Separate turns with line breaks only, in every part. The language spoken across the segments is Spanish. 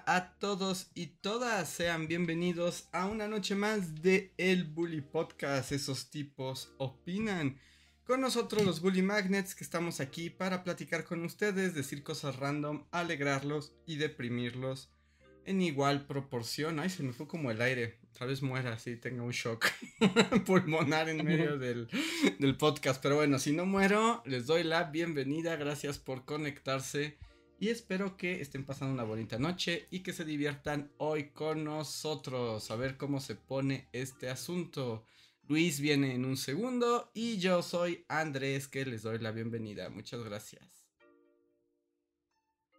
Hola a todos y todas, sean bienvenidos a una noche más de El Bully Podcast, esos tipos opinan. Con nosotros los Bully Magnets que estamos aquí para platicar con ustedes, decir cosas random, alegrarlos y deprimirlos en igual proporción. Ay, se me fue como el aire, tal vez muera así, tenga un shock pulmonar en medio del, del podcast, pero bueno, si no muero, les doy la bienvenida, gracias por conectarse y espero que estén pasando una bonita noche y que se diviertan hoy con nosotros. A ver cómo se pone este asunto. Luis viene en un segundo y yo soy Andrés que les doy la bienvenida. Muchas gracias.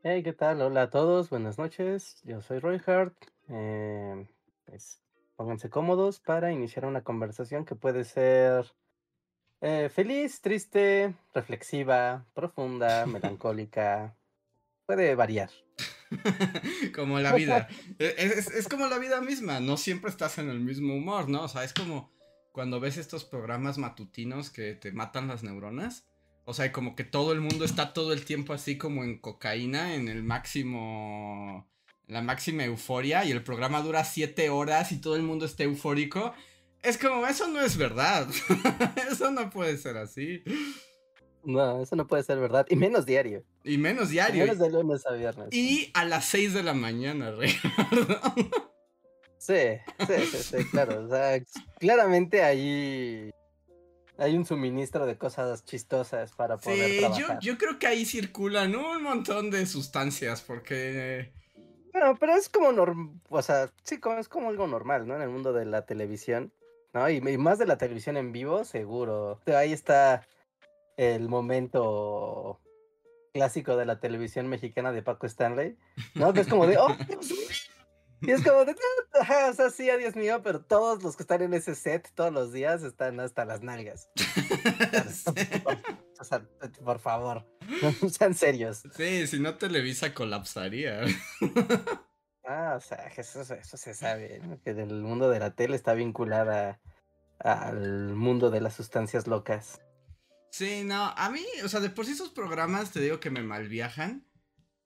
Hey, ¿qué tal? Hola a todos, buenas noches. Yo soy Roy Hart. Eh, pues pónganse cómodos para iniciar una conversación que puede ser eh, feliz, triste, reflexiva, profunda, melancólica, puede variar.
como la vida. E, es, como la vida misma, no siempre estás en el mismo humor, ¿no? O sea, es como cuando ves estos programas matutinos que te matan las neuronas. O sea, como que todo el mundo está todo el tiempo así como en cocaína, en el máximo, la máxima euforia, y el programa dura siete horas y todo el mundo está eufórico. Es como, eso no es verdad. eso no puede ser así.
No, eso no puede ser verdad. Y menos diario.
Y menos diario.
menos de lunes a viernes.
Y a las 6 de la mañana, Ricardo.
Sí, sí, sí, sí, claro. O sea, claramente ahí hay un suministro de cosas chistosas para poder sí,
Yo, yo creo que ahí circulan un montón de sustancias porque...
Bueno, pero es como normal, o sea, sí, es como algo normal, ¿no? En el mundo de la televisión, ¿no? y más de la televisión en vivo, seguro. Ahí está el momento clásico de la televisión mexicana de Paco Stanley, ¿no? Que es como de, oh, y es como de, o sea, sí, adiós mío, pero todos los que están en ese set todos los días están hasta las nalgas. o sea, por favor, no sean serios.
Sí, si no Televisa colapsaría.
Ah, o sea, eso, eso se sabe, ¿no? que el mundo de la tele está vinculada al mundo de las sustancias locas.
Sí, no, a mí, o sea, de por sí esos programas te digo que me malviajan.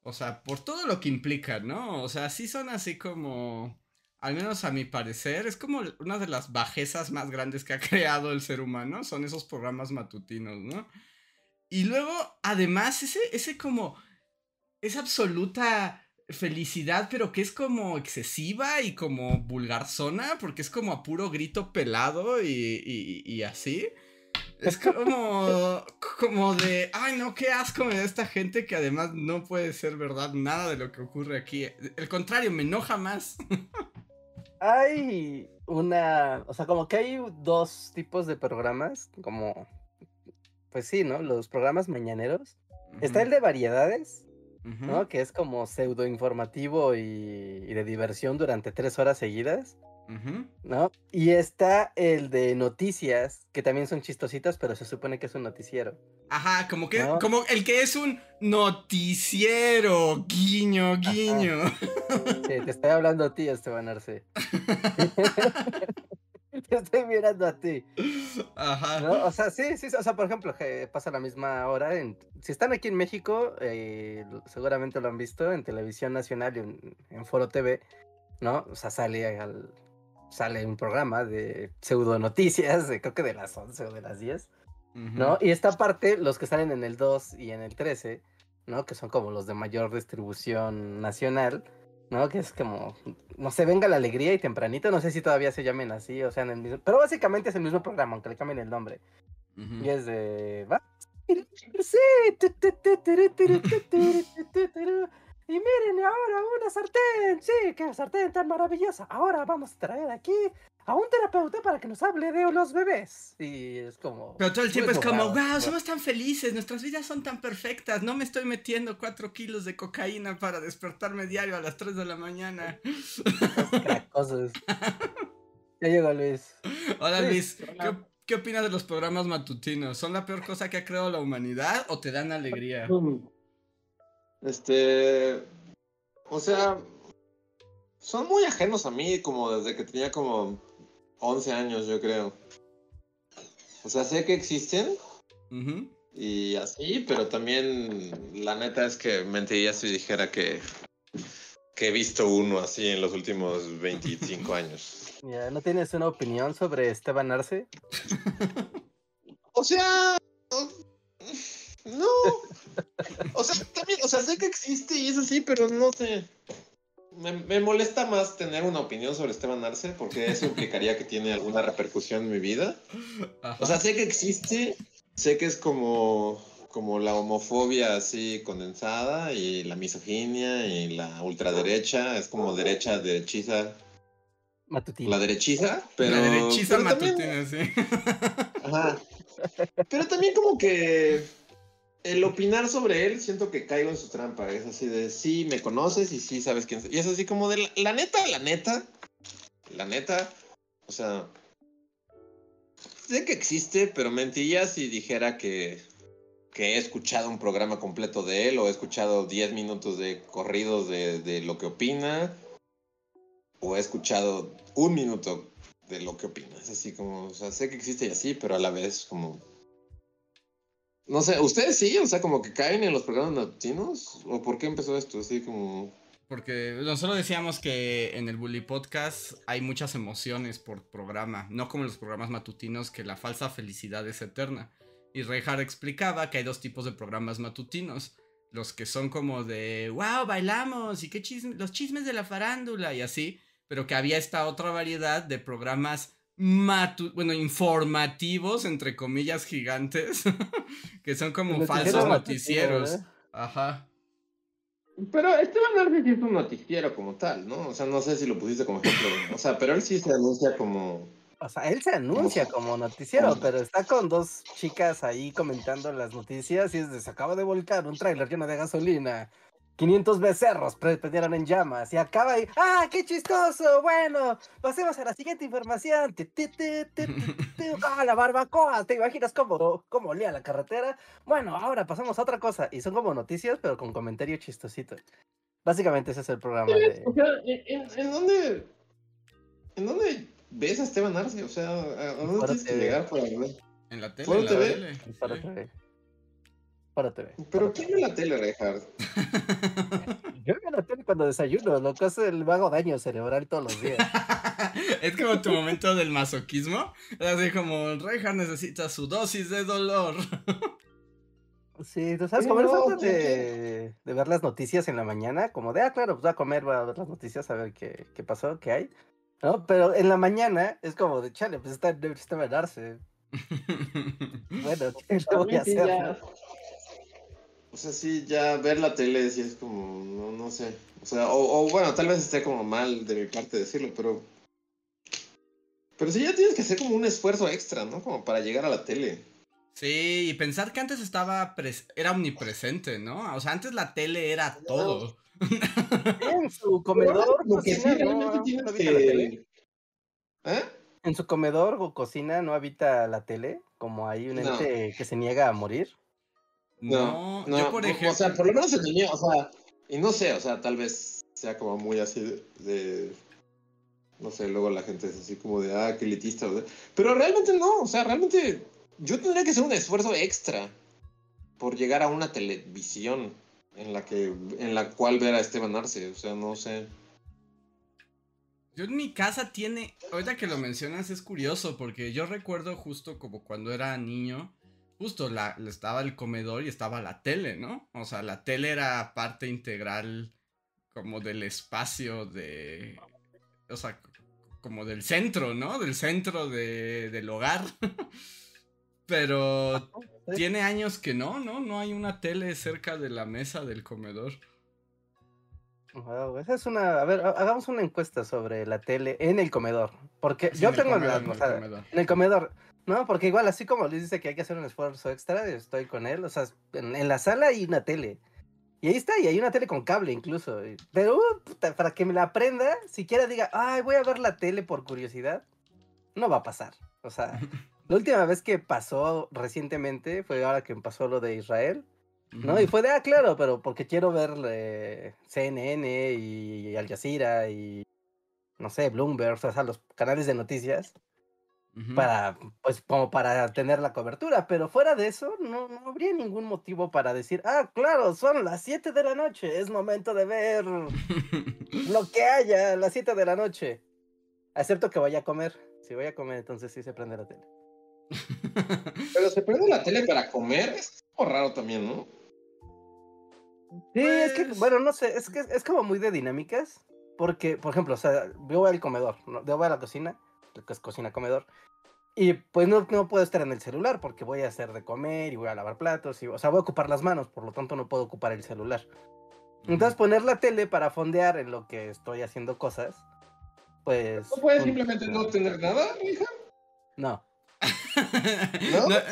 O sea, por todo lo que implican, ¿no? O sea, sí son así como, al menos a mi parecer, es como una de las bajezas más grandes que ha creado el ser humano, son esos programas matutinos, ¿no? Y luego, además, ese, ese como, esa absoluta felicidad, pero que es como excesiva y como vulgarzona, porque es como a puro grito pelado y, y, y así. Es como, como de, ay no, qué asco me da esta gente que además no puede ser verdad nada de lo que ocurre aquí. El contrario, me enoja más.
Hay una, o sea, como que hay dos tipos de programas, como, pues sí, ¿no? Los programas mañaneros. Está el de variedades, ¿no? Que es como pseudo informativo y, y de diversión durante tres horas seguidas. ¿No? Y está el de noticias, que también son chistositas, pero se supone que es un noticiero.
Ajá, como que, como el que es un noticiero, guiño, guiño.
Sí, te estoy hablando a ti, Esteban Arce. te estoy mirando a ti. Ajá. O sea, sí, sí, o sea, por ejemplo, pasa la misma hora. En, si están aquí en México, eh, seguramente lo han visto en Televisión Nacional y en, en Foro TV, ¿no? O sea, sale al, sale un programa de pseudo noticias, creo que de las 11 o de las 10, ¿no? Y esta parte, los que salen en el 2 y en el 13, ¿no? Que son como los de mayor distribución nacional, ¿no? Que es como, no sé, venga la alegría y tempranito, no sé si todavía se llamen así, o sea, en el mismo, pero básicamente es el mismo programa, aunque le cambien el nombre. Y es de... Y miren, ahora una sartén, sí, qué sartén tan maravillosa. Ahora vamos a traer aquí a un terapeuta para que nos hable de los bebés. Y es como...
Pero todo el tiempo es como, wow, somos tan felices, nuestras vidas son tan perfectas, no me estoy metiendo cuatro kilos de cocaína para despertarme diario a las 3 de la mañana.
cosas. ya llegó Luis.
Hola Luis, ¿qué opinas de los programas matutinos? ¿Son la peor cosa que ha creado la humanidad o te dan alegría?
Este, o sea, son muy ajenos a mí como desde que tenía como 11 años, yo creo. O sea, sé que existen y así, pero también la neta es que mentiría si dijera que, que he visto uno así en los últimos 25 años.
Ya, ¿no tienes una opinión sobre Esteban Arce?
o sea, no. O sea, también, o sea, sé que existe y es así, pero no sé. Me, molesta más tener una opinión sobre Esteban Arce porque eso implicaría que tiene alguna repercusión en mi vida. O sea, sé que existe, sé que es como, como la homofobia así condensada y la misoginia y la ultraderecha, es como derecha derechiza.
Matutina.
La derechiza, pero.
La derechiza matutina, sí.
Ajá. Pero también como que el opinar sobre él, siento que caigo en su trampa. Es así de, sí, me conoces y sí sabes quién soy. Y es así como de, la, neta, la neta, la neta, o sea, sé que existe, pero mentiría si dijera que, que he escuchado un programa completo de él o he escuchado 10 minutos de corridos de, de lo que opina o he escuchado un minuto de lo que opina. Es así como, o sea, sé que existe y así, pero a la vez como no sé, ¿ustedes sí? O sea, como que caen en los programas matutinos. ¿O por qué empezó esto? Así como.
Porque nosotros decíamos que en el Bully Podcast hay muchas emociones por programa, no como en los programas matutinos que la falsa felicidad es eterna. Y Reinhardt explicaba que hay dos tipos de programas matutinos. Los que son como de, wow, bailamos y qué chisme, los chismes de la farándula y así. Pero que había esta otra variedad de programas bueno, informativos, entre comillas gigantes, que son como falsos noticieros. ¿eh? Ajá.
Pero Esteban Arce es un noticiero como tal, ¿no? O sea, no sé si lo pusiste como ejemplo. O sea, pero él sí se anuncia como...
O sea, él se anuncia como, noticiero, pero está con dos chicas ahí comentando las noticias y es de, se acaba de volcar un tráiler lleno de gasolina 500 becerros prendieron en llamas y acaba ahí. ¡Ah, qué chistoso! Bueno, pasemos a la siguiente información. ¡Ah, la barbacoa! ¿Te imaginas cómo, cómo olía la carretera? Bueno, ahora pasamos a otra cosa. Y son como noticias, pero con comentario chistosito. Básicamente ese es el programa. De...
¿en, dónde, ¿En dónde ves a Esteban Arce? O sea, ¿a dónde tienes que llegar para ver?
En la tele. ¿En la tele?
Para TV para TV.
¿Pero quién ve la tele, Reinhardt?
Yo veo la tele cuando desayuno, lo que hace el hago daño cerebral todos los días.
es como tu momento del masoquismo. Así como Reinhardt necesita su dosis de dolor.
Sí, tú sabes, como no, de, de, ver las noticias en la mañana, como de, ah, claro, pues voy a comer, voy a ver las noticias, a ver qué, qué pasó, qué hay. ¿No? Pero en la mañana es como de, chale, pues está, está venarse. bueno, ¿qué voy a hacer?
O sea, sí, ya ver la tele sí es como, no, no sé. O sea, o, bueno, tal vez esté como mal de mi parte decirlo, pero... Pero sí ya tienes que hacer como un esfuerzo extra, ¿no? Como para llegar a la tele.
Sí, y pensar que antes estaba era omnipresente, ¿no? O sea, antes la tele era todo.
En su comedor cocina, ¿Eh? En su comedor o cocina no habita la tele, como hay un ente que se niega a morir.
No, no, yo por ejemplo.
O sea, por lo menos el niño, o sea, y no sé, o sea, tal vez sea como muy así de, no sé, luego la gente es así como de, ah, qué elitista. Pero realmente no, o sea, realmente yo tendría que hacer un esfuerzo extra por llegar a una televisión en la que, en la cual ver a Esteban Arce, o sea, no sé.
Yo en mi casa tiene, ahorita que lo mencionas es curioso porque yo recuerdo justo como cuando era niño, justo la, estaba el comedor y estaba la tele, ¿no? O sea, la tele era parte integral como del espacio de... O sea, como del centro, ¿no? Del centro de, del hogar. Pero tiene años que no, ¿no? No hay una tele cerca de la mesa del comedor.
esa es una. A ver, hagamos una encuesta sobre la tele en el comedor. Porque yo tengo la. en el comedor. No, porque igual, así como Luis dice que hay que hacer un esfuerzo extra, estoy con él. O sea, en, la sala hay una tele. Y ahí está, y hay una tele con cable incluso. Pero, uh, para que me la aprenda, siquiera diga, ay, voy a ver la tele por curiosidad, no va a pasar. O sea, La última vez que pasó recientemente fue ahora que pasó lo de Israel. ¿no? Y fue de, ah, claro, pero porque quiero ver CNN y Al Jazeera y, no sé, Bloomberg, o sea, los canales de noticias, para, pues, como para tener la cobertura, pero fuera de eso, no, no habría ningún motivo para decir, ah, claro, son las 7 de la noche, es momento de ver lo que haya a las 7 de la noche. Excepto que vaya a comer. Si voy a comer, entonces sí se prende la tele.
Pero se prende la tele para comer, es como raro también, ¿no?
Sí, es que, pues bueno, no sé, es que es como muy de dinámicas. Porque, por ejemplo, o sea, yo voy al comedor, ¿no? yo voy a la cocina, que es cocina-comedor, y pues no, no puedo estar en el celular porque voy a hacer de comer y voy a lavar platos, y, o sea, voy a ocupar las manos, por lo tanto no puedo ocupar el celular. Entonces poner la tele para fondear en lo que estoy haciendo cosas, pues...
¿No puedes simplemente no tener nada, hija?
No.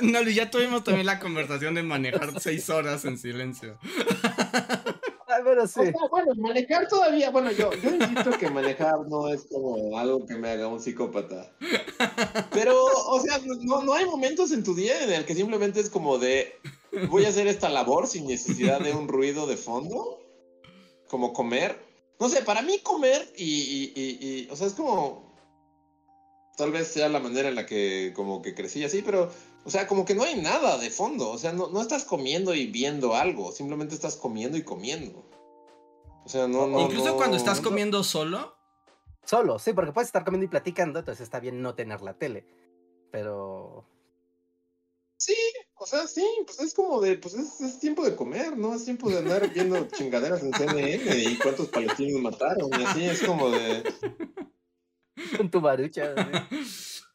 ¿No? ya tuvimos también la conversación de manejar seis horas en silencio.
Ah, bueno, sí.
bueno, manejar todavía, bueno, yo, yo insisto que manejar no es como algo que me haga un psicópata. Pero, o sea, no, no hay momentos en tu día en el que simplemente es como de, voy a hacer esta labor sin necesidad de un ruido de fondo, como comer. No sé, para mí comer y, y, y o sea, es como, tal vez sea la manera en la que como que crecí así, pero, o sea, como que no hay nada de fondo, o sea, no, no estás comiendo y viendo algo, simplemente estás comiendo y comiendo. O sea, no... no
Incluso cuando estás comiendo solo.
Solo, sí, porque puedes estar comiendo y platicando, entonces está bien no tener la tele, pero...
Sí, o sea, sí, pues es como de, pues es, es tiempo de comer, ¿no? Es tiempo de andar viendo chingaderas en CNN y cuántos palestinos mataron y así, es como de...
Con tu barucha.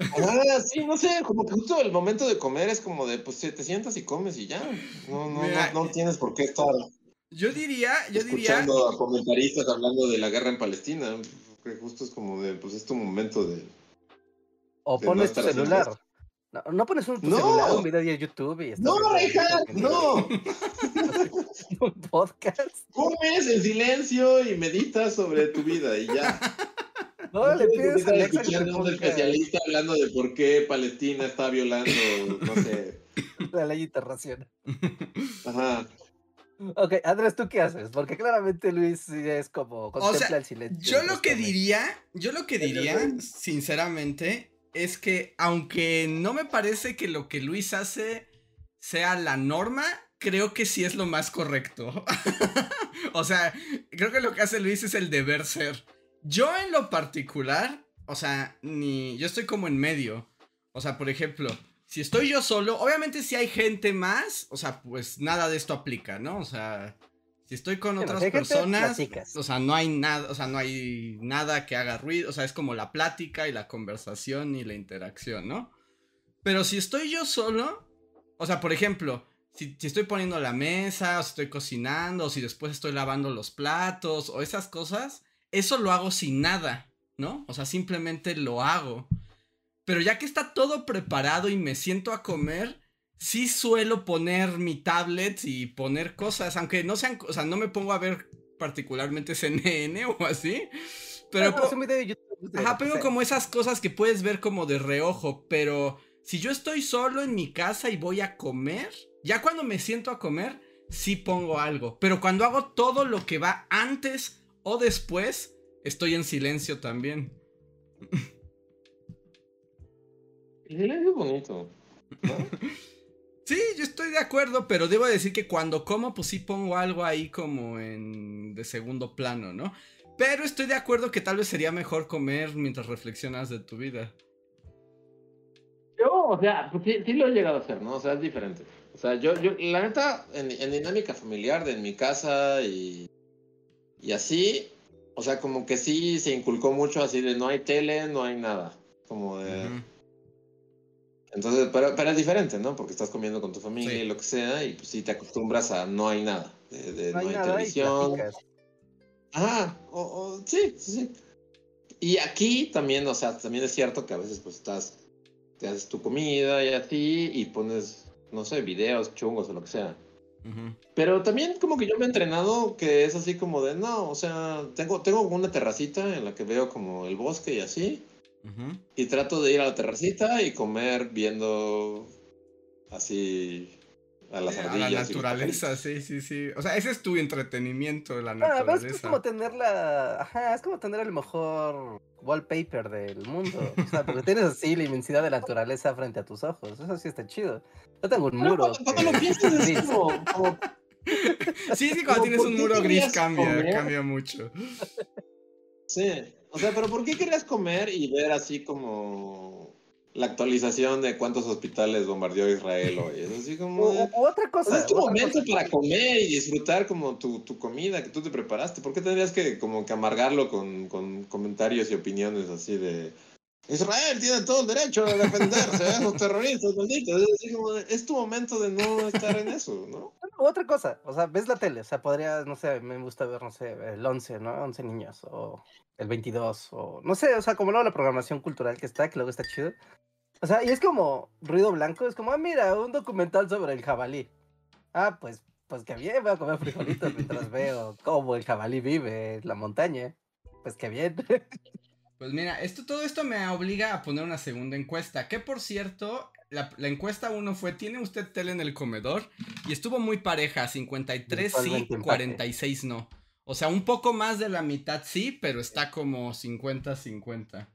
Ah, sí, no sé, como que justo el momento de comer es como de, pues te sientas y comes y ya. No, no, no, no, tienes por qué estar.
Yo diría, yo
escuchando
diría.
a comentaristas hablando de la guerra en Palestina. Que justo es como de, pues es tu momento de.
O pones tu celular. No, no, pones un tu celular, un video de YouTube y
No, Reja, no.
un podcast.
Comes en silencio y meditas sobre tu vida y ya.
No, le pides a Alexa
a un especialista hablando de por qué Palestina está violando, no sé.
La ley internacional.
Ajá.
Ok, Andrés, ¿tú qué haces? Porque claramente Luis es como contempla el silencio.
Yo lo que diría, yo lo que diría, sinceramente, es que aunque no me parece que lo que Luis hace sea la norma, creo que sí es lo más correcto. o sea, creo que lo que hace Luis es el deber ser. Yo en lo particular, o sea, ni. Yo estoy como en medio. O sea, por ejemplo, si estoy yo solo, obviamente si hay gente más, o sea, pues nada de esto aplica, ¿no? O sea, si estoy con otras personas, o sea, no hay nada, o sea, no hay nada que haga ruido, o sea, es como la plática y la conversación y la interacción, ¿no? Pero si estoy yo solo, o sea, por ejemplo, si, si, estoy poniendo la mesa, o si estoy cocinando, o si después estoy lavando los platos, o esas cosas, eso lo hago sin nada, ¿no? O sea, simplemente lo hago. Pero ya que está todo preparado y me siento a comer, sí suelo poner mi tablet y poner cosas, aunque no sean, o sea, no me pongo a ver particularmente CNN o así. Pero, Ajá, pero como esas cosas que puedes ver como de reojo, pero si yo estoy solo en mi casa y voy a comer, ya cuando me siento a comer, sí pongo algo. Pero cuando hago todo lo que va antes o después estoy en silencio también.
El silencio es bonito.
sí, yo estoy de acuerdo, pero debo decir que cuando como, pues sí pongo algo ahí como en de segundo plano, ¿no? Pero estoy de acuerdo que tal vez sería mejor comer mientras reflexionas de tu vida.
Yo, o sea, pues sí, lo he llegado a hacer, ¿no? O sea, es diferente. O sea, yo, yo la neta, en, en dinámica familiar de en mi casa y y así, o sea, como que sí se inculcó mucho así de no hay tele, no hay nada. Como de... Entonces, pero, pero, es diferente, ¿no? Porque estás comiendo con tu familia y lo que sea, y pues sí te acostumbras a no hay nada. De, no, hay, televisión. Ah, o, sí, sí, sí. Y aquí también, o sea, también es cierto que a veces pues estás, te haces tu comida y así, y pones, no sé, videos chungos o lo que sea. Pero también como que yo me he entrenado que es así como de, no, o sea, tengo, tengo una terracita en la que veo como el bosque y así. Y trato de ir a la terracita y comer viendo así a las
A la naturaleza, sí, sí, sí. O sea, ese es tu entretenimiento, la naturaleza.
es como tener la... Ajá, es como tener el mejor wallpaper del mundo. O sea, porque tienes así la inmensidad de la naturaleza frente a tus ojos. Eso sí está chido. Yo tengo un muro.
Cuando, lo piensas es como,
Sí, sí, cuando tienes un muro gris cambia, cambia mucho.
Sí. O sea, pero ¿por qué querías comer y ver así como la actualización de cuántos hospitales bombardeó Israel hoy? Es así como...
otra cosa.
es tu momento para comer y disfrutar como tu, tu, comida que tú te preparaste. ¿Por qué tendrías que como que amargarlo con, con comentarios y opiniones así de... Israel tiene todo el derecho a defenderse de los terroristas, malditos. Es, es tu momento de no estar en eso, ¿no?
Otra cosa, o sea, ves la tele, o sea, podrías, no sé, me gusta ver, no sé, el 11, ¿no? 11 niños, o el 22, o no sé, o sea, como luego la programación cultural que está, que luego está chido. O sea, y es como ruido blanco, es como, ah, mira, un documental sobre el jabalí. Ah, pues, pues qué bien, voy a comer frijolitos mientras veo cómo el jabalí vive en la montaña. Pues qué bien.
Pues mira, esto, todo esto me obliga a poner una segunda encuesta. Que por cierto, la, encuesta uno fue: ¿Tiene usted tele en el comedor? Y estuvo muy pareja: 53 sí, 46 no. O sea, un poco más de la mitad sí, pero está como 50-50.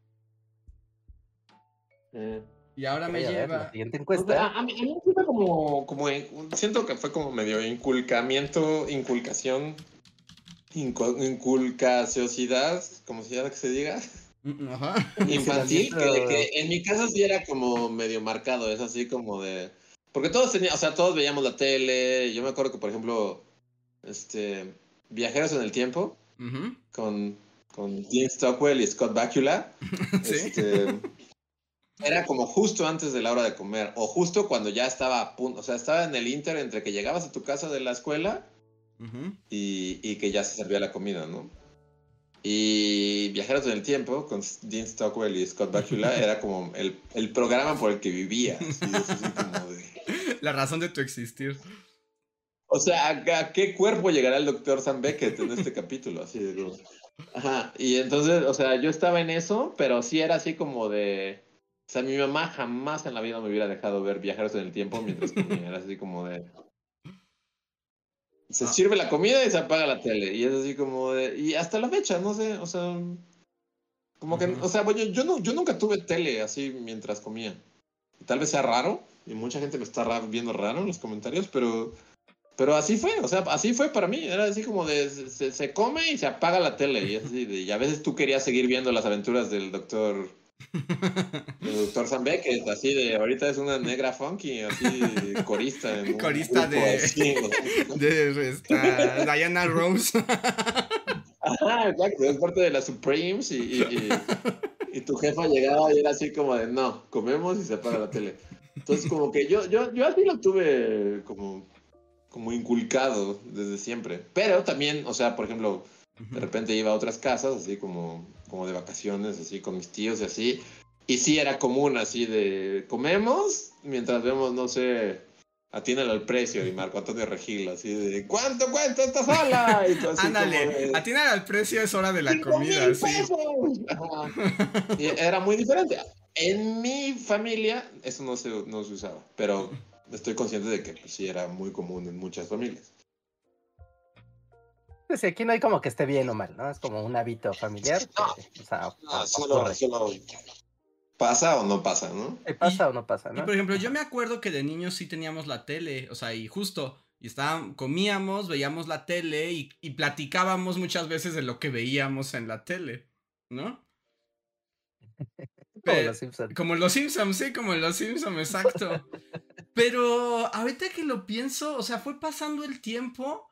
Eh, y ahora me lleva.
siguiente encuesta.
a, mí, me fue como, como. Siento que fue como medio inculcamiento, inculcación, inculcaciosidad, como si ya que se diga.
Mm, ajá.
Infantil, que, en mi casa sí era como medio marcado, es así como de... Porque todos teníamos, o sea, todos veíamos la tele, yo me acuerdo que, por ejemplo, este, Viajeros en el Tiempo, con, con Dean Stockwell y Scott Bakula, este, era como justo antes de la hora de comer, o justo cuando ya estaba a punto, o sea, estaba en el inter entre que llegabas a tu casa de la escuela y, y que ya se servía la comida, ¿no? Y Viajeros en el Tiempo, con Dean Stockwell y Scott Bakula, era como el, el, programa por el que vivía.
La razón de tu existir.
O sea, ¿a, qué cuerpo llegará el doctor Sam Beckett en este capítulo? Así de... Ajá, y entonces, o sea, yo estaba en eso, pero sí era así como de... O sea, mi mamá jamás en la vida me hubiera dejado ver Viajeros en el Tiempo mientras comía. Era así como de se sirve la comida y se apaga la tele. Y es así como de. Y hasta la fecha, no sé, o sea. Como que, o sea, bueno, yo, no, yo nunca tuve tele así mientras comía. Tal vez sea raro, y mucha gente me está viendo raro en los comentarios, pero. Pero así fue, o sea, así fue para mí. Era así como de. Se, se come y se apaga la tele. Y, así de, y a veces tú querías seguir viendo las aventuras del doctor el doctor Sam Beckett, así de, ahorita es una negra funky, así corista. En
corista de, de Diana Rose.
Ajá, exacto, es parte de las Supremes y, y, tu jefa llegaba y era así como de, no, comemos y se apaga la tele. Entonces como que yo, yo, yo así lo tuve como, como inculcado desde siempre. Pero también, o sea, por ejemplo, de repente iba a otras casas, así como como de vacaciones, así con mis tíos y así. Y sí era común así de comemos mientras vemos, no sé, atienden al precio y Marco Antonio Regil, así de ¿cuánto cuesta esta sala? Y
Ándale, atienden al precio es hora de la comida, sí.
Y era muy diferente. En mi familia eso no se, no se usaba, pero estoy consciente de que pues, sí era muy común en muchas familias.
Sí, aquí no hay como que esté bien o mal, ¿no? Es como un hábito familiar. o sea,
solo, pasa o no pasa, ¿no?
pasa o no pasa, ¿no?
Y por ejemplo, yo me acuerdo que de niños sí teníamos la tele, o sea, y justo, y comíamos, veíamos la tele y, y platicábamos muchas veces de lo que veíamos en la tele, ¿no?
como los Simpsons.
Como los Simpsons, sí, como los Simpsons, exacto. Pero ahorita que lo pienso, o sea, fue pasando el tiempo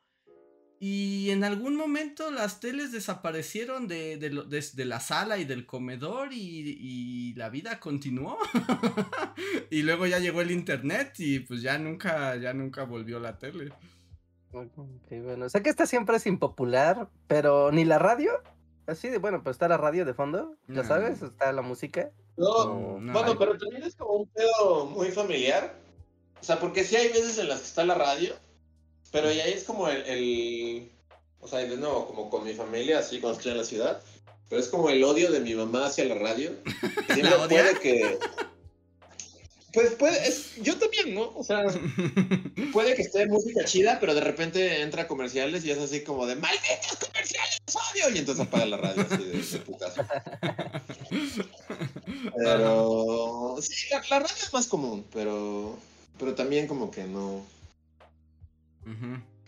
y en algún momento las teles desaparecieron de, de, la sala y del comedor y, la vida continuó. y luego ya llegó el internet y pues ya nunca, ya nunca volvió la tele.
bueno, sé que esta siempre es impopular, pero ni la radio. Así de, bueno, pues está la radio de fondo, ya sabes, está la música.
No, bueno, pero también es como un pedo muy familiar. O sea, porque sí hay veces en las que está la radio pero y ahí es como el, O sea, de nuevo, como con mi familia, así cuando estoy en la ciudad. pero es como el odio de mi mamá hacia la radio. Siempre puede que. Pues puede, es, yo también, ¿no? O sea, puede que esté música chida, pero de repente entra comerciales y es así como de malditos comerciales, odio, y entonces apaga la radio así de, de putazo. Pero sí, la, radio es más común, pero pero también como que no.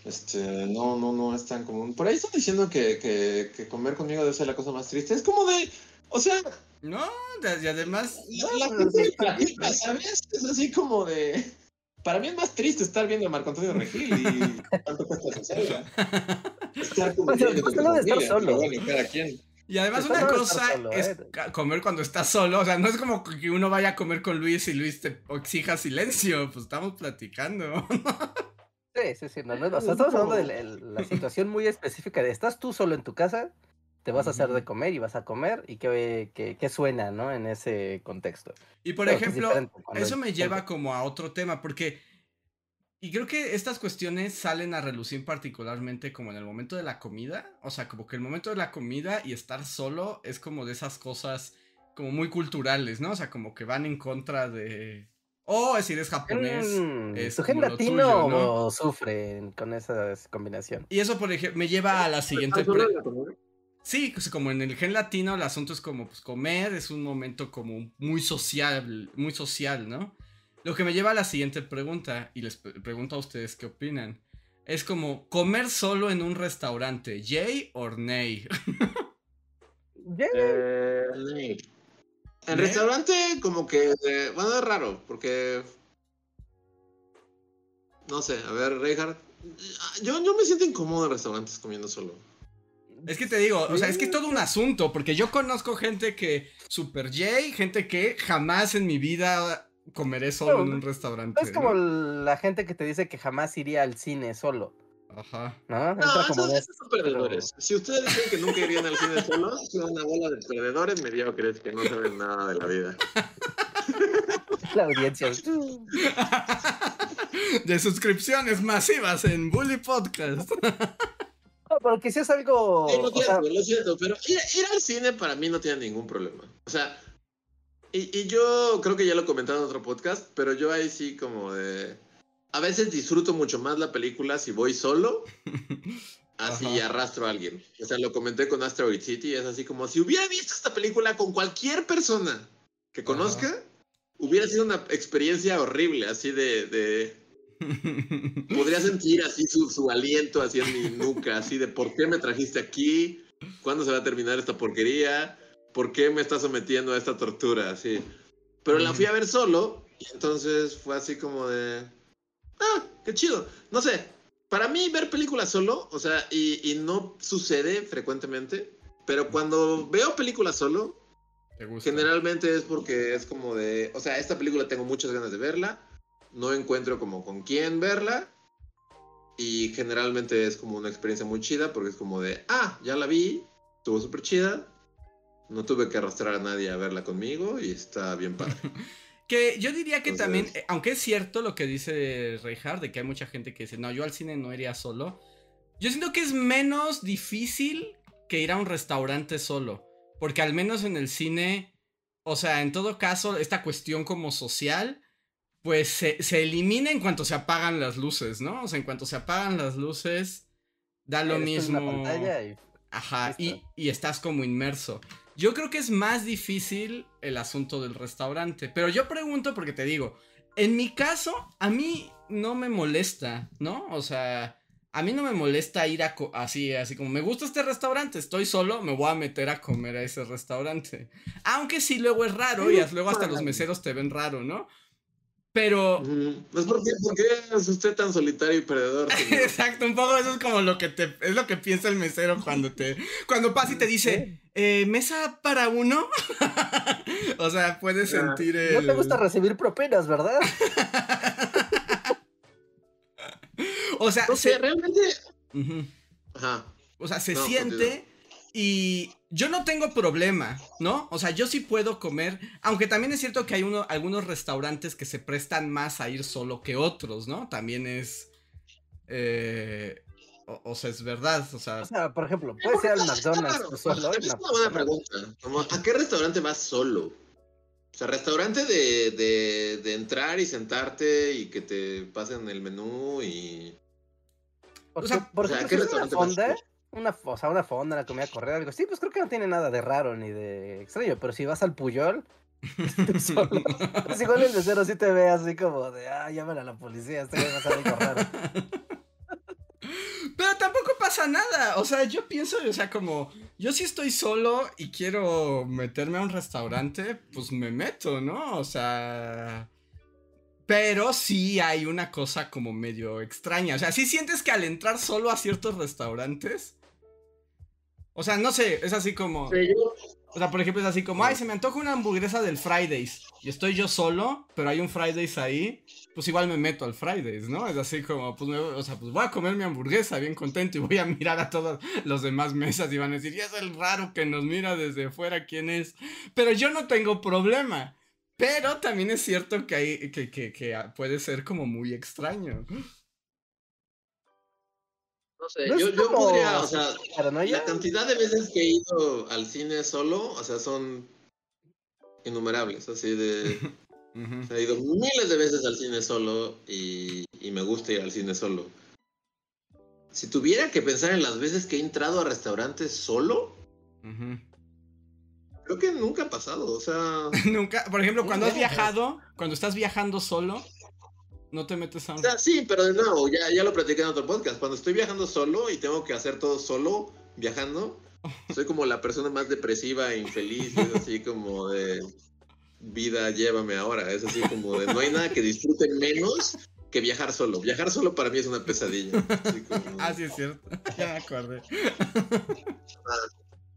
Este, no, no, no es tan común. Por ahí están diciendo que, que, que, comer conmigo debe ser la cosa más triste. Es como de, o sea...
No, y además...
La, gente ¿sabes? Es así como de... Para mí es más triste estar viendo a Marco Antonio Regil y cuánto cuesta. Estar como... de estar solo. Bueno, cada quien.
Y además una cosa es ¿eh? comer cuando estás solo, o sea, no es como que uno vaya a comer con Luis y Luis te exija silencio, pues estamos platicando.
Sí, sí, sí, no, no, o sea, estamos hablando de la, situación muy específica de estás tú solo en tu casa, te vas a hacer de comer y vas a comer y qué, qué, suena, ¿no? En ese contexto.
Y por ejemplo, eso me lleva como a otro tema, porque y creo que estas cuestiones salen a relucir particularmente como en el momento de la comida. O sea, como que el momento de la comida y estar solo es como de esas cosas como muy culturales, ¿no? O sea, como que van en contra de... Oh, es decir, es japonés. Mm, es
¿Tu gen latino ¿no? sufre con esa combinación?
Y eso, por ejemplo, me lleva a la siguiente... Sí, pues, como en el gen latino el asunto es como pues comer, es un momento como muy social, muy social, ¿no? Lo que me lleva a la siguiente pregunta, y les pregunto a ustedes qué opinan. Es como comer solo en un restaurante, ¿yay o nay?
Eh, en restaurante como que, eh, bueno, es raro, porque... No sé, a ver, Reinhardt. Yo, yo me siento incómodo en restaurantes comiendo solo.
Es que te digo, o sea, es que es todo un asunto, porque yo conozco gente que super Jay, gente que jamás en mi vida comeré solo en un restaurante.
Es como la gente que te dice que jamás iría al cine solo.
Ajá.
¿No? esos, son perdedores. Si ustedes dicen que nunca irían al cine solo, son una bola de perdedores mediocres que no saben nada de la vida.
La audiencia.
de suscripciones masivas en Bully Podcast.
No, porque si es algo.
lo siento, lo siento, pero ir, ir, al cine para mí no tiene ningún problema. O sea, y, yo creo que ya lo he comentado en otro podcast, pero yo ahí sí como de... A veces disfruto mucho más la película si voy solo, así arrastro a alguien. O sea, lo comenté con Asteroid City, es así como si hubiera visto esta película con cualquier persona que conozca, hubiera sido una experiencia horrible, así de... de... Podría sentir así su, su aliento así en mi nuca, así de ¿por qué me trajiste aquí? ¿Cuándo se va a terminar esta porquería? ¿por qué me está sometiendo a esta tortura? Así. Pero la fui a ver solo y entonces fue así como de, ah, qué chido. No sé, para mí ver películas solo, o sea, y, no sucede frecuentemente, pero cuando veo películas solo, generalmente es porque es como de, o sea, esta película tengo muchas ganas de verla, no encuentro como con quién verla. Y generalmente es como una experiencia muy chida porque es como de, ah, ya la vi, estuvo súper chida, no tuve que arrastrar a nadie a verla conmigo y está bien padre.
que yo diría que también, eh, aunque es cierto lo que dice Reinhardt, de que hay mucha gente que dice, no, yo al cine no iría solo. Yo siento que es menos difícil que ir a un restaurante solo. Porque al menos en el cine, o sea, en todo caso, esta cuestión como social, pues se, elimina en cuanto se apagan las luces, ¿no? O sea, en cuanto se apagan las luces, da lo mismo. Ajá, y, y, estás como inmerso. Yo creo que es más difícil el asunto del restaurante. Pero yo pregunto porque te digo, en mi caso, a mí no me molesta, ¿no? O sea, a mí no me molesta ir a así, así como me gusta este restaurante, estoy solo, me voy a meter a comer a ese restaurante. Aunque sí luego es raro y luego hasta los meseros te ven raro, ¿no? Pero.
Pues ¿por qué, es usted tan solitario y perdedor?
Exacto, un poco eso es como lo que te. Es lo que piensa el mesero cuando te. Cuando pasa y te dice. Eh, ¿Mesa para uno? o sea, puedes sentir el.
No te gusta recibir propinas, ¿verdad?
o sea.
se... realmente. Ajá.
O sea, se siente. Y yo no tengo problema, ¿no? O sea, yo sí puedo comer, aunque también es cierto que hay uno, algunos restaurantes que se prestan más a ir solo que otros, ¿no? También es... Eh, o, sea, es verdad, o sea...
O sea, por ejemplo, puede ser al McDonald's solo.
Es una buena pregunta. ¿A qué restaurante vas solo? O sea, restaurante de, de, de, entrar y sentarte y que te pasen el menú y...
o sea, por ejemplo, ¿qué restaurante una fonda, una, o sea, una fonda, la comida correr, algo así, pues creo que no tiene nada de raro ni de extraño, pero si vas al Puyol, solo, pues igual el mesero sí te ve así como de, ah, llámale a la policía, este va a algo raro.
Pero tampoco pasa nada. O sea, yo pienso, o sea, como yo si estoy solo y quiero meterme a un restaurante, pues me meto, ¿no? O sea... Pero sí hay una cosa como medio extraña. O sea, sí sientes que al entrar solo a ciertos restaurantes... O sea, no sé, es así como... O sea, por ejemplo, es así como, ay, se me antoja una hamburguesa del Fridays. Y estoy yo solo, pero hay un Fridays ahí. Pues igual me meto al Fridays, ¿no? Es así como, pues, o sea, pues voy a comer mi hamburguesa bien contento y voy a mirar a todas los demás mesas y van a decir, y es el raro que nos mira desde fuera quién es. Pero yo no tengo problema. Pero también es cierto que, hay, que, que, que puede ser como muy extraño.
No sé, yo, yo podría, o sea, la cantidad de veces que he ido al cine solo, o sea, son innumerables, así de... he ido miles de veces al cine solo y, me gusta ir al cine solo. Si tuviera que pensar en las veces que he entrado a restaurantes solo, creo que nunca ha pasado, o sea...
nunca, por ejemplo, cuando has viajado, cuando estás viajando solo, no te metes a...
O sea, sí, pero de nuevo, ya, ya lo platiqué en otro podcast. Cuando estoy viajando solo y tengo que hacer todo solo, viajando, soy como la persona más depresiva e infeliz. Es así como de vida, llévame ahora. Es así como de no hay nada que disfruten menos que viajar solo. Viajar solo para mí es una pesadilla.
Ah, sí, es cierto. Ya me acordé.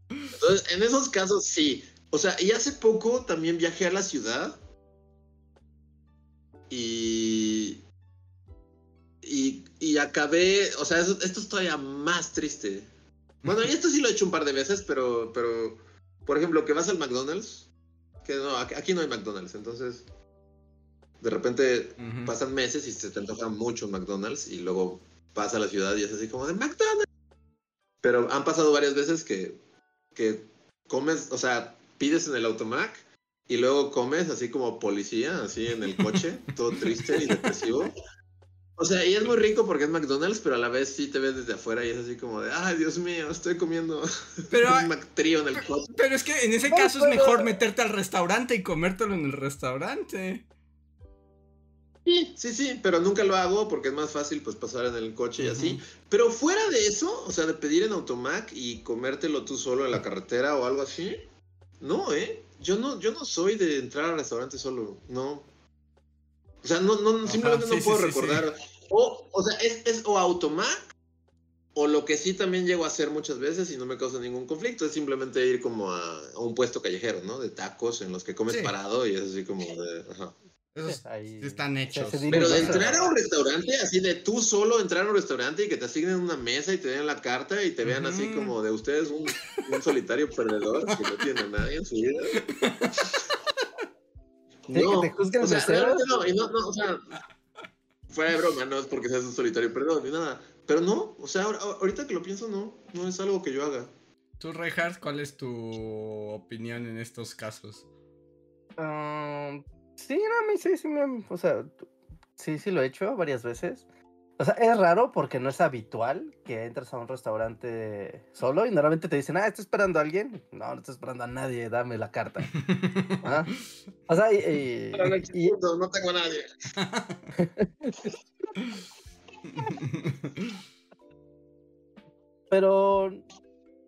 Entonces, en esos casos sí. O sea, y hace poco también viajé a la ciudad y, y, acabé, o sea, esto es todavía más triste. Bueno, y esto sí lo he hecho un par de veces, pero, pero, por ejemplo, que vas al McDonald's, que no, aquí no hay McDonald's, entonces, de repente pasan meses y se te antoja mucho McDonald's y luego pasa a la ciudad y es así como de McDonald's. Pero han pasado varias veces que, que comes, o sea, pides en el automac y luego comes así como policía, así en el coche, todo triste y depresivo. O sea, y es muy rico porque es McDonald's, pero a la vez sí te ves desde afuera y es así como de, ay, Dios mío, estoy comiendo
pero,
un McTrio en el coche.
Pero es que en ese caso es mejor meterte al restaurante y comértelo en el restaurante.
Sí, sí, sí, pero nunca lo hago porque es más fácil pues pasar en el coche y así. Pero fuera de eso, o sea, de pedir en Automac y comértelo tú solo en la carretera o algo así, no, ¿eh? Yo no, yo no soy de entrar al restaurante solo, no. O sea, no, no, simplemente no puedo recordar. O, o sea, es, es o automac, o lo que sí también llego a hacer muchas veces y no me causa ningún conflicto, es simplemente ir como a, un puesto callejero, ¿no? De tacos en los que comes parado y es así como de... Ajá.
Esos están hechos.
Pero de entrar a un restaurante, así de tú solo entrar a un restaurante y que te asignen una mesa y te den la carta y te vean así como de ustedes un, un solitario perdedor que no tiene a nadie en su vida.
no, que te juzguen o sea,
no, y no, no, o sea, fuera de broma, no es porque seas un solitario perdedor ni nada. Pero no, o sea, ahorita que lo pienso, no, no es algo que yo haga.
Tú, Reinhardt, ¿cuál es tu opinión en estos casos?
Um, Sí, no, a mí sí, sí me. O sea, sí, sí lo he hecho varias veces. O sea, es raro porque no es habitual que entres a un restaurante solo y normalmente te dicen, ah, ¿estás esperando a alguien? No, no estoy esperando a nadie, dame la carta. ¿Ah? O sea, y,
no, tengo a nadie.
Pero,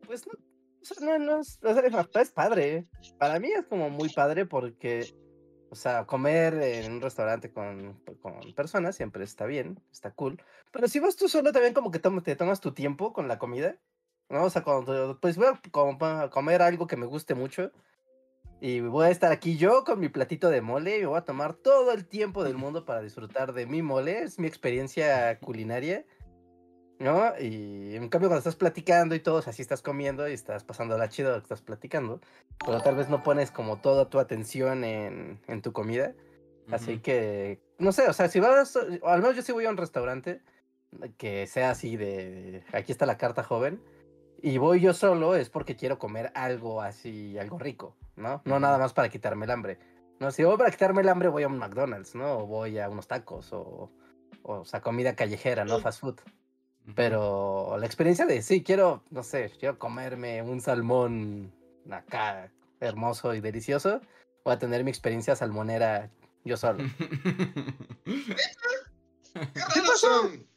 pues no, o sea, no, es, o sea, es padre. Para mí es como muy padre porque o sea, comer en un restaurante con, con, personas siempre está bien, está cool. Pero si vas tú solo, también como que te tomas tu tiempo con la comida. ¿no? O sea, cuando, pues voy a comer algo que me guste mucho. Y voy a estar aquí yo con mi platito de mole y me voy a tomar todo el tiempo del mundo para disfrutar de mi mole. Es mi experiencia culinaria. ¿No? Y en cambio cuando estás platicando y todo, o sea, si estás comiendo y estás pasando la chido que estás platicando, pero tal vez no pones como toda tu atención en, en tu comida. Así que, no sé, o sea, si vas, o al menos yo si voy a un restaurante, que sea así de, aquí está la carta joven, y voy yo solo es porque quiero comer algo así, algo rico, ¿no? No nada más para quitarme el hambre. No, si voy para quitarme el hambre voy a un McDonald's, ¿no? O voy a unos tacos o, o, sea, comida callejera, ¿no? Fast food. Pero la experiencia de, sí, quiero, no sé, quiero comerme un salmón acá hermoso y delicioso, voy a tener mi experiencia salmonera yo solo.
¿Qué raros son?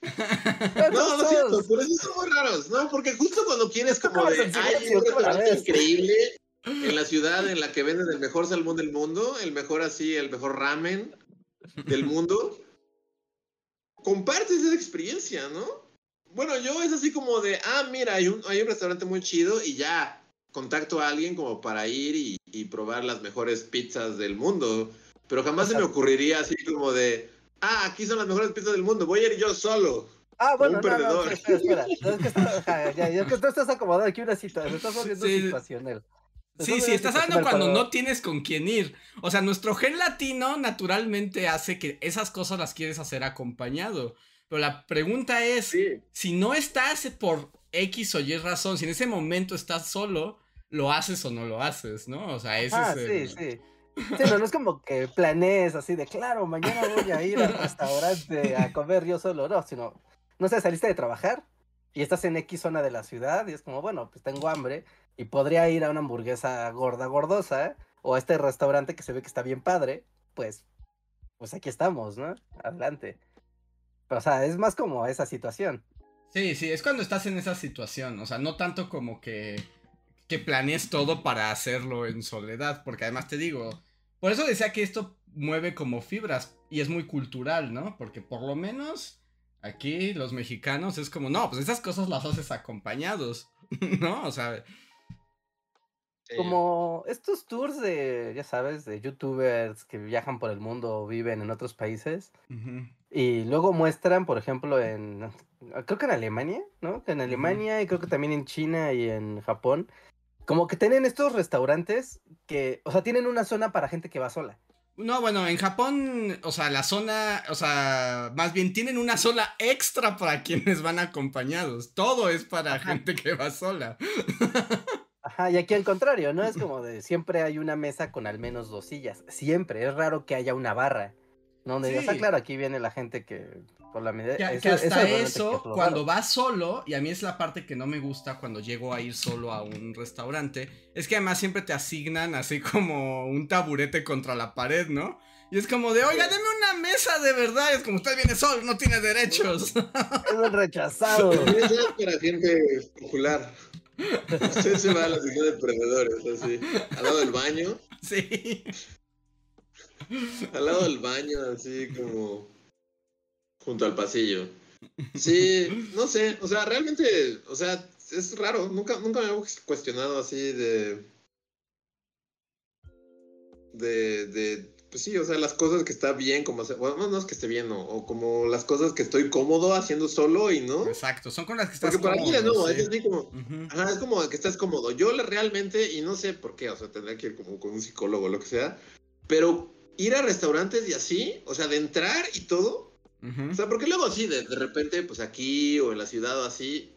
No, no es cierto, por eso son muy raros, ¿no? Porque justo cuando quieres como de, hay un restaurante increíble en la ciudad en la que venden el mejor salmón del mundo, el mejor así, el mejor ramen del mundo, compartes esa experiencia, ¿no? Bueno, yo es así como de, ah, mira, hay un, hay un restaurante muy chido y ya contacto a alguien como para ir y, y probar las mejores pizzas del mundo. Pero jamás se me ocurriría así como de, ah, aquí son las mejores pizzas del mundo, voy a ir yo solo.
Ah, bueno, un no, perdedor. No, espera, espera. es que, está, ya, ya, es que tú estás acomodado aquí una situación, estás volviendo sí. situacional.
Sí, sí, estás hablando cuando no tienes con quién ir. O sea, nuestro gen latino naturalmente hace que esas cosas las quieres hacer acompañado. Pero la pregunta es, si no estás por X o Y razón, si en ese momento estás solo, ¿lo haces o no lo haces, no? O sea, ese
ah, es sí, sí. Sí, no, no es como que planees así de, claro, mañana voy a ir al restaurante a comer yo solo, no, sino, no sé, saliste de trabajar y estás en X zona de la ciudad y es como, bueno, pues tengo hambre y podría ir a una hamburguesa gorda, gordosa, o a este restaurante que se ve que está bien padre, pues, pues aquí estamos, ¿no? Adelante. O sea, es más como esa situación.
Sí, sí, es cuando estás en esa situación, o sea, no tanto como que que planees todo para hacerlo en soledad, porque además te digo, por eso decía que esto mueve como fibras y es muy cultural, ¿no? Porque por lo menos aquí los mexicanos es como, no, pues esas cosas las haces acompañados, ¿no? O sea...
Como estos tours de, ya sabes, de youtubers que viajan por el mundo o viven en otros países y luego muestran, por ejemplo, en, creo que en Alemania, ¿no? En Alemania y creo que también en China y en Japón, como que tienen estos restaurantes que, o sea, tienen una zona para gente que va sola.
No, bueno, en Japón, o sea, la zona, o sea, más bien tienen una zona extra para quienes van acompañados. Todo es para gente que va sola.
Ajá, y aquí al contrario, ¿no? Es como de siempre hay una mesa con al menos dos sillas. Siempre, es raro que haya una barra. No, donde está claro, aquí viene la gente que por la medida.
Que, hasta eso, cuando vas solo, y a mí es la parte que no me gusta cuando llego a ir solo a un restaurante, es que además siempre te asignan así como un taburete contra la pared, ¿no? Y es como de, oiga, deme una mesa de verdad. Es como usted viene solo, no tiene derechos.
Es un rechazado.
Eso es para gente popular. Usted se va a la sección de perdedores, así. Al lado del baño.
Sí.
Al lado del baño, así como junto al pasillo. Sí, no sé, o sea, realmente, o sea, es raro, nunca, nunca me he cuestionado así de, de, de, pues sí, o sea, las cosas que está bien, como, bueno, no es que esté bien, o, como las cosas que estoy cómodo haciendo solo y no.
Exacto, son con las que estás
Porque para mí no, es así como, ajá, es como que estás cómodo. Yo realmente, y no sé por qué, o sea, tendría que ir como con un psicólogo o lo que sea, pero ir a restaurantes y así, o sea, de entrar y todo, o sea, porque luego así, de, de, repente, pues aquí o en la ciudad o así,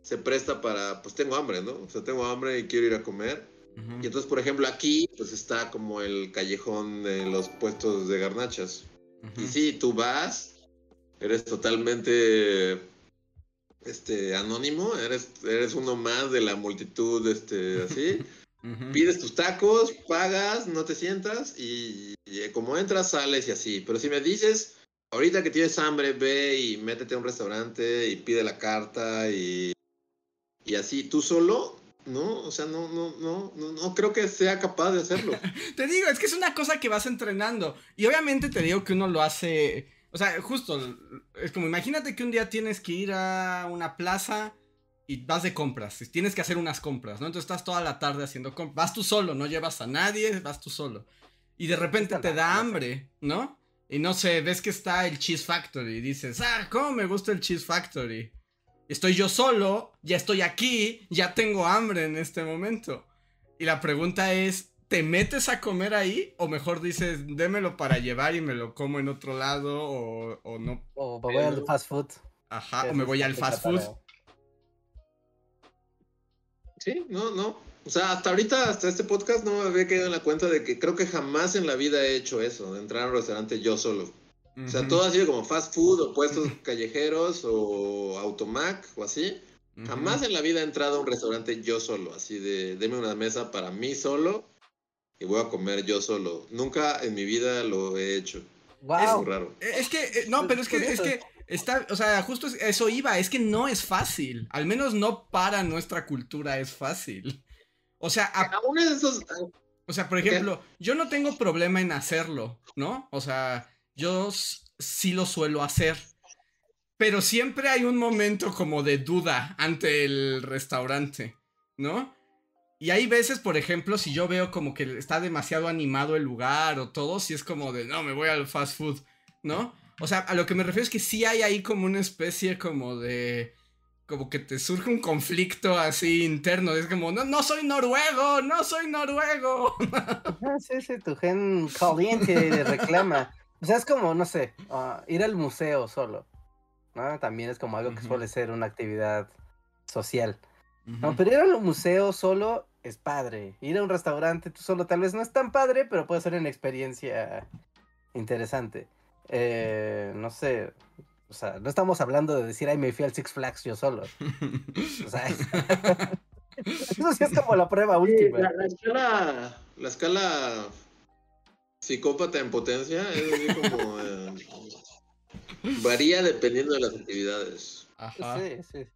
se presta para, pues tengo hambre, ¿no? O sea, tengo hambre y quiero ir a comer. Y entonces, por ejemplo, aquí, pues está como el callejón de los puestos de garnachas. Y sí, tú vas, eres totalmente este anónimo, eres, eres uno más de la multitud, este, así. Pides tus tacos, pagas, no te sientas y, y, como entras, sales y así. Pero si me dices, ahorita que tienes hambre, ve y métete a un restaurante y pide la carta y, y así, tú solo, no, o sea, no, no, no, no, no creo que sea capaz de hacerlo.
te digo, es que es una cosa que vas entrenando. Y obviamente te digo que uno lo hace. O sea, justo, es como imagínate que un día tienes que ir a una plaza y vas de compras. Tienes que hacer unas compras, ¿no? Entonces estás toda la tarde haciendo compras. Vas tú solo, no llevas a nadie, vas tú solo. Y de repente te da hambre, ¿no? Y no sé, ves que está el Cheese Factory y dices, ah, ¿cómo me gusta el Cheese Factory? Estoy yo solo, ya estoy aquí, ya tengo hambre en este momento. Y la pregunta es, ¿te metes a comer ahí? O mejor dices, démelo para llevar y me lo como en otro lado o, o no.
O voy al fast food.
Ajá, o me voy al fast food.
Sí, no, no. O sea, hasta ahorita, hasta este podcast, no me había quedado en la cuenta de que creo que jamás en la vida he hecho eso, de entrar a un restaurante yo solo. O sea, todo ha sido como fast food o puestos callejeros o automac o así. Jamás en la vida he entrado a un restaurante yo solo, así de, deme una mesa para mí solo y voy a comer yo solo. Nunca en mi vida lo he hecho.
Wow. Es raro. Eh, es que, eh, no, pero es que, es que está, o sea, justo eso iba, es que no es fácil. Al menos no para nuestra cultura es fácil. O sea,
aún es esos.
O sea, por ejemplo, yo no tengo problema en hacerlo, ¿no? O sea, yo sí lo suelo hacer. Pero siempre hay un momento como de duda ante el restaurante, ¿no? Y hay veces, por ejemplo, si yo veo como que está demasiado animado el lugar o todo, si es como de, no, me voy al fast food, ¿no? O sea, a lo que me refiero es que sí hay ahí como una especie como de... Como que te surge un conflicto así interno. Es como, no, no soy noruego, no soy noruego.
Sí, sí, tu gen caliente reclama. O sea, es como, no sé, ah, ir al museo solo. ¿no? También es como algo que suele ser una actividad social. No, pero ir al museo solo es padre. Ir a un restaurante tú solo tal vez no es tan padre, pero puede ser una experiencia interesante. Eh, no sé, o sea, no estamos hablando de decir, ay, me fui al Six Flags yo solo. O sea, eso sí es como la prueba última.
La, escala, la escala psicópata en potencia es como... Eh, varía dependiendo de las actividades.
Ajá. Sí, sí.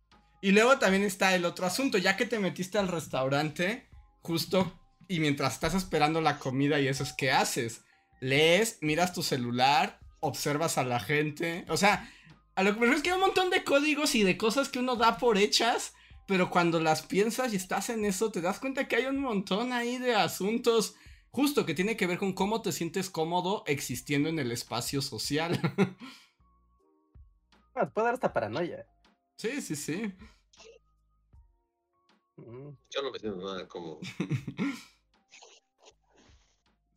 Y luego también está el otro asunto, ya que te metiste al restaurante, justo, y mientras estás esperando la comida y eso es que haces. Lees, miras tu celular, observas a la gente. O sea, a lo que me refiero es que hay un montón de códigos y de cosas que uno da por hechas, pero cuando las piensas y estás en eso, te das cuenta que hay un montón ahí de asuntos justo que tiene que ver con cómo te sientes cómodo existiendo en el espacio social.
Ah, puede dar hasta paranoia.
Sí, sí, sí.
Mm. Yo no me siento nada cómodo.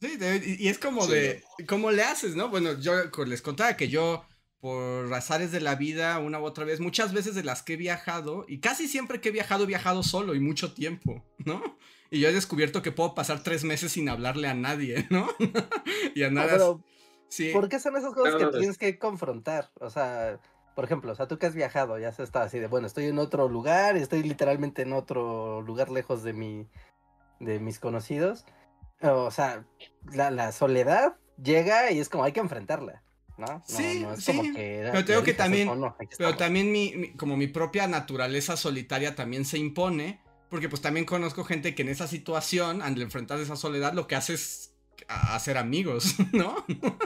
sí, y es como de, ¿cómo le haces, no? Bueno, yo les contaba que yo, por azares de la vida, una u otra vez, muchas veces de las que he viajado, y casi siempre que he viajado, he viajado solo y mucho tiempo, ¿no? Y yo he descubierto que puedo pasar tres meses sin hablarle a nadie, ¿no? y a ah, nada.
sí. ¿Por qué son esas cosas que tienes que confrontar? O sea, por ejemplo, o sea, tú que has viajado, ya se está así de, bueno, estoy en otro lugar, estoy literalmente en otro lugar lejos de mi, de mis conocidos. O sea, la, soledad llega y es como hay que enfrentarla. ¿no?
sí, sí. pero tengo que también, pero también mi, como mi propia naturaleza solitaria también se impone, porque pues también conozco gente que en esa situación, al enfrentar esa soledad, lo que hace es hacer amigos, ¿no?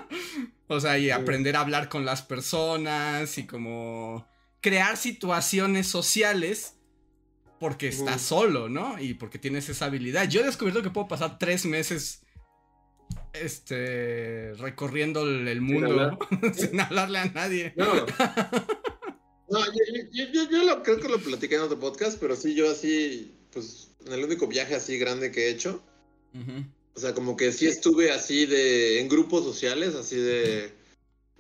O sea, y aprender a hablar con las personas y como crear situaciones sociales porque estás solo, ¿no? Y porque tienes esa habilidad. Yo he descubierto que puedo pasar tres meses este recorriendo el, mundo sin, hablarle a nadie.
No, no yo, lo, creo que lo platiqué en otro podcast, pero sí, yo así, pues, en el único viaje así grande que he hecho, o sea, como que sí estuve así de, en grupos sociales, así de,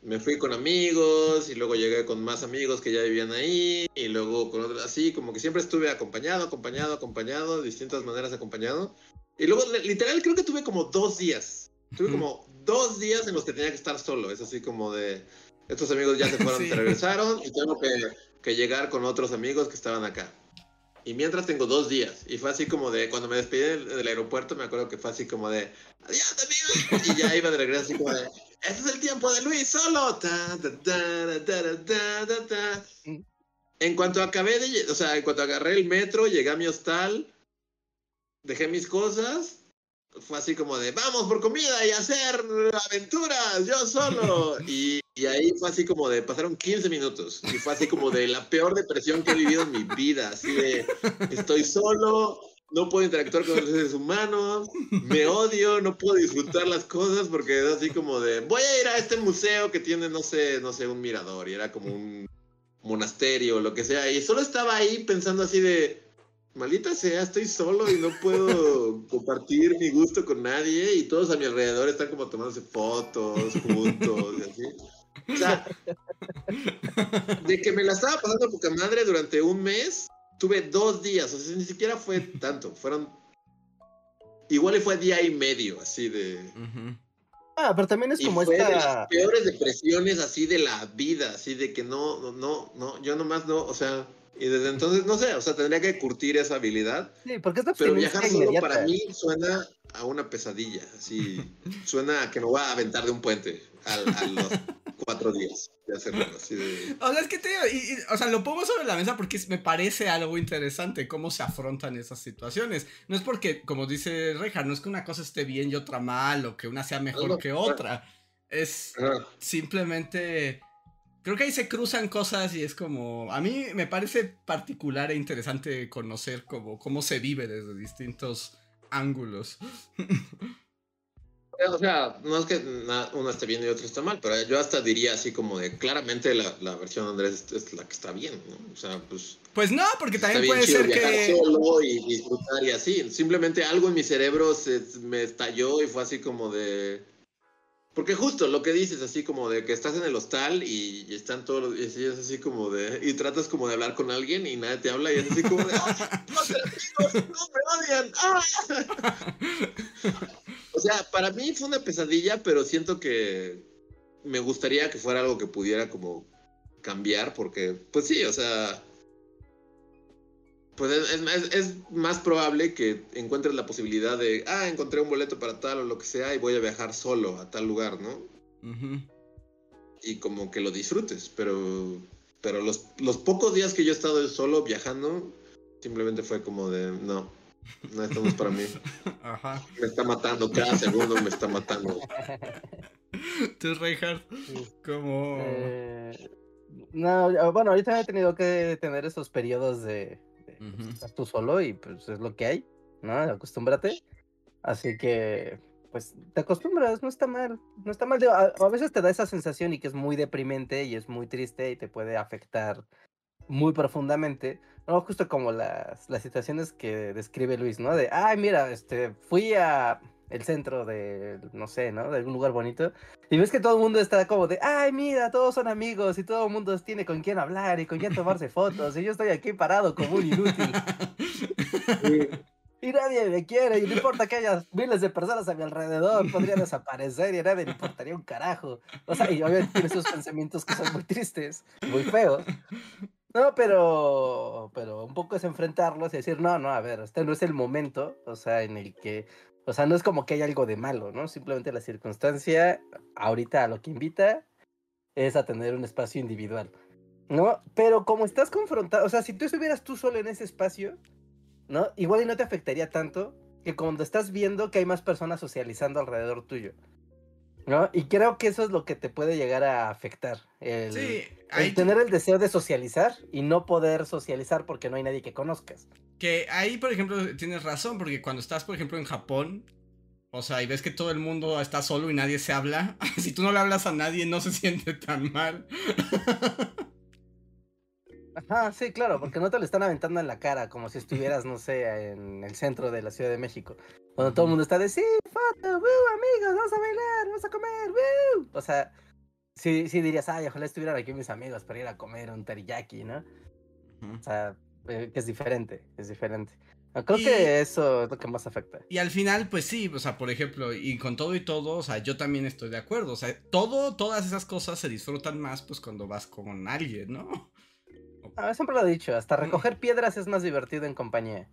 me fui con amigos y luego llegué con más amigos que ya vivían ahí y luego con otros, así como que siempre estuve acompañado, acompañado, acompañado, de distintas maneras acompañado. Y luego, literal, creo que tuve como dos días. Tuve como dos días en los que tenía que estar solo. Es así como de, estos amigos ya se fueron, se regresaron y tengo que, que llegar con otros amigos que estaban acá. Y mientras tengo dos días. Y fue así como de, cuando me despedí del, aeropuerto, me acuerdo que fue así como de, adiós amigos. Y ya iba de regreso así como de, este es el tiempo de Luis solo. en cuanto acabé de, o sea, en cuanto agarré el metro, llegué a mi hostal, dejé mis cosas. Fue así como de, vamos por comida y hacer aventuras, yo solo. Y y ahí fue así como de, pasaron 15 minutos y fue así como de la peor depresión que he vivido en mi vida, así de, estoy solo, no puedo interactuar con los seres humanos, me odio, no puedo disfrutar las cosas porque es así como de, voy a ir a este museo que tiene, no sé, no sé, un mirador y era como un monasterio o lo que sea, y solo estaba ahí pensando así de, maldita sea, estoy solo y no puedo compartir mi gusto con nadie y todos a mi alrededor están como tomándose fotos juntos y así. O sea, de que me la estaba pasando poca madre durante un mes, tuve dos días, o sea, ni siquiera fue tanto, fueron... Igual fue día y medio, así de...
Ah, pero también es como
fue de las peores depresiones así de la vida, así de que no, no, no, no, yo nomás no, o sea, y desde entonces, no sé, o sea, tendría que curtir esa habilidad.
Sí, porque es
Pero viajar solo para mí suena a una pesadilla, así, suena a que me voy a aventar de un puente a, los cuatro días de hacerlo, así de...
O sea, es que te o sea, lo pongo sobre la mesa porque me parece algo interesante cómo se afrontan esas situaciones. No es porque, como dice Reja, no es que una cosa esté bien y otra mal, o que una sea mejor que otra. Es simplemente creo que ahí se cruzan cosas y es como, a mí me parece particular e interesante conocer cómo, cómo se vive desde distintos ángulos.
O sea, no es que uno esté bien y otro está mal, pero yo hasta diría así como de claramente la, la versión de Andrés es, la que está bien, ¿no? O sea, pues.
Pues no, porque también puede ser que.
solo y disfrutar y así. Simplemente algo en mi cerebro se, me estalló y fue así como de porque justo lo que dices, así como de que estás en el hostal y, están todos los. Y es así como de. Y tratas como de hablar con alguien y nadie te habla y es así como de. ¡No, ¡No me odian! ¡Ah! o sea, para mí fue una pesadilla, pero siento que me gustaría que fuera algo que pudiera como cambiar, porque, pues sí, o sea pues es, más probable que encuentres la posibilidad de, ah, encontré un boleto para tal o lo que sea y voy a viajar solo a tal lugar, ¿no? Y como que lo disfrutes, pero, pero los, los pocos días que yo he estado solo viajando, simplemente fue como de, no, no estamos para mí. Ajá. Me está matando, cada segundo me está matando.
¿Tú, Reinhardt? ¿Cómo...?
Eh, no, bueno, ahorita he tenido que tener esos periodos de Estás tú solo y pues es lo que hay, ¿no? Acostúmbrate. Así que, pues te acostumbras, no está mal, no está mal. A, a, veces te da esa sensación y que es muy deprimente y es muy triste y te puede afectar muy profundamente, ¿no? Justo como las, las situaciones que describe Luis, ¿no? De, ay, mira, este, fui a el centro de, no sé, ¿no? De algún lugar bonito. Y ves que todo el mundo está como de, ay, mira, todos son amigos y todo el mundo tiene con quién hablar y con quién tomarse fotos. Y yo estoy aquí parado como un inútil. y, nadie me quiere. Y no importa que haya miles de personas a mi alrededor, podría desaparecer y a nadie le importaría un carajo. O sea, y obviamente tiene esos pensamientos que son muy tristes, muy feos. No, pero, pero un poco es enfrentarlos y decir, no, no, a ver, este no es el momento, o sea, en el que o sea, no es como que hay algo de malo, ¿no? Simplemente la circunstancia, ahorita a lo que invita, es a tener un espacio individual, ¿no? Pero como estás confrontado, o sea, si tú estuvieras tú solo en ese espacio, ¿no? Igual y no te afectaría tanto que cuando estás viendo que hay más personas socializando alrededor tuyo. ¿No? Y creo que eso es lo que te puede llegar a afectar. El, sí, el tener el deseo de socializar y no poder socializar porque no hay nadie que conozcas.
Que ahí, por ejemplo, tienes razón, porque cuando estás, por ejemplo, en Japón, o sea, y ves que todo el mundo está solo y nadie se habla, si tú no le hablas a nadie no se siente tan mal.
Ajá, sí, claro, porque no te lo están aventando en la cara, como si estuvieras, no sé, en el centro de la Ciudad de México. Cuando todo el mundo está de, sí, foto, woo, amigos, vamos a bailar, vamos a comer, woo. O sea, sí, sí dirías, ay, ojalá estuvieran aquí mis amigos para ir a comer un teriyaki, ¿no? O sea, eh, que es diferente, es diferente. Ah, creo que eso es lo que más afecta.
Y al final, pues sí, o sea, por ejemplo, y con todo y todo, o sea, yo también estoy de acuerdo. O sea, todo, todas esas cosas se disfrutan más, pues, cuando vas con alguien, ¿no?
Ah, siempre lo he dicho, hasta recoger piedras es más divertido en compañía.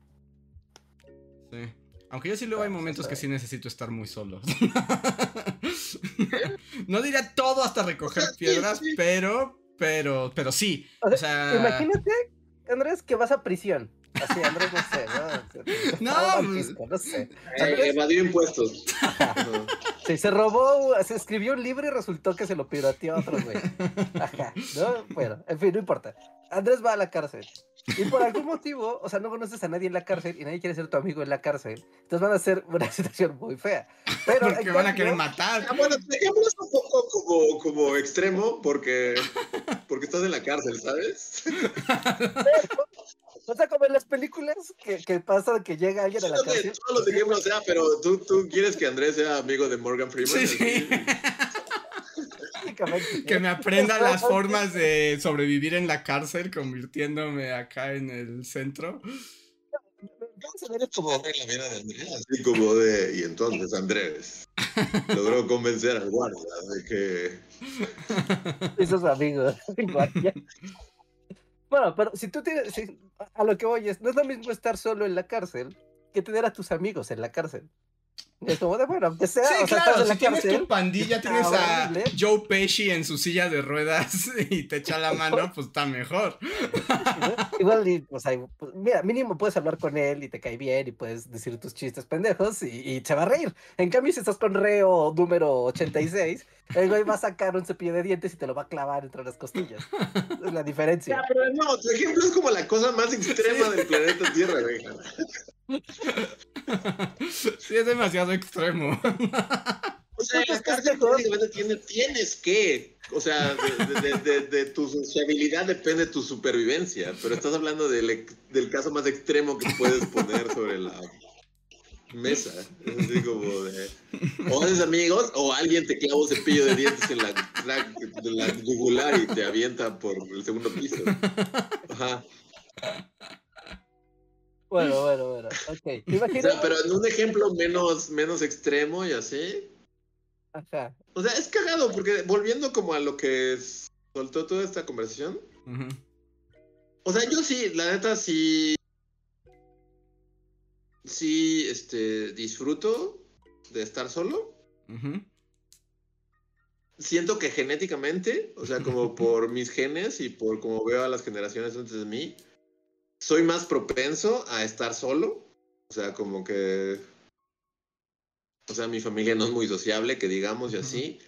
Sí. Aunque yo sí luego hay ah, momentos que sí necesito estar muy solo. no diría todo hasta recoger piedras, pero, pero, pero sí. O sea,
imagínate Andrés, que vas a prisión. Así, Andrés, no sé, ¿no? No,
pues, no sé. evadió impuestos.
Sí, se robó, se escribió un libro y resultó que se lo pirateó a otro güey. Ajá, ¿no? Bueno, en fin, no importa. Andrés va a la cárcel. Y por algún motivo, o sea, no conoces a nadie en la cárcel y nadie quiere ser tu amigo en la cárcel. Entonces van a ser una situación muy fea. Pero
porque van a querer matar.
Ah, bueno, dejémoslo un poco como, como extremo porque, porque estás en la cárcel, ¿sabes?
o sea, como en las películas que, que pasa que llega alguien a la cárcel.
Todos los ejemplos sea, pero ¿tú, tú quieres que Andrés sea amigo de Morgan Freeman. Sí, sí.
Que me aprenda las formas de sobrevivir en la cárcel, convirtiéndome acá en el centro.
como la vida de Andrés, así como de. Y entonces Andrés logró convencer al guardia de que.
Esos amigos, Bueno, pero si tú tienes. a lo que voy es, no es lo mismo estar solo en la cárcel que tener a tus amigos en la cárcel. Es como de, bueno, que sea.
Sí, claro, si tienes tu pandilla, tienes a Joe Pesci en su silla de ruedas y te echa la mano, pues está mejor.
Igual, o sea, pues, mira, mínimo puedes hablar con él y te cae bien y puedes decir tus chistes pendejos y, y se va a reír. En cambio, si estás con reo número 86, el güey va a sacar un cepillo de dientes y te lo va a clavar entre las costillas. Es la diferencia.
pero no, tu ejemplo es como la cosa más extrema del planeta Tierra, güey.
Sí, es demasiado extremo.
O sea, la cárcel tiene, tienes que, o sea, de, tu sociabilidad depende tu supervivencia, pero estás hablando del, caso más extremo que puedes poner sobre la mesa. Es así como de, o haces amigos o alguien te clava un cepillo de dientes en la, la jugular y te avienta por el segundo piso. Ajá.
Bueno, bueno, bueno. Ok.
pero en un ejemplo menos, menos extremo y así.
Ajá.
O sea, es cagado, porque volviendo como a lo que soltó toda esta conversación. O sea, yo sí, la neta sí. Sí, este, disfruto de estar solo. Siento que genéticamente, o sea, como por mis genes y por como veo a las generaciones antes de mí, soy más propenso a estar solo. O sea, como que. O sea, mi familia no es muy sociable, que digamos, y así.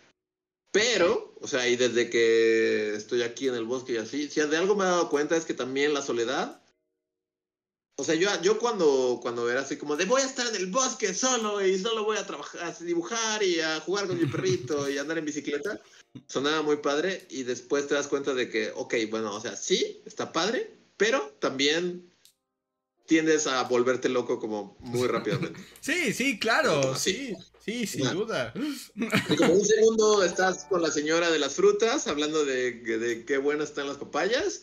Pero, o sea, y desde que estoy aquí en el bosque y así, si de algo me he dado cuenta es que también la soledad. O sea, yo, yo cuando, cuando era así como de voy a estar en el bosque solo y solo voy a trabajar, a dibujar y a jugar con mi perrito y andar en bicicleta, sonaba muy padre y después te das cuenta de que, ok, bueno, o sea, sí, está padre, pero también tiendes a volverte loco como muy rápidamente.
Sí, sí, claro, sí, sí, sin duda.
Y como un segundo estás con la señora de las frutas hablando de, de qué buenas están las papayas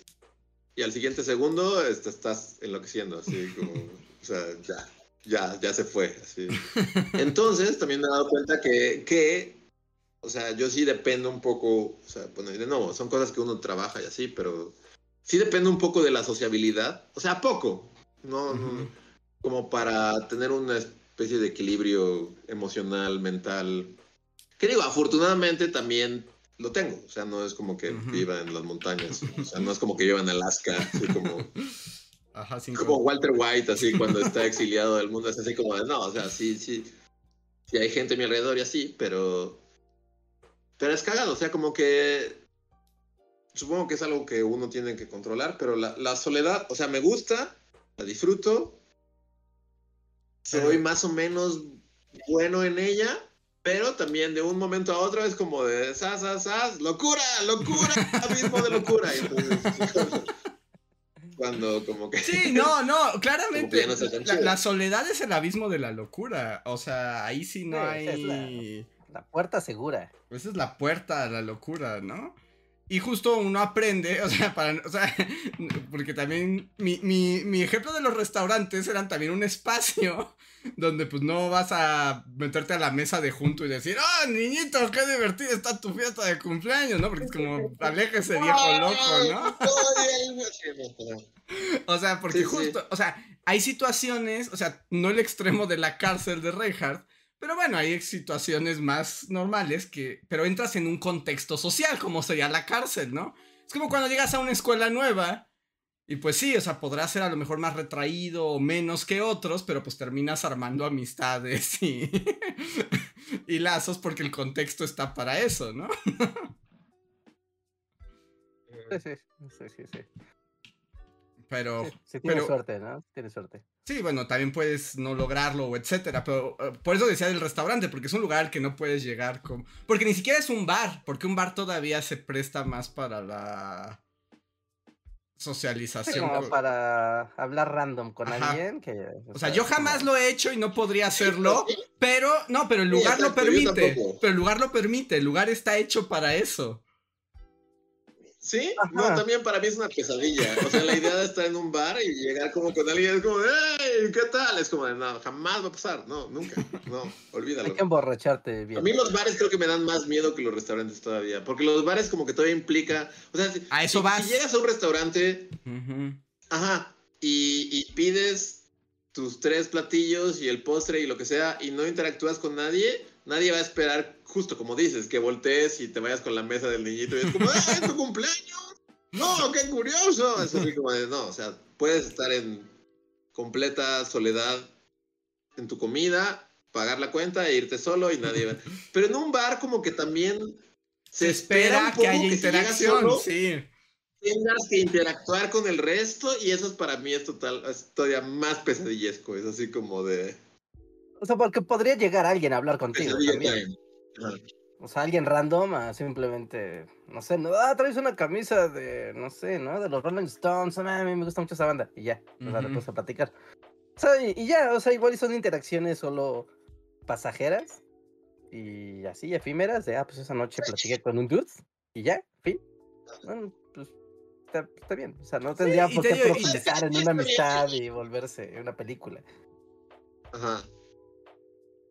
y al siguiente segundo este, estás enloqueciendo, así como, o sea, ya, ya, ya se fue, así. Entonces también me he dado cuenta que, que o sea, yo sí dependo un poco, o sea, bueno, de nuevo, son cosas que uno trabaja y así, pero sí depende un poco de la sociabilidad, o sea, poco, no, como para tener una especie de equilibrio emocional, mental. Que digo, afortunadamente también lo tengo, o sea, no es como que viva en las montañas, o sea, no es como que viva en Alaska, así como... Ajá, como Walter White, así cuando está exiliado del mundo, es así como de, no, o sea, sí, sí, sí hay gente a mi alrededor y así, pero... Pero es cagado, o sea, como que supongo que es algo que uno tiene que controlar, pero la, soledad, o sea, me gusta, la disfruto, soy más o menos bueno en ella, pero también de un momento a otro es como de sas, sas, sas, locura, locura, abismo de locura. cuando como que...
Sí, no, no, claramente la, soledad es el abismo de la locura, o sea, ahí sí no hay...
la, puerta segura.
Esa es la puerta a la locura, ¿no? Y justo uno aprende, o sea, para, o sea porque también mi, mi, mi, ejemplo de los restaurantes eran también un espacio donde pues no vas a meterte a la mesa de junto y decir, ¡oh, niñito, qué divertido está tu fiesta de cumpleaños! ¿no? Porque es como, aléjese viejo loco, ¿no? o sea, porque justo, o sea, hay situaciones, o sea, no el extremo de la cárcel de Reinhardt, pero bueno, hay situaciones más normales que, pero entras en un contexto social, como sería la cárcel, ¿no? Es como cuando llegas a una escuela nueva y pues sí, o sea, podrás ser a lo mejor más retraído o menos que otros, pero pues terminas armando amistades y, y lazos porque el contexto está para eso, ¿no?
sí, sí, sí, sí. Sí.
Pero.
Sí, tienes suerte, ¿no? Tienes suerte.
Sí, bueno, también puedes no lograrlo, etcétera. Pero eh, por eso decía del restaurante, porque es un lugar que no puedes llegar como. Porque ni siquiera es un bar, porque un bar todavía se presta más para la socialización.
para hablar random con alguien. Que,
o, sea, yo jamás lo he hecho y no podría hacerlo, pero no, pero el lugar lo permite. Pero el lugar lo permite, el lugar está hecho para eso.
Sí, no, también para mí es una pesadilla. O sea, la idea de estar en un bar y llegar como con alguien es como, ¡hey! ¿Qué tal? Es como, no, jamás va a pasar. No, nunca. No, olvídalo.
Hay que emborracharte bien.
A mí los bares creo que me dan más miedo que los restaurantes todavía. Porque los bares como que todavía implica. O sea, si,
a eso
vas. si llegas a un restaurante, ajá, y, y pides tus tres platillos y el postre y lo que sea, y no interactúas con nadie, nadie va a esperar justo como dices, que voltees y te vayas con la mesa del niñito y es como, ¡eh, es tu cumpleaños! ¡No, qué curioso! Es así como de, no, o sea, puedes estar en completa soledad en tu comida, pagar la cuenta e irte solo y nadie va. Pero en un bar como que también se, espera, que haya interacción, sí. Tengas que interactuar con el resto y eso es para mí es total, es todavía más pesadillesco, es así como de...
O sea, porque podría llegar alguien a hablar contigo también. O sea, alguien random a simplemente, no sé, no, ah, traes una camisa de, no sé, ¿no? De los Rolling Stones, a mí me gusta mucho esa banda. Y ya, o sea, le a platicar. O sea, y, ya, o sea, igual son interacciones solo pasajeras y así, efímeras, de, ah, pues esa noche platiqué con un dude y ya, fin. Bueno, pues está, bien. O sea, no tendría por qué profundizar en una amistad y volverse una película.
Ajá.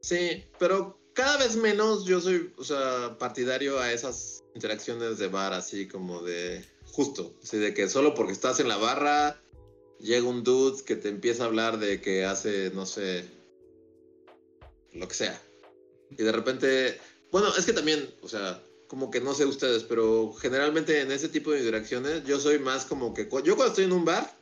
Sí, pero cada vez menos yo soy, o sea, partidario a esas interacciones de bar, así como de justo, así de que solo porque estás en la barra llega un dude que te empieza a hablar de que hace, no sé, lo que sea. Y de repente, bueno, es que también, o sea, como que no sé ustedes, pero generalmente en ese tipo de interacciones yo soy más como que yo cuando estoy en un bar,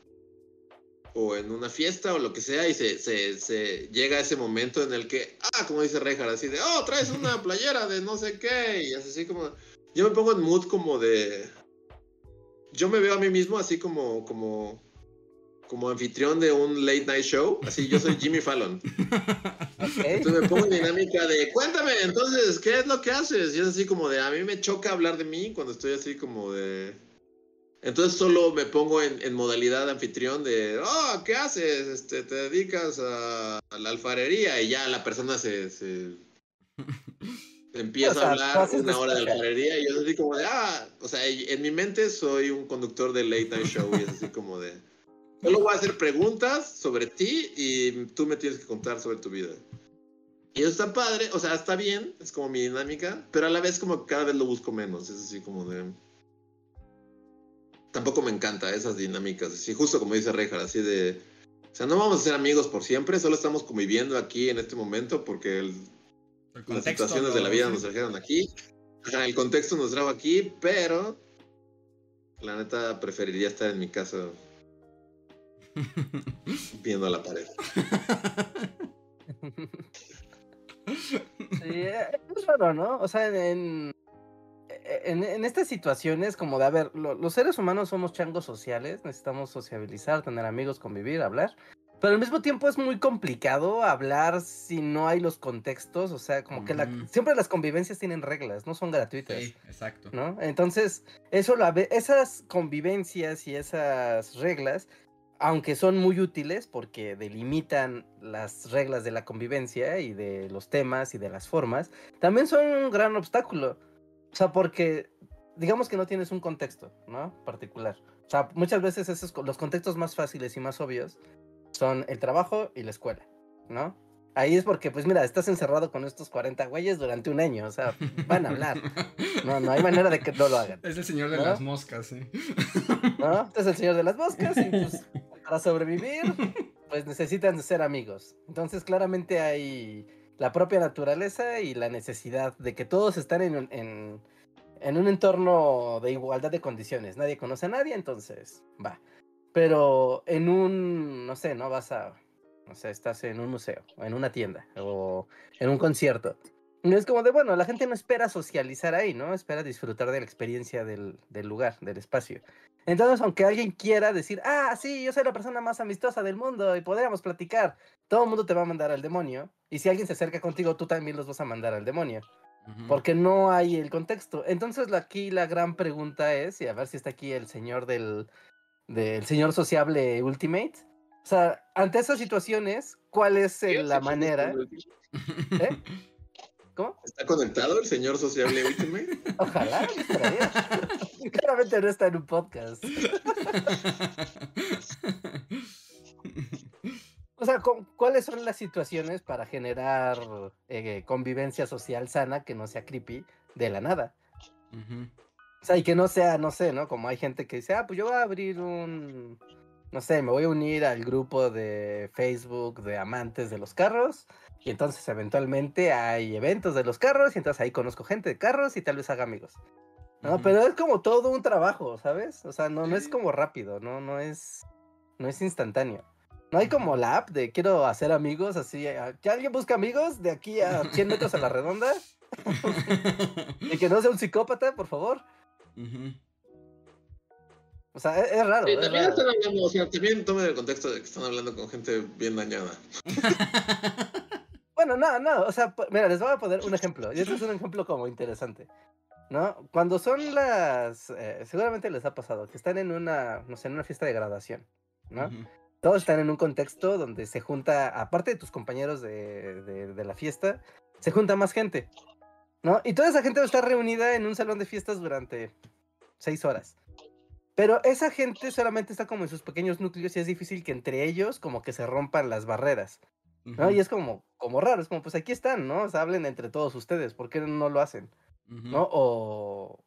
o en una fiesta o lo que sea y se, se, se llega ese momento en el que, ah, como dice Reinhardt, así de, oh, traes una playera de no sé qué, y así como, yo me pongo en mood como de, yo me veo a mí mismo así como, como, como anfitrión de un late night show, así yo soy Jimmy Fallon. Entonces me pongo en dinámica de, cuéntame, entonces, ¿qué es lo que haces? Y es así como de, a mí me choca hablar de mí cuando estoy así como de entonces solo me pongo en, modalidad anfitrión de, oh, ¿qué haces? Este, te dedicas a, la alfarería y ya la persona se, se, empieza a hablar una hora de alfarería y yo así como de, ah, o sea, en mi mente soy un conductor de late night show y es así como de, solo voy a hacer preguntas sobre ti y tú me tienes que contar sobre tu vida. Y eso está padre, o sea, está bien, es como mi dinámica, pero a la vez como cada vez lo busco menos, es así como de tampoco me encanta esas dinámicas, así justo como dice Rejar, así de, o sea, no vamos a ser amigos por siempre, solo estamos conviviendo aquí en este momento porque las situaciones de la vida nos trajeron aquí, el contexto nos trajo aquí, pero la neta preferiría estar en mi casa viendo a la pared.
Sí, es raro, ¿no? O sea, en, en, estas situaciones como de, a ver, los seres humanos somos changos sociales, necesitamos sociabilizar, tener amigos, convivir, hablar. Pero al mismo tiempo es muy complicado hablar si no hay los contextos, o sea, como que la, siempre las convivencias tienen reglas, no son gratuitas. Sí,
exacto.
¿no? Entonces, eso la, esas convivencias y esas reglas, aunque son muy útiles porque delimitan las reglas de la convivencia y de los temas y de las formas, también son un gran obstáculo. O sea, porque digamos que no tienes un contexto, ¿no? Particular. O sea, muchas veces esos, los contextos más fáciles y más obvios son el trabajo y la escuela, ¿no? Ahí es porque, pues mira, estás encerrado con estos 40 güeyes durante un año, o sea, van a hablar. No, no hay manera de que no lo hagan.
Es el señor de las moscas, ¿eh?
¿No? Este es el señor de las moscas y pues para sobrevivir, pues necesitan ser amigos. Entonces, claramente hay la propia naturaleza y la necesidad de que todos estén en, en, en, un entorno de igualdad de condiciones. Nadie conoce a nadie, entonces va. Pero en un, no sé, no vas a, no sé, estás en un museo, en una tienda, o en un concierto. Y es como de, bueno, la gente no espera socializar ahí, ¿no? Espera disfrutar de la experiencia del, del lugar, del espacio. Entonces, aunque alguien quiera decir, ah, sí, yo soy la persona más amistosa del mundo y podríamos platicar, todo el mundo te va a mandar al demonio. Y si alguien se acerca contigo, tú también los vas a mandar al demonio. Porque no hay el contexto. Entonces aquí la gran pregunta es, y a ver si está aquí el señor del, del señor sociable Ultimate. O sea, ante esas situaciones, ¿cuál es la manera?
¿Eh? ¿Cómo? ¿Está conectado el señor sociable Ultimate?
Ojalá, Claramente no está en un podcast. O sea, ¿cuáles son las situaciones para generar eh, convivencia social sana que no sea creepy de la nada? O sea, y que no sea, no sé, ¿no? Como hay gente que dice, ah, pues yo voy a abrir un, no sé, me voy a unir al grupo de Facebook de amantes de los carros. Y entonces eventualmente hay eventos de los carros y entonces ahí conozco gente de carros y tal vez haga amigos. No, pero es como todo un trabajo, ¿sabes? O sea, no, no es como rápido, no, no es, no es instantáneo. No hay como la app de quiero hacer amigos, así, que alguien busca amigos de aquí a 100 metros a la redonda. y que no sea un psicópata, por favor. O sea, es, raro.
también están hablando, o sea, también tome el contexto de que están hablando con gente bien dañada.
bueno, no, no, o sea, mira, les voy a poner un ejemplo. Y este es un ejemplo como interesante. ¿No? Cuando son las. Eh, seguramente les ha pasado que están en una, no sé, en una fiesta de graduación, ¿no? todos están en un contexto donde se junta, aparte de tus compañeros de, la fiesta, se junta más gente, ¿no? Y toda esa gente va a estar reunida en un salón de fiestas durante seis horas. Pero esa gente solamente está como en sus pequeños núcleos y es difícil que entre ellos como que se rompan las barreras, ¿no? Y es como, como raro, es como, pues aquí están, ¿no? O sea, hablen entre todos ustedes, ¿por qué no lo hacen? ¿No? O,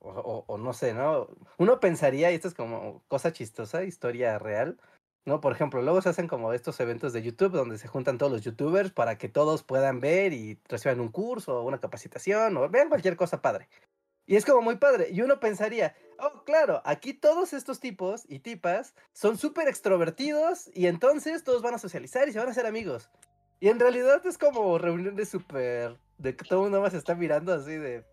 o, o, no sé, ¿no? Uno pensaría, y esto es como cosa chistosa, historia real, ¿no? Por ejemplo, luego se hacen como estos eventos de YouTube donde se juntan todos los youtubers para que todos puedan ver y reciban un curso o una capacitación o vean cualquier cosa padre. Y es como muy padre. Y uno pensaría, oh, claro, aquí todos estos tipos y tipas son súper extrovertidos y entonces todos van a socializar y se van a hacer amigos. Y en realidad es como reuniones súper... de que todo el mundo más está mirando así de...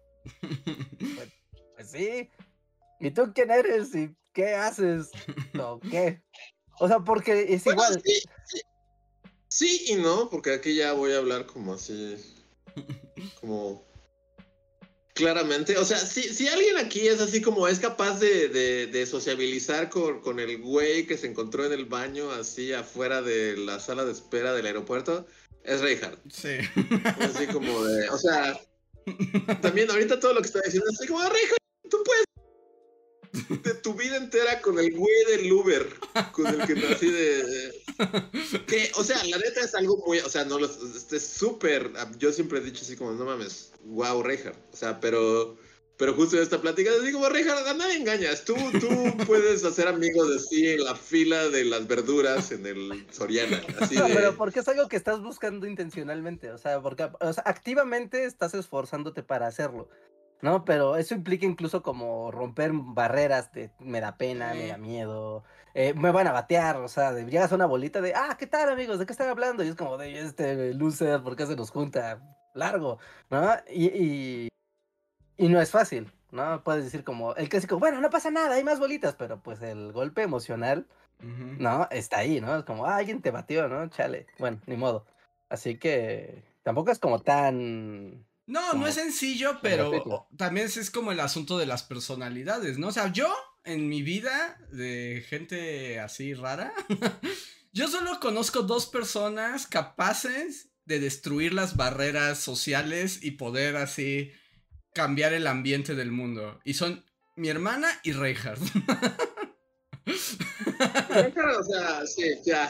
Pues, pues, sí. ¿Y tú quién eres? ¿Y qué haces? ¿O qué? O sea, porque es igual.
Sí, y no, porque aquí ya voy a hablar como así. Como. Claramente. O sea, si, si alguien aquí es así como es capaz de, de, sociabilizar con, con, el güey que se encontró en el baño, así afuera de la sala de espera del aeropuerto, es Reinhardt.
Sí.
Así como de. O sea. También ahorita todo lo que está diciendo es así como, Reinhardt, tú puedes de tu vida entera con el güey del Uber, con el que nací de, Que, o sea, la neta es algo muy, o sea, no, es súper, yo siempre he dicho así como, no mames, wow, Reinhardt, o sea, pero, pero justo en esta plática, digo, Reinhardt, a nadie engañas, tú, tú puedes hacer amigos de sí en la fila de las verduras en el Soriana, así
No, pero porque es algo que estás buscando intencionalmente, o sea, porque o sea, activamente estás esforzándote para hacerlo. ¿No? Pero eso implica incluso como romper barreras de me da pena, me da miedo, eh, me van a batear, o sea, llegas a una bolita de, ah, ¿qué tal amigos? ¿De qué están hablando? Y es como de, este loser, ¿por qué se nos junta? Largo, ¿no? Y, y, no es fácil, ¿no? Puedes decir como, el clásico, bueno, no pasa nada, hay más bolitas, pero pues el golpe emocional, ¿no? Está ahí, ¿no? Es como, ah, alguien te batió, ¿no? Chale, bueno, ni modo. Así que tampoco es como tan
no, no es sencillo, pero también es como el asunto de las personalidades, ¿no? O sea, yo en mi vida de gente así rara, yo solo conozco dos personas capaces de destruir las barreras sociales y poder así cambiar el ambiente del mundo. Y son mi hermana y Reinhardt.
o sea, sí, ya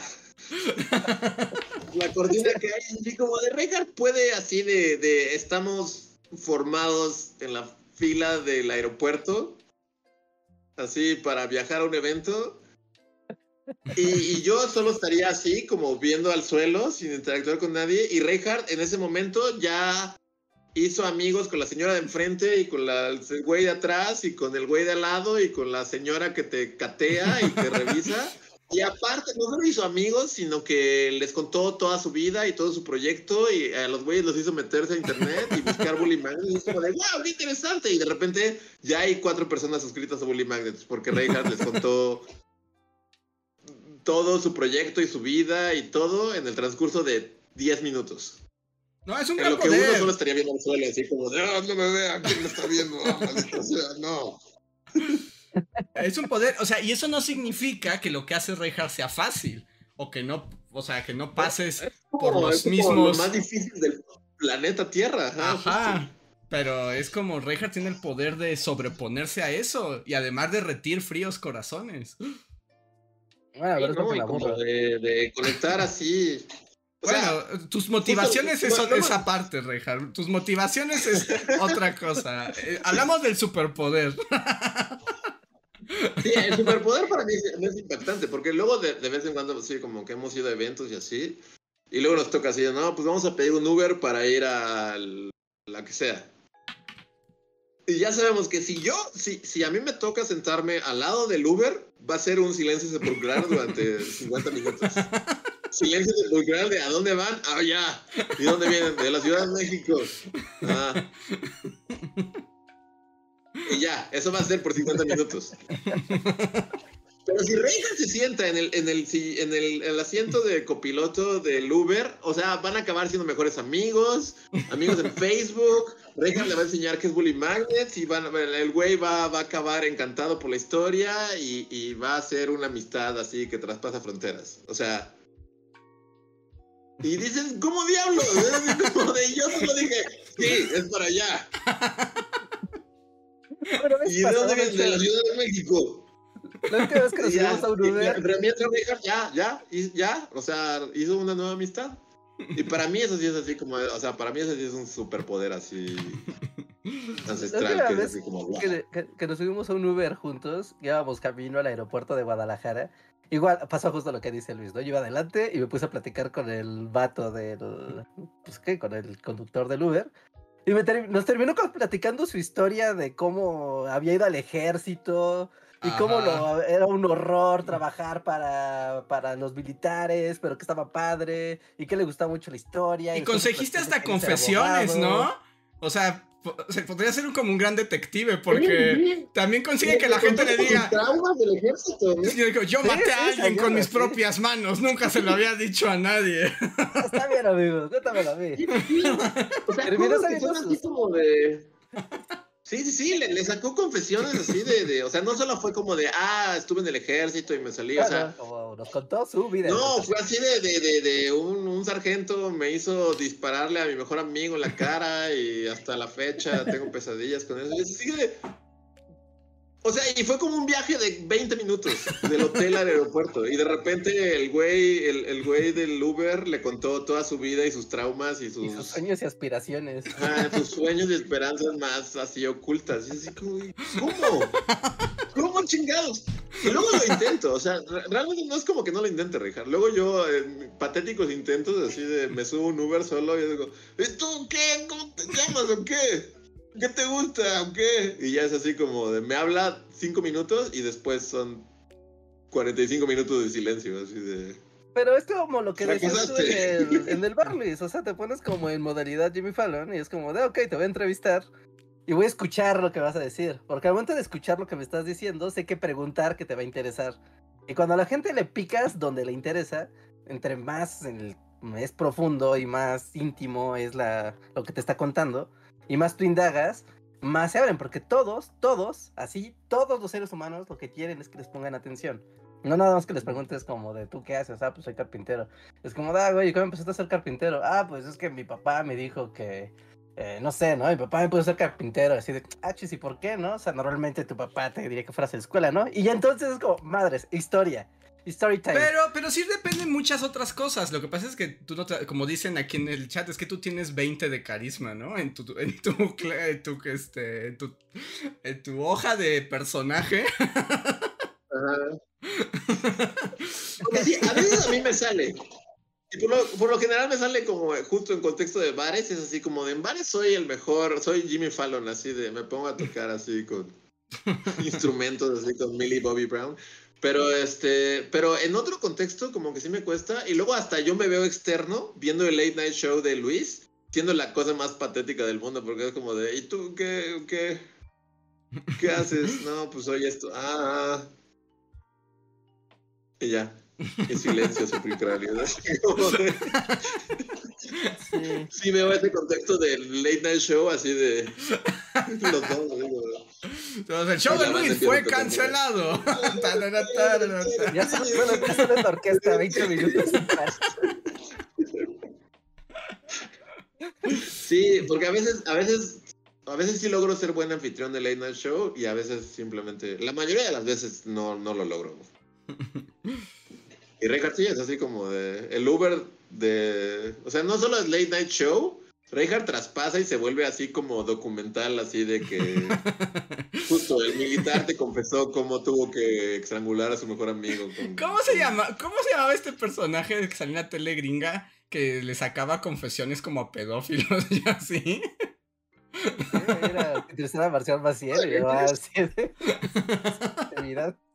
la cortina que hay, así como de Reinhardt puede así de, de estamos formados en la fila del aeropuerto, así para viajar a un evento. Y, yo solo estaría así, como viendo al suelo, sin interactuar con nadie. Y Reinhardt en ese momento ya hizo amigos con la señora de enfrente y con la, el güey de atrás y con el güey de al lado y con la señora que te catea y te revisa. Y aparte, no solo hizo amigos, sino que les contó toda su vida y todo su proyecto y a los güeyes los hizo meterse a internet y buscar Bully Magnets. Y es como de, wow, qué interesante. Y de repente ya hay cuatro personas suscritas a Bully Magnets porque Reinhardt les contó todo su proyecto y su vida y todo en el transcurso de 10 minutos.
No, es un
En lo que uno solo estaría viendo al suelo, así como de, ah, no me vean, ¿quién me está viendo? Maldita sea, no.
Es un poder, o sea, y eso no significa que lo que hace Reinhardt sea fácil, o que no, o sea, que no pases por los mismos...
lo más difícil del planeta Tierra.
Ajá. Pero es como Reinhardt tiene el poder de sobreponerse a eso y además derretir fríos corazones.
Bueno, como de, conectar así.
bueno, tus motivaciones es esa parte, Reinhardt. Tus motivaciones es otra cosa. Eh, hablamos del superpoder.
Sí, el superpoder para mí es impactante, porque luego de, vez en cuando, sí, como que hemos ido a eventos y así, y luego nos toca así, no, pues vamos a pedir un Uber para ir a la que sea. Y ya sabemos que si yo, si, si a mí me toca sentarme al lado del Uber, va a ser un silencio sepulcral durante 50 minutos. Silencio sepulcral de ¿a dónde van? Ah, ya. ¿Y dónde vienen? De la Ciudad de México. Ah. Y ya, eso va a ser por 50 minutos. Pero si Reagan se sienta en el, en el, en el, asiento de copiloto del Uber, o sea, van a acabar siendo mejores amigos, amigos en Facebook. Reagan le va a enseñar que es Bully Magnets y van, el güey va, va, a acabar encantado por la historia y, y va a ser una amistad así que traspasa fronteras. O sea, y dices, ¿cómo diablos? Como de yo solo dije, sí, es para allá. ¿Y de dónde vienes? De la Ciudad de México.
La última vez que nos fuimos a un Uber.
Pero mientras ya, ya, ya, o sea, hizo una nueva amistad. Y para mí eso sí es así como, o sea, para mí eso sí es un superpoder así ancestral.
Que, es así como, que, que, nos subimos a un Uber juntos, íbamos camino al aeropuerto de Guadalajara. Igual pasó justo lo que dice Luis, ¿no? Yo iba adelante y me puse a platicar con el vato del, pues qué, con el conductor del Uber. Y nos terminó platicando su historia de cómo había ido al ejército, y cómo lo, era un horror trabajar para, para los militares, pero que estaba padre y que le gustaba mucho la historia.
Y, conseguiste hasta confesiones, ¿no? O sea, se podría ser como un gran detective porque también consigue que la gente le diga
del ejército,
yo maté a alguien con mis propias manos nunca se lo había dicho a nadie
está bien amigos cuéntamelo a mí
o sea, así como de Sí, sí, sí, le, sacó confesiones así de, de, o sea, no solo fue como de, ah, estuve en el ejército y me salí, o sea.
Como nos contó su vida.
No, fue así de, de, de, de un, un, sargento me hizo dispararle a mi mejor amigo en la cara y hasta la fecha tengo pesadillas con eso. Y así de, o sea, y fue como un viaje de 20 minutos del hotel al aeropuerto. Y de repente el güey, el, el güey del Uber le contó toda su vida y sus traumas y sus,
y sus sueños y aspiraciones.
Ah, sus sueños y esperanzas más así ocultas. Y así como, ¿cómo? ¿Cómo chingados? Y luego lo intento. O sea, realmente no es como que no lo intente, Richard. Luego yo, en patéticos intentos así de me subo un Uber solo y digo, ¿y tú qué? ¿Cómo te llamas o qué? ¿Qué te gusta? ¿O qué? Y ya es así como de, me habla cinco minutos y después son 45 minutos de silencio, así de...
Pero es como lo que decías tú en el, en el Barleys, o sea, te pones como en modalidad Jimmy Fallon y es como de, ok, te voy a entrevistar y voy a escuchar lo que vas a decir, porque al momento de escuchar lo que me estás diciendo, sé qué preguntar que te va a interesar. Y cuando a la gente le picas donde le interesa, entre más es profundo y más íntimo es la, lo que te está contando, y más tú indagas, más se abren, porque todos, todos, así, todos los seres humanos lo que quieren es que les pongan atención. No nada más que les preguntes como de tú qué haces, ah, pues soy carpintero. Es como, ah, güey, ¿cómo empezaste a ser carpintero? Ah, pues es que mi papá me dijo que, eh, no sé, ¿no? Mi papá me puso a ser carpintero, así de, ah, chis, ¿y por qué, no? O sea, normalmente tu papá te diría que fueras a la escuela, ¿no? Y ya entonces es como, madres, historia.
Pero, pero sí dependen muchas otras cosas. Lo que pasa es que tú no, como dicen aquí en el chat, es que tú tienes 20 de carisma, ¿no? En tu, en tu, en tu, este, en tu, en tu hoja de personaje.
sí, a veces a mí me sale. Y por lo, por lo, general me sale como justo en contexto de bares, es así como de en bares soy el mejor, soy Jimmy Fallon, así de me pongo a tocar así con instrumentos, así con Millie Bobby Brown. Pero este, pero en otro contexto como que sí me cuesta y luego hasta yo me veo externo viendo el late night show de Luis, siendo la cosa más patética del mundo porque es como de, ¿y tú qué qué qué haces? No, pues oye esto. Ah. ah. Y ya. En silencio sepulcral. Sí. sí veo ese contexto del late night show así de los dos.
el show de Luis fue cancelado.
ya bueno, la orquesta 20 minutos.
Sí, porque a veces, a veces, a veces sí logro ser buen anfitrión de Late Night Show y a veces simplemente, la mayoría de las veces no, no lo logro. Y Reinhardt sí es así como de, el Uber de, o sea, no solo es Late Night Show, Reinhardt traspasa y se vuelve así como documental, así de que justo el militar te confesó cómo tuvo que estrangular a su mejor amigo.
¿Cómo se llama? ¿Cómo se llamaba este personaje de que salía en la tele gringa? que le sacaba confesiones como a pedófilos y así.
Era tercera versión más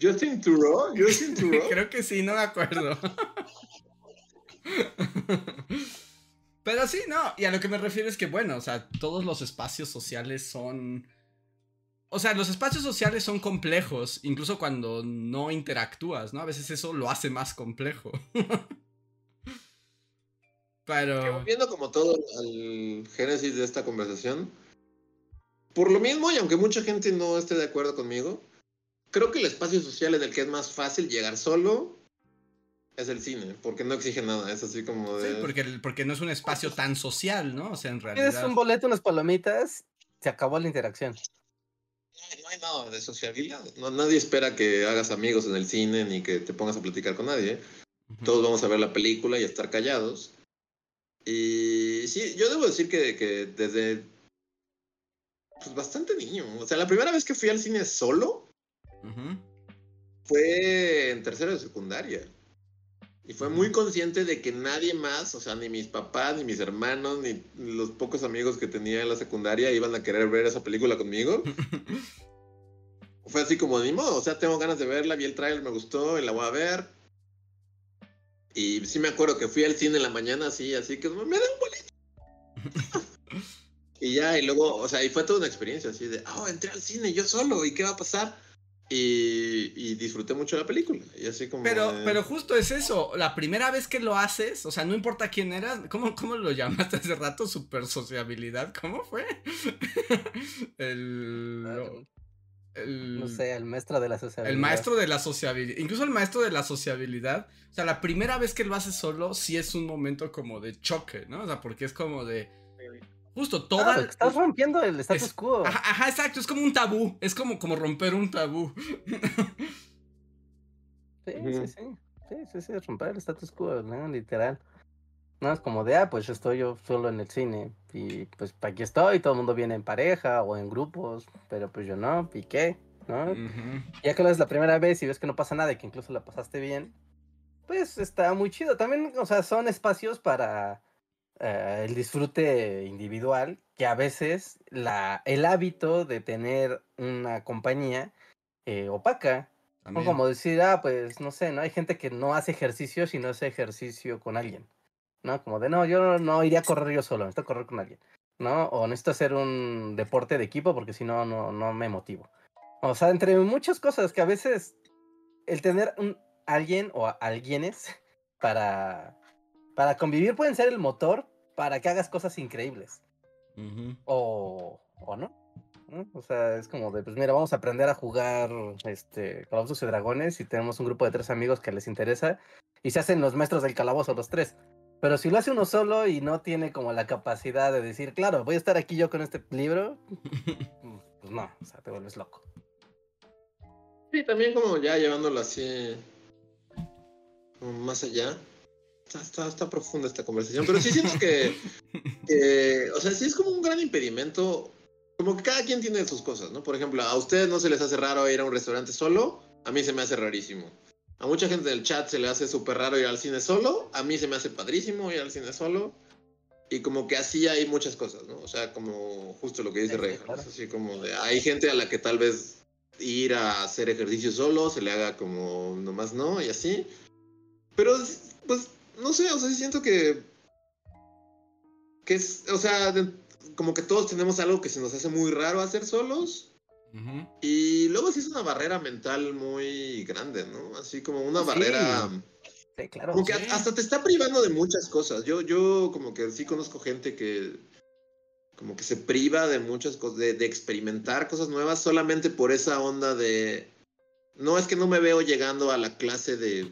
Justin Thoreau, Justin Thoreau.
Creo que sí, no me acuerdo. Pero sí, no, y a lo que me refiero es que, bueno, o sea, todos los espacios sociales son... O sea, los espacios sociales son complejos, incluso cuando no interactúas, ¿no? A veces eso lo hace más complejo. Pero...
Volviendo como todo al génesis de esta conversación, por lo mismo, y aunque mucha gente no esté de acuerdo conmigo, creo que el espacio social en el que es más fácil llegar solo es el cine, porque no exige nada, es así como de...
Sí, porque, porque no es un espacio tan social, ¿no? O sea, en realidad...
Tienes un boleto, unas palomitas, se acabó la interacción.
No hay nada de sociabilidad. No, nadie espera que hagas amigos en el cine ni que te pongas a platicar con nadie. Todos vamos a ver la película y a estar callados. Y sí, yo debo decir que, que desde pues bastante niño. O sea, la primera vez que fui al cine solo fue en tercero de secundaria. Y fue muy consciente de que nadie más, o sea, ni mis papás, ni mis hermanos, ni los pocos amigos que tenía en la secundaria iban a querer ver esa película conmigo. fue así como, ni modo, o sea, tengo ganas de verla, vi el trailer, me gustó y la voy a ver. Y sí me acuerdo que fui al cine en la mañana así, así que me da un boleto. y ya, y luego, o sea, y fue toda una experiencia así de, oh, entré al cine yo solo, ¿y qué va a pasar? Y, disfruté mucho la película. Y así como.
Pero, pero justo es eso. La primera vez que lo haces, o sea, no importa quién eras. ¿Cómo, cómo lo llamaste hace rato? Super sociabilidad. ¿Cómo fue? el.
no sé, el maestro de la sociabilidad.
El maestro de la sociabilidad. Incluso el maestro de la sociabilidad. O sea, la primera vez que lo haces solo, sí es un momento como de choque, ¿no? O sea, porque es como de. Justo toda.
estás rompiendo el status quo.
Ajá, exacto. Es como un tabú. Es como, como romper un tabú.
sí, sí, sí. Sí, sí, sí, romper el status quo, ¿no? Literal. No es como de, ah, pues estoy yo solo en el cine. Y pues aquí estoy, todo el mundo viene en pareja o en grupos. Pero pues yo no, ¿y qué? ¿No? Ya que lo es la primera vez y ves que no pasa nada y que incluso la pasaste bien pues está muy chido. También, o sea, son espacios para eh, el disfrute individual, que a veces la, el hábito de tener una compañía eh, opaca. O como decir, ah, pues no sé, ¿no? Hay gente que no hace ejercicio si no hace ejercicio con alguien. ¿No? Como de, no, yo no iría a correr yo solo, necesito correr con alguien. ¿No? O necesito hacer un deporte de equipo porque si no, no, no me motivo. O sea, entre muchas cosas que a veces el tener un, alguien o alguienes para, para convivir pueden ser el motor para que hagas cosas increíbles. o, o no. O sea, es como de, pues mira, vamos a aprender a jugar este, Calabozos y Dragones y tenemos un grupo de tres amigos que les interesa y se hacen los maestros del calabozo los tres. Pero si lo hace uno solo y no tiene como la capacidad de decir, claro, voy a estar aquí yo con este libro, pues no, o sea, te vuelves loco.
Sí, también como ya llevándolo así más allá. Está, está, profunda esta conversación, pero sí siento que, o sea, sí es como un gran impedimento, como que cada quien tiene sus cosas, ¿no? Por ejemplo, a ustedes no se les hace raro ir a un restaurante solo, a mí se me hace rarísimo. A mucha gente del chat se le hace súper raro ir al cine solo, a mí se me hace padrísimo ir al cine solo. Y como que así hay muchas cosas, ¿no? O sea, como justo lo que dice Rey. Así como de, hay gente a la que tal vez ir a hacer ejercicio solo se le haga como nomás no y así. Pero, pues, no sé, o sea, siento que. Que es, o sea, como que todos tenemos algo que se nos hace muy raro hacer solos. Y luego sí es una barrera mental muy grande, ¿no? Así como una barrera.
Sí, claro.
Como que hasta te está privando de muchas cosas. Yo, yo como que sí conozco gente que como que se priva de muchas cosas, de, de, experimentar cosas nuevas solamente por esa onda de, no es que no me veo llegando a la clase de...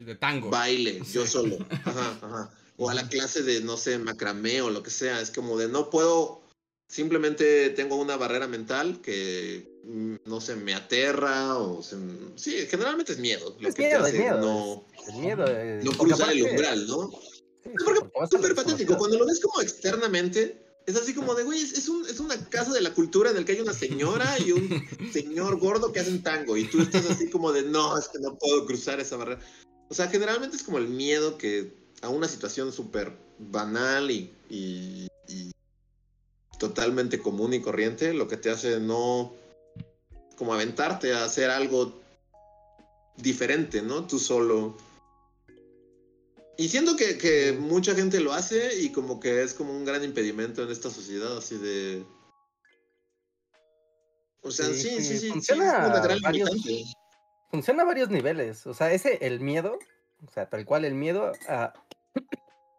De tango.
Baile, yo solo. Ajá, ajá. O a la clase de, no sé, macramé o lo que sea. Es como de, no puedo, simplemente tengo una barrera mental que, mm, no sé, me aterra o se, sí, generalmente es miedo.
Lo es que miedo, te hace es miedo. No, es miedo.
no cruzar el umbral, ¿no? porque, es súper patético. Cuando lo ves como externamente, es así como de, güey, es, un, es una casa de la cultura en el que hay una señora y un señor gordo que hacen tango. Y tú estás así como de, no, es que no puedo cruzar esa barrera. O sea, generalmente es como el miedo que a una situación súper banal y, y, y, totalmente común y corriente, lo que te hace no como aventarte a hacer algo diferente, ¿no? Tú solo. Y siento que, que, mucha gente lo hace y como que es como un gran impedimento en esta sociedad, así de... O sea, sí, sí, sí,
funciona, a varios, funciona a varios niveles. O sea, ese, el miedo, o sea, tal cual el miedo a,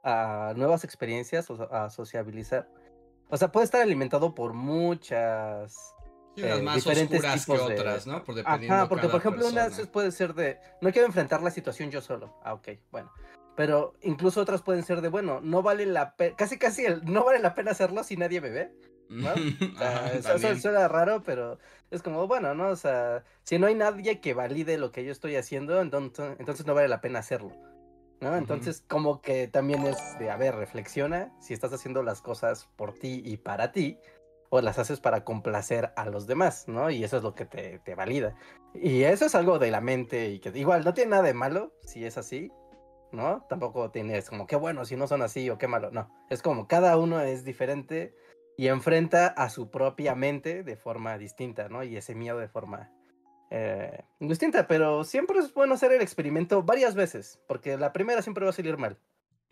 a nuevas experiencias, o a sociabilizar. O sea, puede estar alimentado por muchas
Sí, unas eh, más oscuras que otras, ¿no?
Por Ajá, porque por ejemplo, una puede ser de, no quiero enfrentar la situación yo solo. Ah, ok, bueno. Pero incluso otras pueden ser de, bueno, no vale la pena, casi casi el, no vale la pena hacerlo si nadie me ve. ¿No? eso, suena raro, pero es como, bueno, ¿no? O sea, si no hay nadie que valide lo que yo estoy haciendo, entonces, entonces no vale la pena hacerlo. ¿no? Entonces, como que también es de, a ver, reflexiona si estás haciendo las cosas por ti y para ti, o las haces para complacer a los demás, ¿no? Y eso es lo que te, te valida. Y eso es algo de la mente y que igual no tiene nada de malo si es así, ¿no? Tampoco tienes como qué bueno si no son así o qué malo, no. Es como cada uno es diferente y enfrenta a su propia mente de forma distinta, ¿no? Y ese miedo de forma eh, distinta, pero siempre es bueno hacer el experimento varias veces, porque la primera siempre va a salir mal.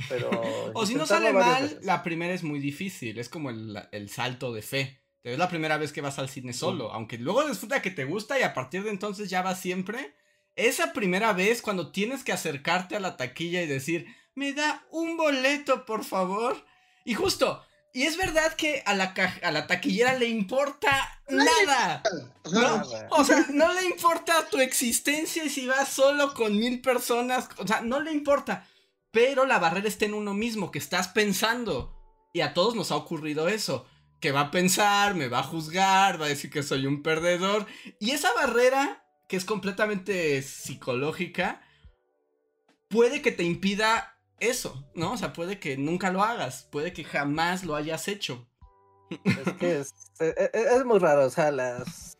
Pero
o si no sale mal, la primera es muy difícil, es como el, el salto de fe. Es la primera vez que vas al cine solo, aunque luego disfruta que te gusta y a partir de entonces ya vas siempre esa primera vez cuando tienes que acercarte a la taquilla y decir, me da un boleto, por favor. Y justo, y es verdad que a la, a la taquillera le importa nada. ¿no? O sea, no le importa tu existencia y si vas solo con mil personas. O sea, no le importa. Pero la barrera está en uno mismo, que estás pensando. Y a todos nos ha ocurrido eso. Que va a pensar, me va a juzgar, va a decir que soy un perdedor. Y esa barrera que es completamente psicológica, puede que te impida eso, ¿no? O sea, puede que nunca lo hagas, puede que jamás lo hayas hecho.
Es que es, e, e, es, muy raro, o sea, las,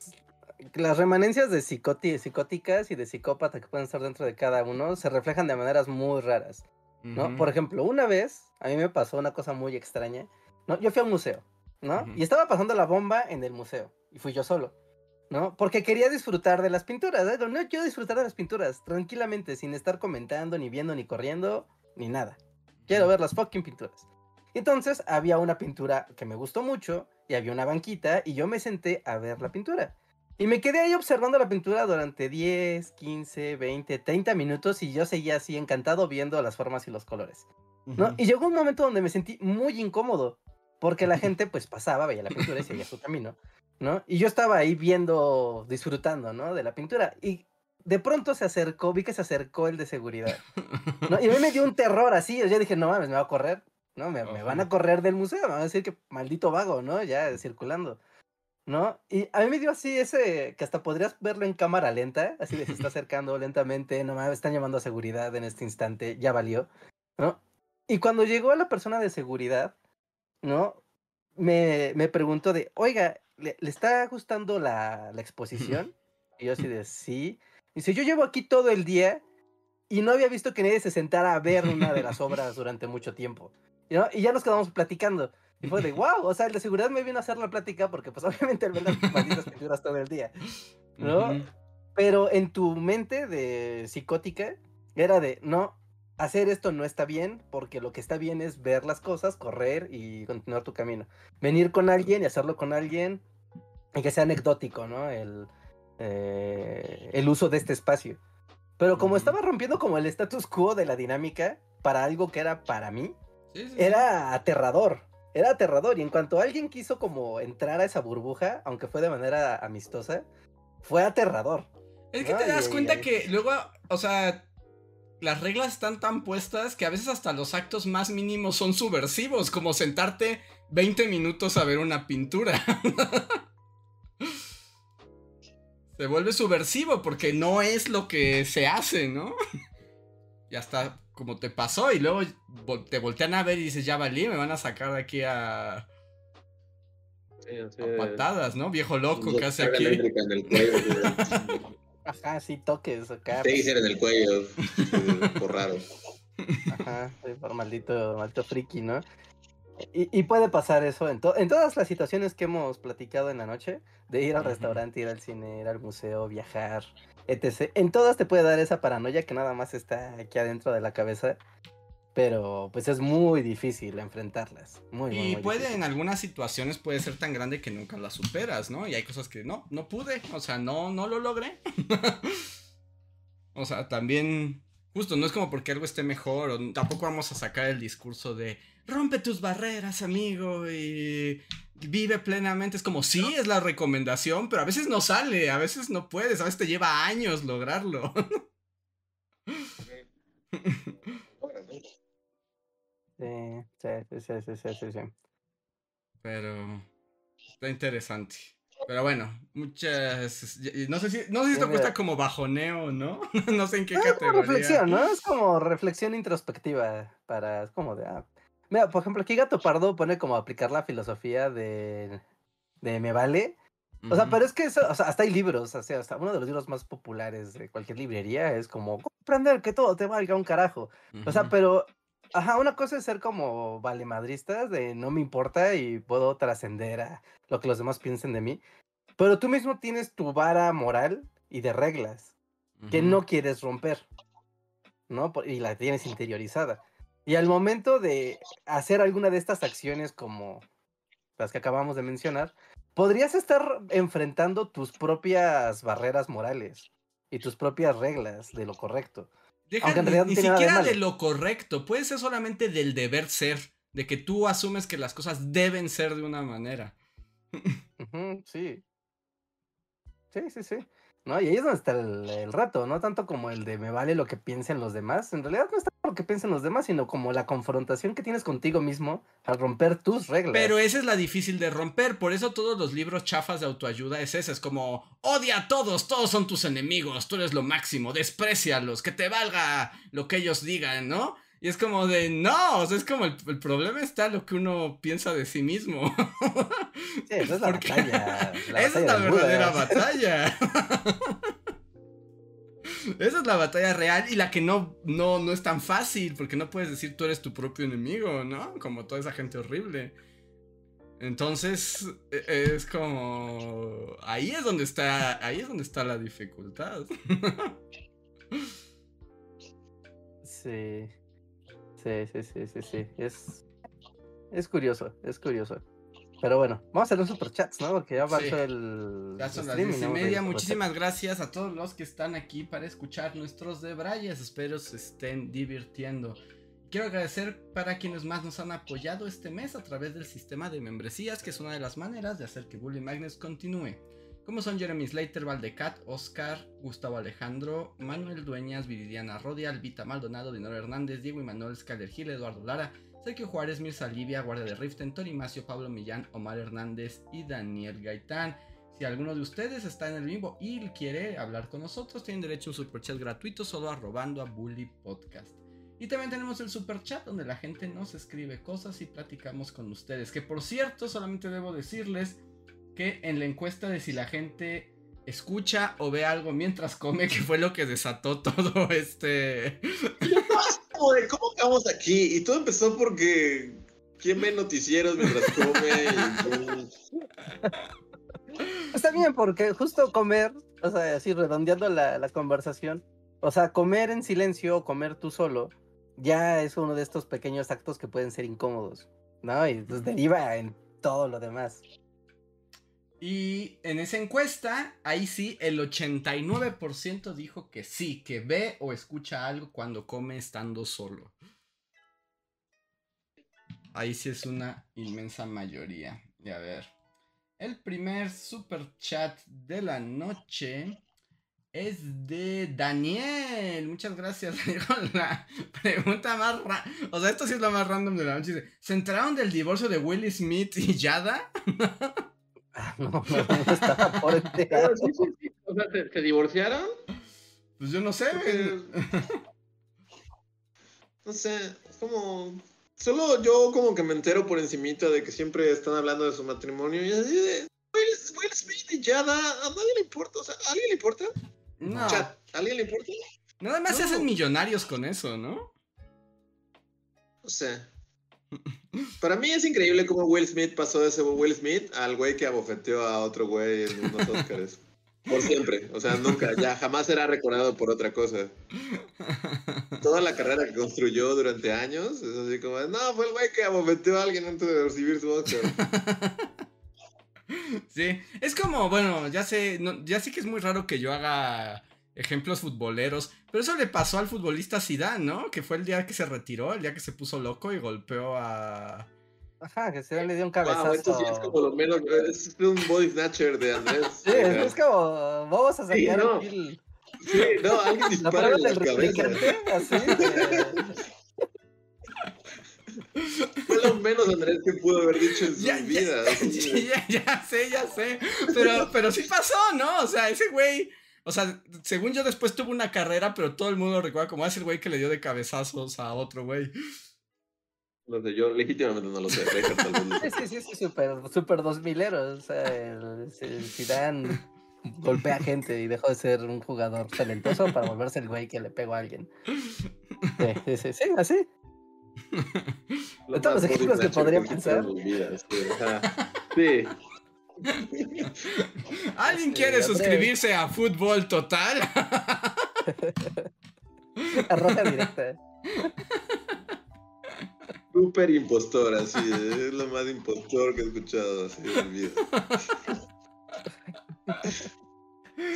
las remanencias de psicóticas y de psicópata que pueden estar dentro de cada uno se reflejan de maneras muy raras, ¿no? Por ejemplo, una vez a mí me pasó una cosa muy extraña, ¿no? Yo fui a un museo, ¿no? Y estaba pasando la bomba en el museo y fui yo solo. ¿no? Porque quería disfrutar de las pinturas, ¿eh? No quiero disfrutar de las pinturas tranquilamente, sin estar comentando, ni viendo, ni corriendo, ni nada. Quiero ver las fucking pinturas. Entonces había una pintura que me gustó mucho y había una banquita y yo me senté a ver la pintura. Y me quedé ahí observando la pintura durante 10, 15, 20, 30 minutos y yo seguía así encantado viendo las formas y los colores. ¿no? Y llegó un momento donde me sentí muy incómodo porque la gente pues pasaba, veía la pintura y seguía su camino. ¿no? Y yo estaba ahí viendo, disfrutando, ¿no? De la pintura. Y de pronto se acercó, vi que se acercó el de seguridad. ¿no? Y a mí me dio un terror así. Yo dije, no mames, me va a correr. ¿no? Me, van a correr del museo, me van a decir que maldito vago, ¿no? Ya circulando. ¿No? Y a mí me dio así ese, que hasta podrías verlo en cámara lenta, así de se está acercando lentamente, no mames, están llamando a seguridad en este instante, ya valió, ¿no? Y cuando llegó la persona de seguridad, ¿no? Me, me preguntó de, oiga, ¿le, está gustando la, la exposición? y yo así de, sí. Dice, yo llevo aquí todo el día y no había visto que nadie se sentara a ver una de las obras durante mucho tiempo. Y ya nos quedamos platicando. Y fue de, wow, o sea, el de seguridad me vino a hacer la plática porque pues obviamente él ve las malditas pinturas todo el día. ¿No? Pero en tu mente de psicótica era de, no, hacer esto no está bien porque lo que está bien es ver las cosas, correr y continuar tu camino. Venir con alguien y hacerlo con alguien y que sea anecdótico, ¿no? El, eh, el uso de este espacio. Pero como estaba rompiendo como el status quo de la dinámica para algo que era para mí, era aterrador. era aterrador. Y en cuanto alguien quiso como entrar a esa burbuja, aunque fue de manera amistosa, fue aterrador.
Es que te das cuenta que luego, o sea, las reglas están tan puestas que a veces hasta los actos más mínimos son subversivos, como sentarte 20 minutos a ver una pintura. se vuelve subversivo porque no es lo que se hace, ¿no? y hasta como te pasó y luego te voltean a ver y dices, ya valí, me van a sacar de aquí a... patadas, ¿no? Viejo loco que hace aquí.
Ajá, sí, toques acá.
Taser en el cuello, por raro.
Ajá, por maldito, maldito friki, ¿no? Y, puede pasar eso en, en todas las situaciones que hemos platicado en la noche, de ir al restaurante, ir al cine, ir al museo, viajar, etc. En todas te puede dar esa paranoia que nada más está aquí adentro de la cabeza, pero pues es muy difícil enfrentarlas. Muy,
y puede, en algunas situaciones puede ser tan grande que nunca la superas, ¿no? Y hay cosas que no, no pude, o sea, no, no lo logré. o sea, también, justo, no es como porque algo esté mejor, o tampoco vamos a sacar el discurso de rompe tus barreras, amigo, y vive plenamente. Es como, sí, es la recomendación, pero a veces no sale, a veces no puedes, a veces te lleva años lograrlo.
Sí, sí, sí, sí, sí, sí,
Pero está interesante. Pero bueno, muchas. No sé si, no sé si esto cuesta como bajoneo, ¿no? no sé en qué categoría.
Es reflexión, ¿no? Es como reflexión introspectiva. Para. Es como de. Ah, Mira, por ejemplo, aquí Gato Pardo pone como aplicar la filosofía de, de me vale. O sea, pero es que eso, o sea, hasta hay libros, o sea, hasta uno de los libros más populares de cualquier librería es como comprender que todo te valga un carajo. O sea, pero, ajá, una cosa es ser como valemadristas de no me importa y puedo trascender a lo que los demás piensen de mí. Pero tú mismo tienes tu vara moral y de reglas que no quieres romper, ¿no? Y la tienes interiorizada. Y al momento de hacer alguna de estas acciones como las que acabamos de mencionar, podrías estar enfrentando tus propias barreras morales y tus propias reglas de lo correcto.
Deja, ni, siquiera de, lo correcto, puede ser solamente del deber ser, de que tú asumes que las cosas deben ser de una manera.
sí. Sí, sí, sí. ¿No? Y ahí es donde está el, rato, no tanto como el de me vale lo que piensen los demás. En realidad no está lo que piensen los demás, sino como la confrontación que tienes contigo mismo al romper tus reglas.
Pero esa es la difícil de romper, por eso todos los libros chafas de autoayuda es ese, es como odia a todos, todos son tus enemigos, tú eres lo máximo, desprecialos, que te valga lo que ellos digan, ¿no? Y es como de, no, o sea, es como el, problema está lo que uno piensa de sí mismo.
Sí, esa es la batalla.
esa es la verdadera batalla. esa es la batalla real y la que no, no, no es tan fácil, porque no puedes decir tú eres tu propio enemigo, ¿no? Como toda esa gente horrible. Entonces, e, es como. Ahí es donde está. Ahí es donde está la dificultad.
sí. Sí, sí, sí, sí, sí. Es, es curioso, es curioso. Pero bueno, vamos a hacer un superchats, ¿no? Porque ya va el.
Ya son las diez y media. Muchísimas gracias a todos los que están aquí para escuchar nuestros debrayes. Espero se estén divirtiendo. Quiero agradecer para quienes más nos han apoyado este mes a través del sistema de membresías, que es una de las maneras de hacer que Bully Magnets continúe como son Jeremy Slater, Valdecat, Oscar, Gustavo Alejandro, Manuel Dueñas, Viridiana Rodia, Albita Maldonado, Dinero Hernández, Diego Manuel Scaler Gil, Eduardo Lara, Sergio Juárez, Mirza Livia, Guardia de Riften, Tori Macio, Pablo Millán, Omar Hernández y Daniel Gaitán. Si alguno de ustedes está en el vivo y quiere hablar con nosotros, tienen derecho a un superchat gratuito solo arrobando a Bully Podcast. Y también tenemos el superchat donde la gente nos escribe cosas y platicamos con ustedes. Que por cierto, solamente debo decirles que en la encuesta de si la gente escucha o ve algo mientras come, que fue lo que desató todo este.
¿Cómo acabamos aquí? Y todo empezó porque. ¿Quién ve noticieros mientras come?
Está bien, porque justo comer, o sea, así redondeando la, la conversación, o sea, comer en silencio o comer tú solo, ya es uno de estos pequeños actos que pueden ser incómodos, ¿no? Y pues deriva en todo lo demás.
Y en esa encuesta, ahí sí, el 89% dijo que sí, que ve o escucha algo cuando come estando solo. ahí sí es una inmensa mayoría. Y a ver. El primer super chat de la noche es de Daniel. Muchas gracias. la pregunta más O sea, esto sí es lo más random de la noche. ¿Se enteraron del divorcio de Will Smith y Yada?
Ah, no, no, no estaba por enterado.
O sea, ¿se, divorciaron?
Pues yo no sé.
no sé, es como... Solo yo como que me entero por encimita de que siempre están hablando de su matrimonio y así de... Will, Smith y Yada, a nadie le importa, o sea, ¿a alguien le importa? No. ¿a alguien le importa?
Nada más se hacen millonarios con eso, ¿no?
No sé. Para mí es increíble cómo Will Smith pasó de ese Will Smith al güey que abofeteó a otro güey en unos Oscars. Por siempre. O sea, nunca, ya jamás será recordado por otra cosa. Toda la carrera que construyó durante años es así como, no, fue el güey que abofeteó a alguien antes de recibir su Oscar.
Sí, es como, bueno, ya sé, ya sé que es muy raro que yo haga ejemplos futboleros, pero eso le pasó al futbolista Zidane, ¿no? Que fue el día que se retiró, el día que se puso loco y golpeó a...
Ajá, que se le dio un cabezazo. esto
sí es como lo menos, es un body snatcher de Andrés.
sí, es, como, vamos a sacar sí,
no. Sí, no, alguien dispara en la cabeza. Así, Fue lo menos Andrés que pudo haber dicho en su vida.
Ya, ya, sé, ya sé. Pero, pero sí pasó, ¿no? O sea, ese güey. O sea, según yo después tuvo una carrera, pero todo el mundo lo recuerda como ese güey que le dio de cabezazos a otro güey.
No sé, yo legítimamente no lo sé.
sí, sí, sí, súper, súper dos mileros. O sea, el, el golpea a gente y dejó de ser un jugador talentoso para volverse el güey que le pegó a alguien. Sí, sí, sí, sí así. Todos los ejemplos que podría pensar.
Sí.
¿Alguien quiere suscribirse a Fútbol Total?
Arroja directa.
Super impostor, así, es lo más impostor que he escuchado así en mi vida.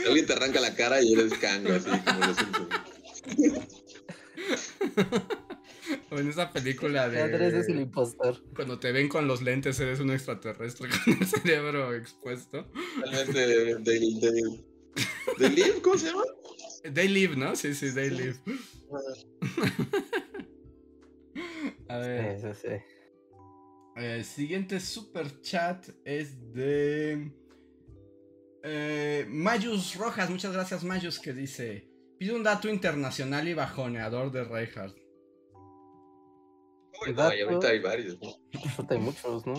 alguien te arranca la cara y eres cango, así como lo siento.
O en esa película de.
Andrés es el impostor.
Cuando te ven con los lentes, eres un extraterrestre con el cerebro expuesto.
Tal de, de, de, Live, ¿cómo se llama?
They Live, ¿no? Sí, sí, They Live. A ver.
Sí, sí,
El siguiente super chat es de. Eh, Mayus Rojas, muchas gracias Mayus, que dice: Pide un dato internacional y bajoneador de Reinhardt
ahorita hay varios, ¿no?
hay muchos, ¿no?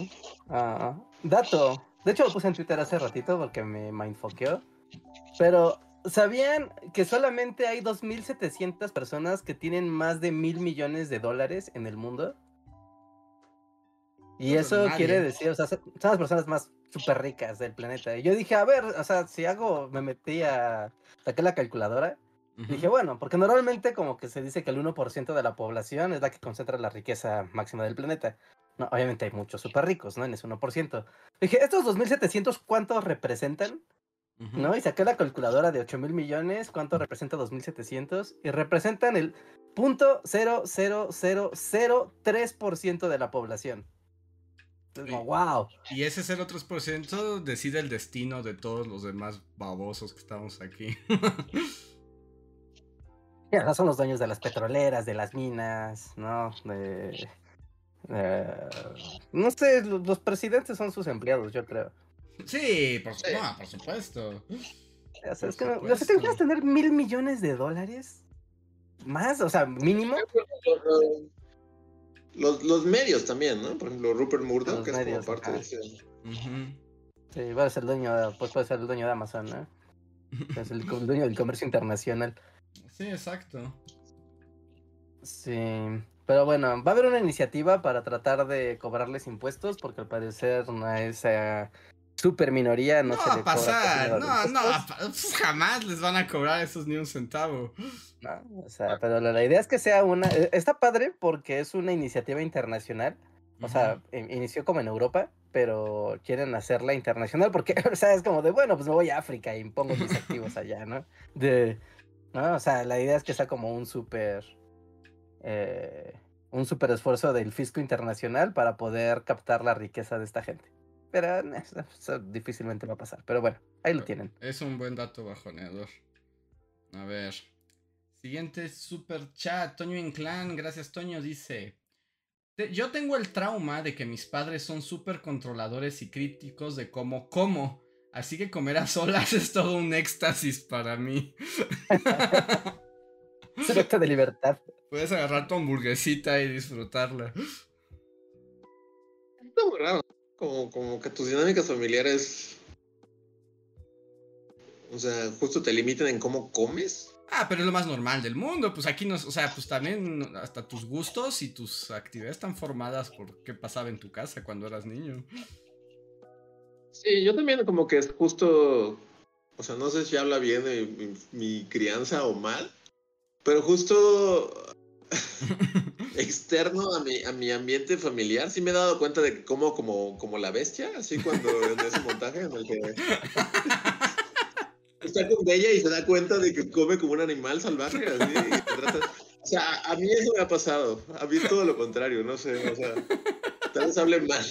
Ah, dato. De hecho, lo puse en Twitter hace ratito porque me mindfoqueó. Pero, ¿sabían que solamente hay 2.700 personas que tienen más de mil millones de dólares en el mundo? Y pues eso quiere decir, o sea, son las personas más súper ricas del planeta. Y yo dije, a ver, o sea, si hago, me metí a, saqué la calculadora Dije, bueno, porque normalmente como que se dice que el 1% de la población es la que concentra la riqueza máxima del planeta. No, obviamente hay muchos súper ricos, ¿no? En ese 1%. Dije, ¿estos 2.700 cuántos representan? ¿No? Y saqué la calculadora de 8 mil millones, ¿cuánto representa 2.700? Y representan el .00003% de la población. Entonces, wow.
Y ese 0.3% decide el destino de todos los demás babosos que estamos aquí.
son los dueños de las petroleras, de las minas, ¿no? no sé, los presidentes son sus empleados, yo creo.
Sí, por, supuesto.
es que, ¿Los te tener mil millones de dólares? ¿Más? O sea, mínimo.
Los, medios también, ¿no? Por ejemplo, Rupert Murdoch, que es como parte de ese.
Sí, va a ser el dueño, pues puede ser el dueño de Amazon, ¿no? Es el dueño del comercio internacional.
Sí, exacto.
Sí, pero bueno, va a haber una iniciativa para tratar de cobrarles impuestos porque al parecer a esa super minoría no, se
va a pasar. No, no, pues jamás les van a cobrar esos ni un centavo.
No, o sea, pero la, idea es que sea una. E, está padre porque es una iniciativa internacional. O sea, inició como en Europa, pero quieren hacerla internacional porque, o sea, es como de, bueno, pues me voy a África y impongo mis activos allá, ¿no? De, ¿no? O sea, la idea es que sea como un súper... Eh, un super esfuerzo del fisco internacional para poder captar la riqueza de esta gente. Pero eso, difícilmente va a pasar. Pero bueno, ahí lo tienen.
Es un buen dato bajoneador. A ver. Siguiente super chat. Toño Inclán. Gracias, Toño. Dice. Yo tengo el trauma de que mis padres son súper controladores y críticos de cómo como. Así que comer a solas es todo un éxtasis para mí.
Se de libertad.
Puedes agarrar tu hamburguesita y disfrutarla.
Está muy raro. Como, como que tus dinámicas familiares. O sea, justo te limiten en cómo comes.
Ah, pero es lo más normal del mundo. Pues aquí nos, o sea, pues también hasta tus gustos y tus actividades están formadas por qué pasaba en tu casa cuando eras niño.
Sí, yo también como que es justo, o sea, no sé si habla bien de mi crianza o mal, pero justo externo a mi, a mi ambiente familiar, sí me he dado cuenta de que como como, como la bestia, así cuando en ese montaje en el que está con ella y se da cuenta de que come como un animal salvaje, así, O sea, a mí eso me ha pasado, a mí todo lo contrario, no sé, o sea, tal vez hable mal.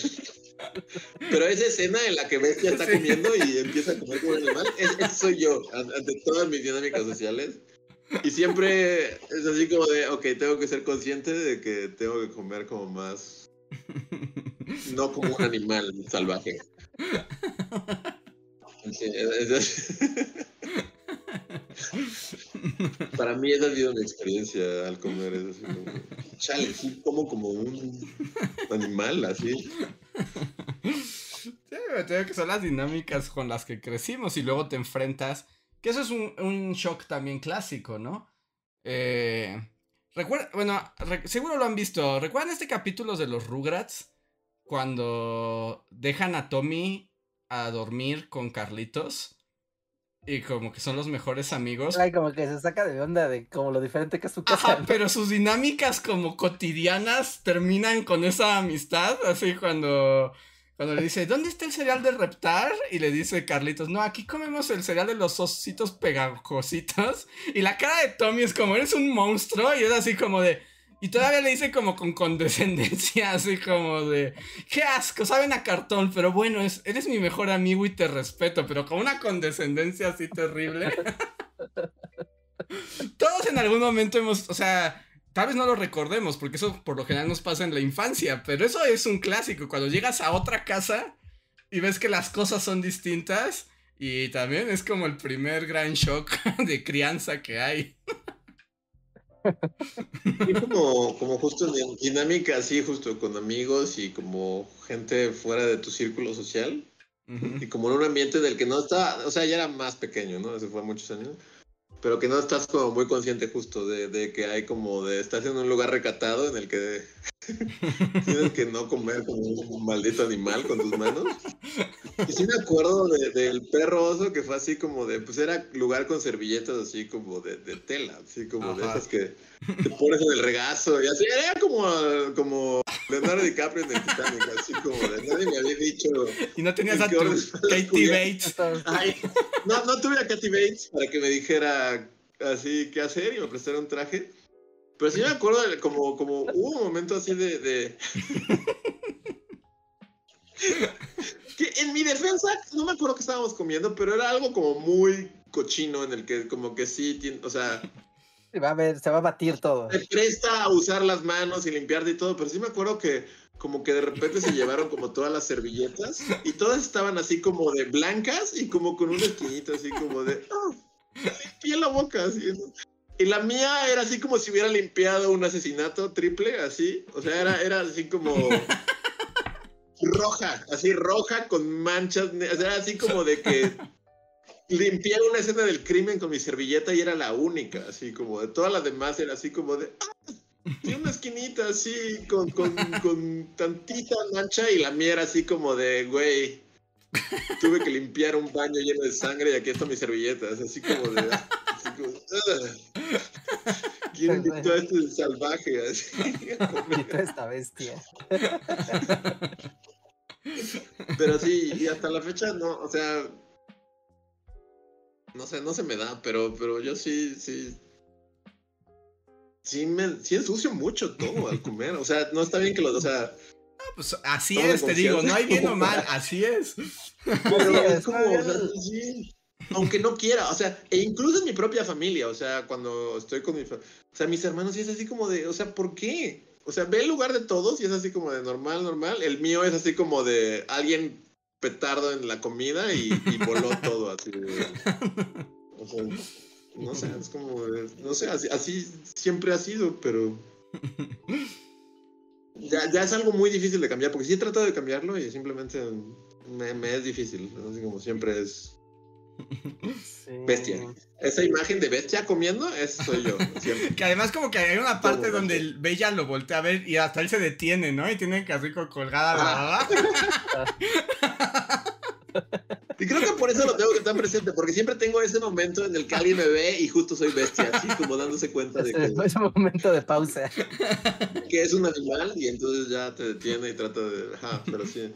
Pero esa escena en la que Bestia está comiendo y empieza a comer como un animal, eso soy yo, ante todas mis dinámicas sociales. Y siempre es así como de, ok, tengo que ser consciente de que tengo que comer como más. No como un animal salvaje. Para mí esa ha sido mi experiencia al comer. Es así como, chale, sí, como como un animal, así.
Sí, que son las dinámicas con las que crecimos y luego te enfrentas que eso es un, shock también clásico, ¿no? Eh, bueno, seguro lo han visto. ¿Recuerdan este capítulo de los Rugrats? Cuando dejan a Tommy a dormir con Carlitos. Y como que son los mejores amigos.
Ay, como que se saca de onda de como lo diferente que es su casa.
Ajá, pero sus dinámicas como cotidianas terminan con esa amistad. Así cuando cuando le dice, ¿dónde está el cereal de Reptar? Y le dice Carlitos, no, aquí comemos el cereal de los ositos pegajositos. Y la cara de Tommy es como, eres un monstruo. Y es así como de... Y todavía le dice como con condescendencia, así como de, qué asco, saben a cartón, pero bueno, es, eres mi mejor amigo y te respeto, pero con una condescendencia así terrible. Todos en algún momento hemos, o sea, Tal vez no lo recordemos, porque eso por lo general nos pasa en la infancia, pero eso es un clásico. Cuando llegas a otra casa y ves que las cosas son distintas, y también es como el primer gran shock de crianza que hay.
Y como, como justo en dinámica así, justo con amigos y como gente fuera de tu círculo social. Y como en un ambiente del que no está, o sea, ya era más pequeño, ¿no? Eso fue muchos años pero que no estás como muy consciente justo de, de, que hay como de, estás en un lugar recatado en el que tienes que no comer como un maldito animal con tus manos. Y sí me acuerdo del perro oso que fue así como de, pues era lugar con servilletas así como de, de tela, así como de esas que te pones en el regazo y así, era como, como Leonardo DiCaprio en el Titanic, así como de, nadie me había dicho.
Y no tenías a tu Katie Bates.
Ay, no, no tuve a Katie Bates para que me dijera así qué hacer y me prestara un traje. Pero sí me acuerdo de, como, como hubo un momento así de, de... que en mi defensa, no me acuerdo qué estábamos comiendo, pero era algo como muy cochino en el que como que sí, o sea...
Se va a ver, se va a batir todo.
Se presta a usar las manos y limpiarte y todo, pero sí me acuerdo que como que de repente se llevaron como todas las servilletas y todas estaban así como de blancas y como con una esquinita así como de... Oh, limpié la boca así. Y la mía era así como si hubiera limpiado un asesinato triple, así. O sea, era, era así como roja, así roja con manchas. O sea, así como de que limpié una escena del crimen con mi servilleta y era la única, así como de todas las demás era así como de... ¡Ah! Tiene una esquinita así con, con, con tantita mancha y la mía era así como de, güey, tuve que limpiar un baño lleno de sangre y aquí están mis servilletas, así como de... ¿Quién invitó a este salvaje? Así,
invitó a esta bestia.
Pero sí, y hasta la fecha no, o sea, no sé, no se me da, pero, pero yo sí, sí. sí, me, sí ensucio mucho todo al comer. O sea, no está bien que lo. O sea.
pues así es, te digo, no hay bien o mal, así es.
Pero es como, o sea, sí, aunque no quiera, o sea, e incluso en mi propia familia, o sea, cuando estoy con mi, o sea, mis hermanos y es así como de, o sea, ¿por qué? O sea, ve el lugar de todos y es así como de normal, normal. El mío es así como de alguien petardo en la comida y, voló todo así. o sea, no sé, es como, no sé, así, siempre ha sido, pero ya, ya, es algo muy difícil de cambiar, porque sí he tratado de cambiarlo y simplemente me, me es difícil, así como siempre es Bestia. Esa imagen de bestia comiendo, eso soy yo.
que además como que hay una parte donde el Bella lo voltea a ver y hasta él se detiene, ¿no? Y tiene rico colgada la baba.
Y creo que por eso lo tengo que estar presente, porque siempre tengo ese momento en el que alguien me ve y justo soy bestia, así como dándose cuenta de que...
Ese momento de pausa.
Que es un animal y entonces ya te detiene y trata de... Ajá, pero sí.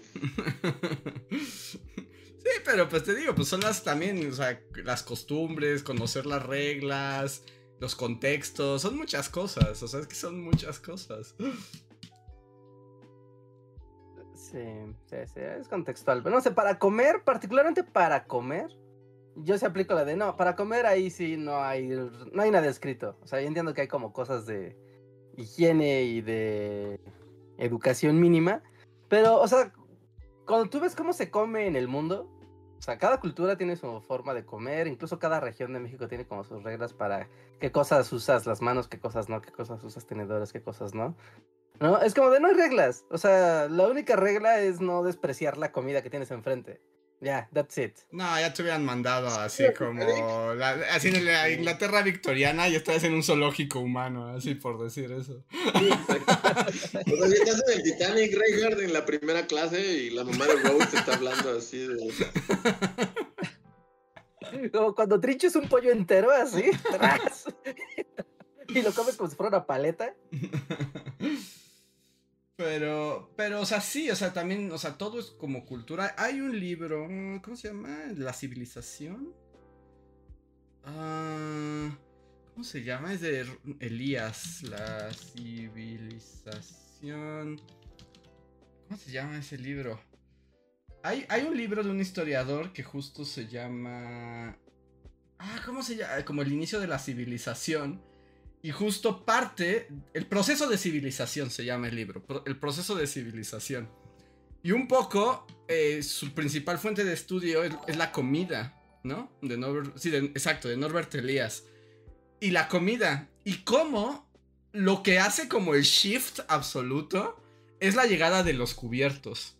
Sí, pero pues te digo, pues son las también, o sea, las costumbres, conocer las reglas, los contextos, son muchas cosas, o sea, es que son muchas cosas.
Sí, sí, sí, es contextual. Pero no sé, para comer, particularmente para comer, yo se aplico la de no, para comer ahí sí no hay, no hay nada escrito. O sea, yo entiendo que hay como cosas de higiene y de educación mínima, pero, o sea, cuando tú ves cómo se come en el mundo, o sea, cada cultura tiene su forma de comer, incluso cada región de México tiene como sus reglas para qué cosas usas las manos, qué cosas no, qué cosas usas tenedores, qué cosas no. ¿No? Es como de no hay reglas. O sea, la única regla es no despreciar la comida que tienes enfrente. Ya, that's it.
No, ya te hubieran mandado así como. así en la Inglaterra victoriana y estás en un zoológico humano, así por decir eso. Sí,
o sea, si estás en el Titanic Reinhardt en la primera clase y la mamá de Rose te está hablando así de.
Como cuando trinches un pollo entero así, y lo comes como si fuera una paleta.
Pero, pero, o sea, sí, o sea, también, o sea, todo es como cultura. Hay un libro, ¿cómo se llama? La civilización. Ah, ¿Cómo se llama? Es de Elías, la civilización. ¿Cómo se llama ese libro? Hay, hay un libro de un historiador que justo se llama... Ah, ¿cómo se llama? Como el inicio de la civilización y justo parte, el proceso de civilización se llama el libro, el proceso de civilización. Y un poco, eh, su principal fuente de estudio es, la comida, ¿no? De Norbert, sí, exacto, de Norbert Elias. Y la comida. Y cómo lo que hace como el shift absoluto es la llegada de los cubiertos.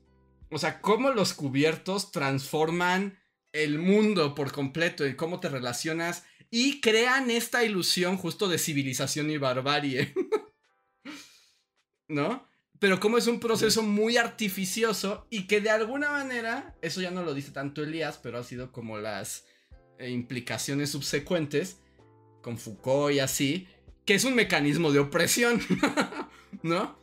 O sea, cómo los cubiertos transforman el mundo por completo y cómo te relacionas y crean esta ilusión justo de civilización y barbarie. ¿No? Pero como es un proceso muy artificioso y que de alguna manera, eso ya no lo dice tanto Elías, pero ha sido como las eh, implicaciones subsecuentes con Foucault y así, que es un mecanismo de opresión, ¿no?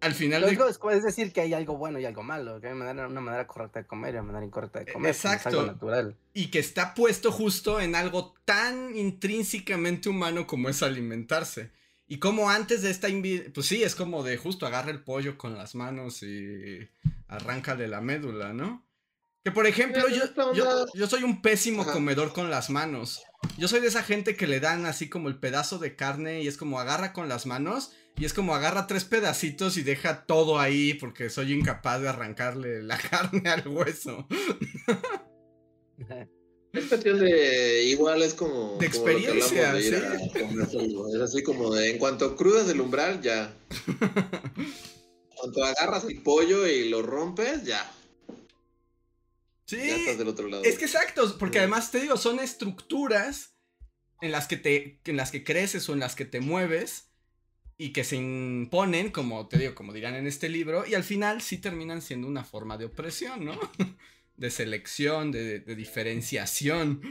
Al, final.
es, decir que hay algo bueno y algo malo, que hay una manera, correcta de comer y una manera incorrecta de comer. Exacto. natural.
Y que está puesto justo en algo tan intrínsecamente humano como es alimentarse. Y como antes de esta pues sí, es como de justo agarra el pollo con las manos y arráncale la médula, ¿no? Que por ejemplo, yo, yo, soy un pésimo comedor con las manos. Yo soy de esa gente que le dan así como el pedazo de carne y es como agarra con las manos y es como agarra tres pedacitos y deja todo ahí porque soy incapaz de arrancarle la carne al hueso.
Es cuestión de igual es como
de experiencia, ¿sí?
es así como de en cuanto crudas el umbral ya. cuando agarras el pollo y lo rompes ya.
Sí. Ya estás del otro lado. Es que exacto, porque además te digo, son estructuras en las que te en las que creces o en las que te mueves y que se imponen, como te digo, como dirán en este libro, y al final sí terminan siendo una forma de opresión, ¿no? de selección, de, diferenciación.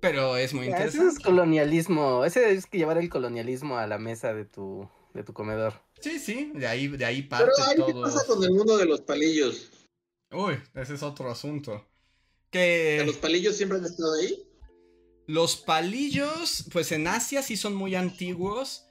Pero es muy interesante.
Ese es colonialismo, ese es que llevar el colonialismo a la mesa de tu, de tu comedor.
Sí, sí, de ahí, de ahí parte
Pero ¿qué pasa con el mundo de los palillos?
Uy, ese es otro asunto. Que...
¿Los palillos siempre han estado ahí?
Los palillos, pues en Asia sí son muy antiguos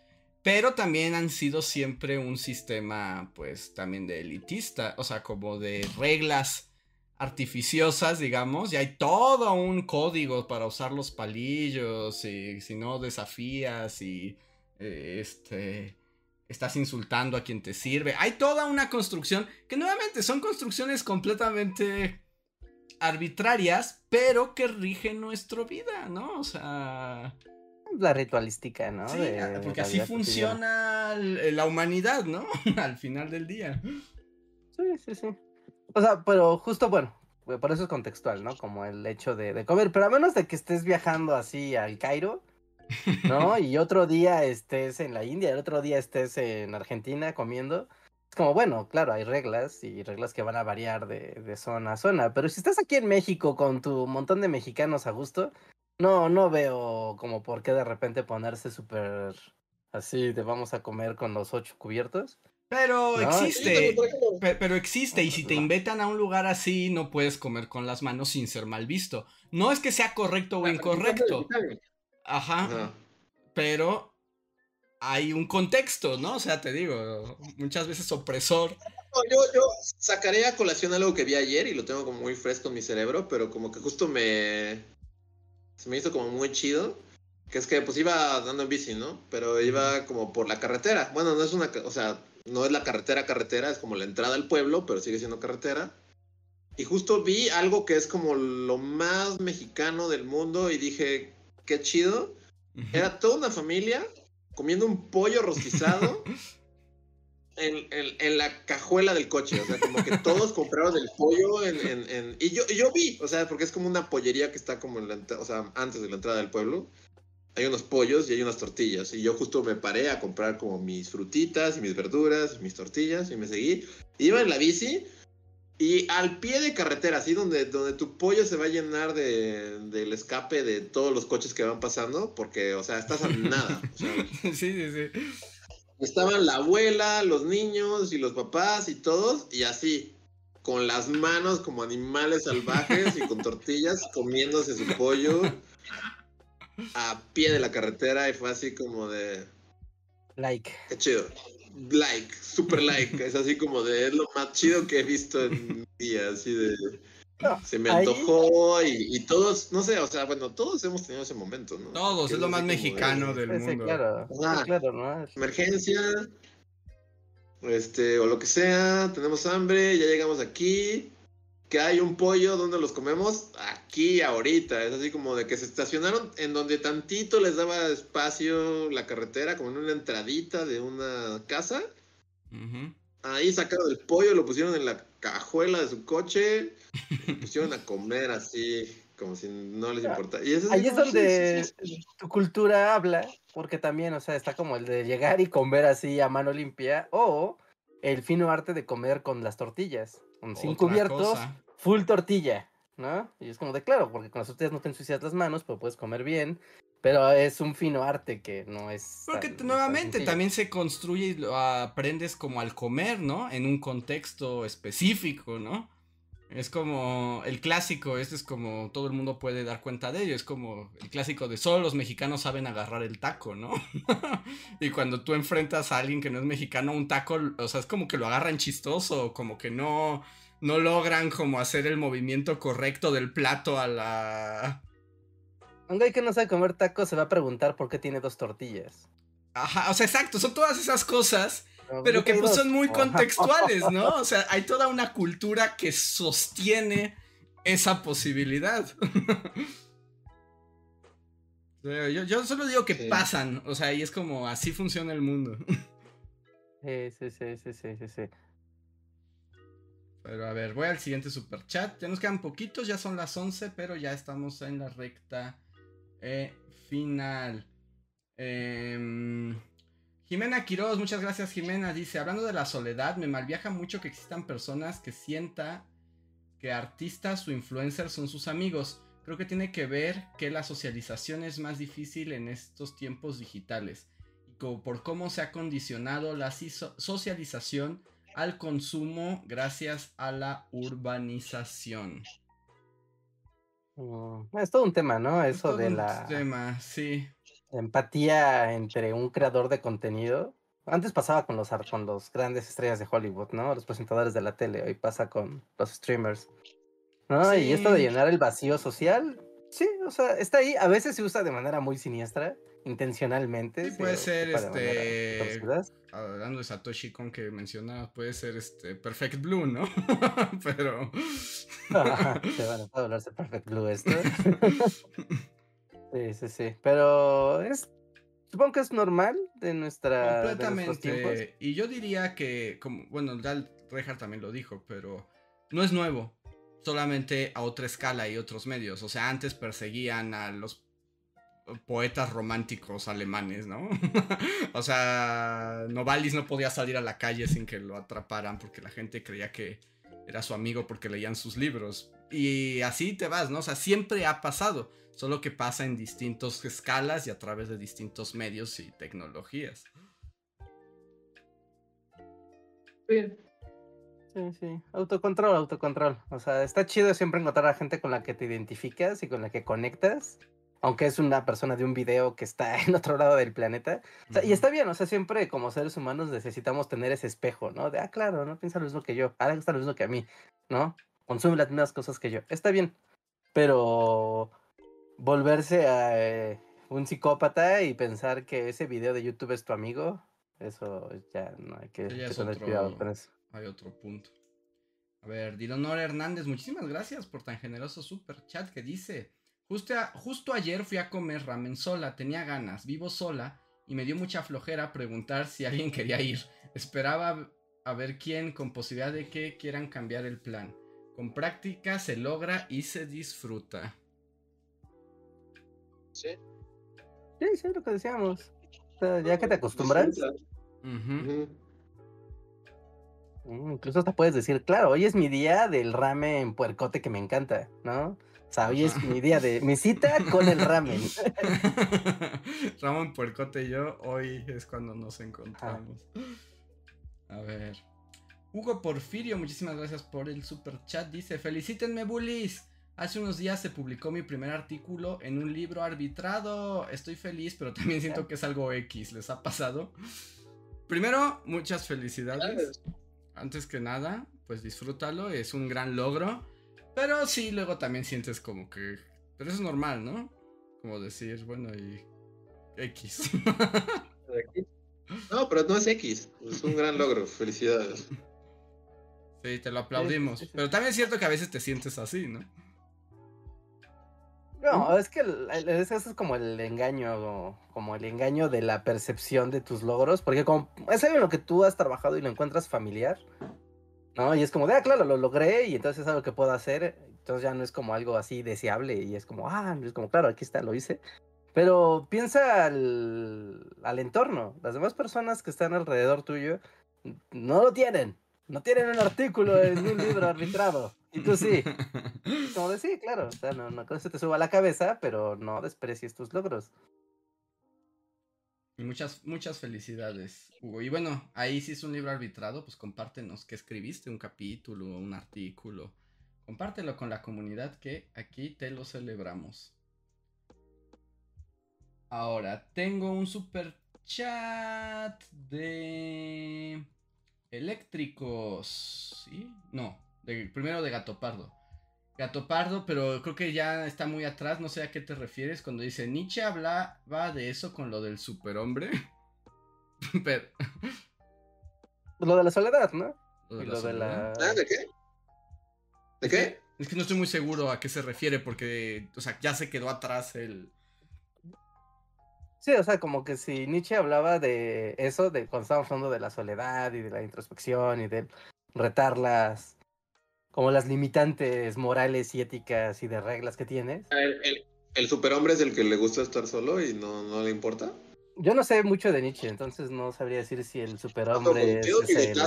pero también han sido siempre un sistema, pues, también de elitista, o sea, como de reglas artificiosas, digamos, y hay todo un código para usar los palillos, y si no desafías y, eh, este, estás insultando a quien te sirve. Hay toda una construcción que nuevamente son construcciones completamente arbitrarias, pero que rigen nuestra vida, ¿no? O sea...
La ritualística, ¿no?
Sí, porque así funciona la humanidad, ¿no? Al final del día.
Sí, sí, sí. O sea, pero justo, bueno, por eso es contextual, ¿no? Como el hecho de, de comer, pero a menos de que estés viajando así al Cairo, ¿no? Y otro día estés en la India, el otro día estés en Argentina comiendo. Es como, bueno, claro, hay reglas y reglas que van a variar de, de zona a zona, pero si estás aquí en México con tu montón de mexicanos a gusto, no, no veo como por qué de repente ponerse súper así de vamos a comer con los ocho cubiertos.
Pero existe, pero existe, y si te invitan a un lugar así, no puedes comer con las manos sin ser mal visto. No es que sea correcto o incorrecto. Ajá. Pero hay un contexto, ¿no? O sea, te digo, muchas veces opresor.
yo, yo sacaré a colación algo que vi ayer y lo tengo como muy fresco en mi cerebro, pero como que justo me. Se me hizo como muy chido. Que es que pues iba dando en bici, ¿no? Pero iba como por la carretera. Bueno, no es una. O sea, no es la carretera carretera, es como la entrada al pueblo, pero sigue siendo carretera. Y justo vi algo que es como lo más mexicano del mundo y dije, qué chido. Era toda una familia comiendo un pollo rostizado en, la cajuela del coche. O sea, como que todos compraron el pollo en... Y, yo, yo vi, o sea, porque es como una pollería que está como en la, o sea, antes de la entrada del pueblo. Hay unos pollos y hay unas tortillas. Y yo justo me paré a comprar como mis frutitas y mis verduras, mis tortillas y me seguí. Iba en la bici y al pie de carretera, así donde, donde tu pollo se va a llenar de, del escape de todos los coches que van pasando, porque, o sea, estás a nada.
sí, sí, sí.
Estaban la abuela, los niños y los papás y todos, y así, con las manos como animales salvajes y con tortillas, comiéndose su pollo a pie de la carretera, y fue así como de.
Like.
Qué chido like, super like. es así como de es lo más chido que he visto en día, así de. se me antojó y, todos, no sé, o sea, bueno, todos hemos tenido ese momento, ¿no?
Todos, es lo más mexicano del mundo.
Claro, claro, ¿no?
Emergencia, este, o lo que sea, tenemos hambre, ya llegamos aquí, que hay un pollo, ¿dónde los comemos? Aquí, ahorita. Es así como de que se estacionaron en donde tantito les daba espacio la carretera, como en una entradita de una casa. Ahí sacaron el pollo, lo pusieron en la cajuela de su coche, pusieron a comer así, como si no les importara. Y
Ahí es donde tu cultura habla, porque también, o sea, está como el de llegar y comer así a mano limpia, o el fino arte de comer con las tortillas, con sin cubiertos, full tortilla, ¿no? Y es como de claro, porque con las tortillas no te ensucias las manos, pero puedes comer bien. Pero es un fino arte que no es.
Porque nuevamente también se construye y lo aprendes como al comer, ¿no? En un contexto específico, ¿no? Es como el clásico, este es como todo el mundo puede dar cuenta de ello, es como el clásico de solo los mexicanos saben agarrar el taco, ¿no? y cuando tú enfrentas a alguien que no es mexicano, un taco, o sea, es como que lo agarran chistoso, como que no, no logran como hacer el movimiento correcto del plato a la...
Un güey que no sabe comer tacos se va a preguntar por qué tiene dos tortillas.
Ajá, o sea, exacto, son todas esas cosas, pero que pues son muy contextuales, ¿no? O sea, hay toda una cultura que sostiene esa posibilidad. yo, yo, solo digo que pasan, o sea, y es como así funciona el mundo.
Sí, sí, sí, sí, sí, sí.
Pero a ver, voy al siguiente super chat. Ya nos quedan poquitos, ya son las 11, pero ya estamos en la recta eh, final. Em, Jimena Quiroz, muchas gracias Jimena. Dice, hablando de la soledad, me malviaja mucho que existan personas que sienta que artistas o influencers son sus amigos. Creo que tiene que ver que la socialización es más difícil en estos tiempos digitales. Y por cómo se ha condicionado la socialización al consumo gracias a la urbanización.
Es todo un tema, ¿no? Eso de
un
la.
tema, sí.
Empatía entre un creador de contenido. Antes pasaba con los, con los grandes estrellas de Hollywood, ¿no? Los presentadores de la tele. Hoy pasa con los streamers. ¿No? Y esto de llenar el vacío social, sí, o sea, está ahí. A veces se usa de manera muy siniestra, intencionalmente.
Sí, puede ser este. Hablando de Satoshi Kon que mencionaba, puede ser este Perfect Blue, ¿no? Pero.
se van a hablarse Perfect Blue esto. sí, sí, sí. Pero es. Supongo que es normal de nuestra.
Completamente. y yo diría que, como, bueno, Dal Reinhardt también lo dijo, pero no es nuevo solamente a otra escala y otros medios. O sea, antes perseguían a los poetas románticos alemanes, ¿no? o sea, Novalis no podía salir a la calle sin que lo atraparan porque la gente creía que era su amigo porque leían sus libros. Y así te vas, ¿no? O sea, siempre ha pasado, solo que pasa en distintas escalas y a través de distintos medios y tecnologías.
Bien. Sí, sí. Autocontrol, autocontrol. O sea, está chido siempre encontrar a gente con la que te identificas y con la que conectas. Aunque es una persona de un video que está en otro lado del planeta. Y está bien, o sea, siempre como seres humanos necesitamos tener ese espejo, ¿no? De, ah, claro, no piensa lo mismo que yo. Ahora gusta lo mismo que a mí, ¿no? Consume las mismas cosas que yo. Está bien. Pero volverse a eh, un psicópata y pensar que ese video de YouTube es tu amigo, eso ya no hay que, tener cuidado con eso
hay otro punto. A ver, Dilonor Hernández, muchísimas gracias por tan generoso super chat que dice: justo, justo ayer fui a comer ramen sola, tenía ganas, vivo sola y me dio mucha flojera preguntar si alguien quería ir. Esperaba a ver quién con posibilidad de que quieran cambiar el plan. Con práctica se logra y se disfruta.
Sí. Sí, sí, lo que decíamos. ya que te acostumbras. Mm, incluso hasta puedes decir, claro, hoy es mi día del ramen puercote que me encanta, ¿no? O sea, hoy es mi día de mi cita con el ramen.
Ramón Puercote y yo, hoy es cuando nos encontramos. A ver. Hugo Porfirio, muchísimas gracias por el super chat. Dice: Felicítenme, bullies. Hace unos días se publicó mi primer artículo en un libro arbitrado. Estoy feliz, pero también siento que es algo X. ¿Les ha pasado? Primero, muchas felicidades antes que nada, pues disfrútalo, es un gran logro. Pero sí, luego también sientes como que... Pero eso es normal, ¿no? Como decir, bueno, y... X.
No, pero no es X, es un gran logro, felicidades.
Sí, te lo aplaudimos. Pero también es cierto que a veces te sientes así, ¿no?
No, es que eso es como el engaño, como el engaño de la percepción de tus logros, porque como es algo en lo que tú has trabajado y lo encuentras familiar, ¿no? Y es como de, ah, claro, lo logré y entonces es algo que puedo hacer, entonces ya no es como algo así deseable y es como, ah, es como, claro, aquí está, lo hice. Pero piensa al, al entorno, las demás personas que están alrededor tuyo no lo tienen, no tienen un artículo en un libro arbitrado. Y tú sí. Como de sí, claro. O sea, no, no se te suba a la cabeza, pero no desprecies tus logros.
Y muchas, muchas felicidades, Hugo. Y bueno, ahí si es un libro arbitrado, pues compártenos qué escribiste, un capítulo, un artículo. Compártelo con la comunidad que aquí te lo celebramos. Ahora, tengo un super chat de eléctricos. ¿Sí? No, primero de Gato Pardo. Gato Pardo, pero creo que ya está muy atrás, no sé a qué te refieres cuando dice Nietzsche hablaba de eso con lo del superhombre. pero...
Lo de la soledad, ¿no?
Lo de, la, ¿Ah, ¿De qué? ¿De qué?
Es que no estoy muy seguro a qué se refiere porque, o sea, ya se quedó atrás el...
Sí, o sea, como que si Nietzsche hablaba de eso, de cuando estábamos hablando de la soledad y de la introspección y de retar las, como las limitantes morales y éticas y de reglas que tienes.
¿El, superhombre es el que le gusta estar solo y no, no le importa?
Yo no sé mucho de Nietzsche, entonces no sabría decir si el superhombre es, el...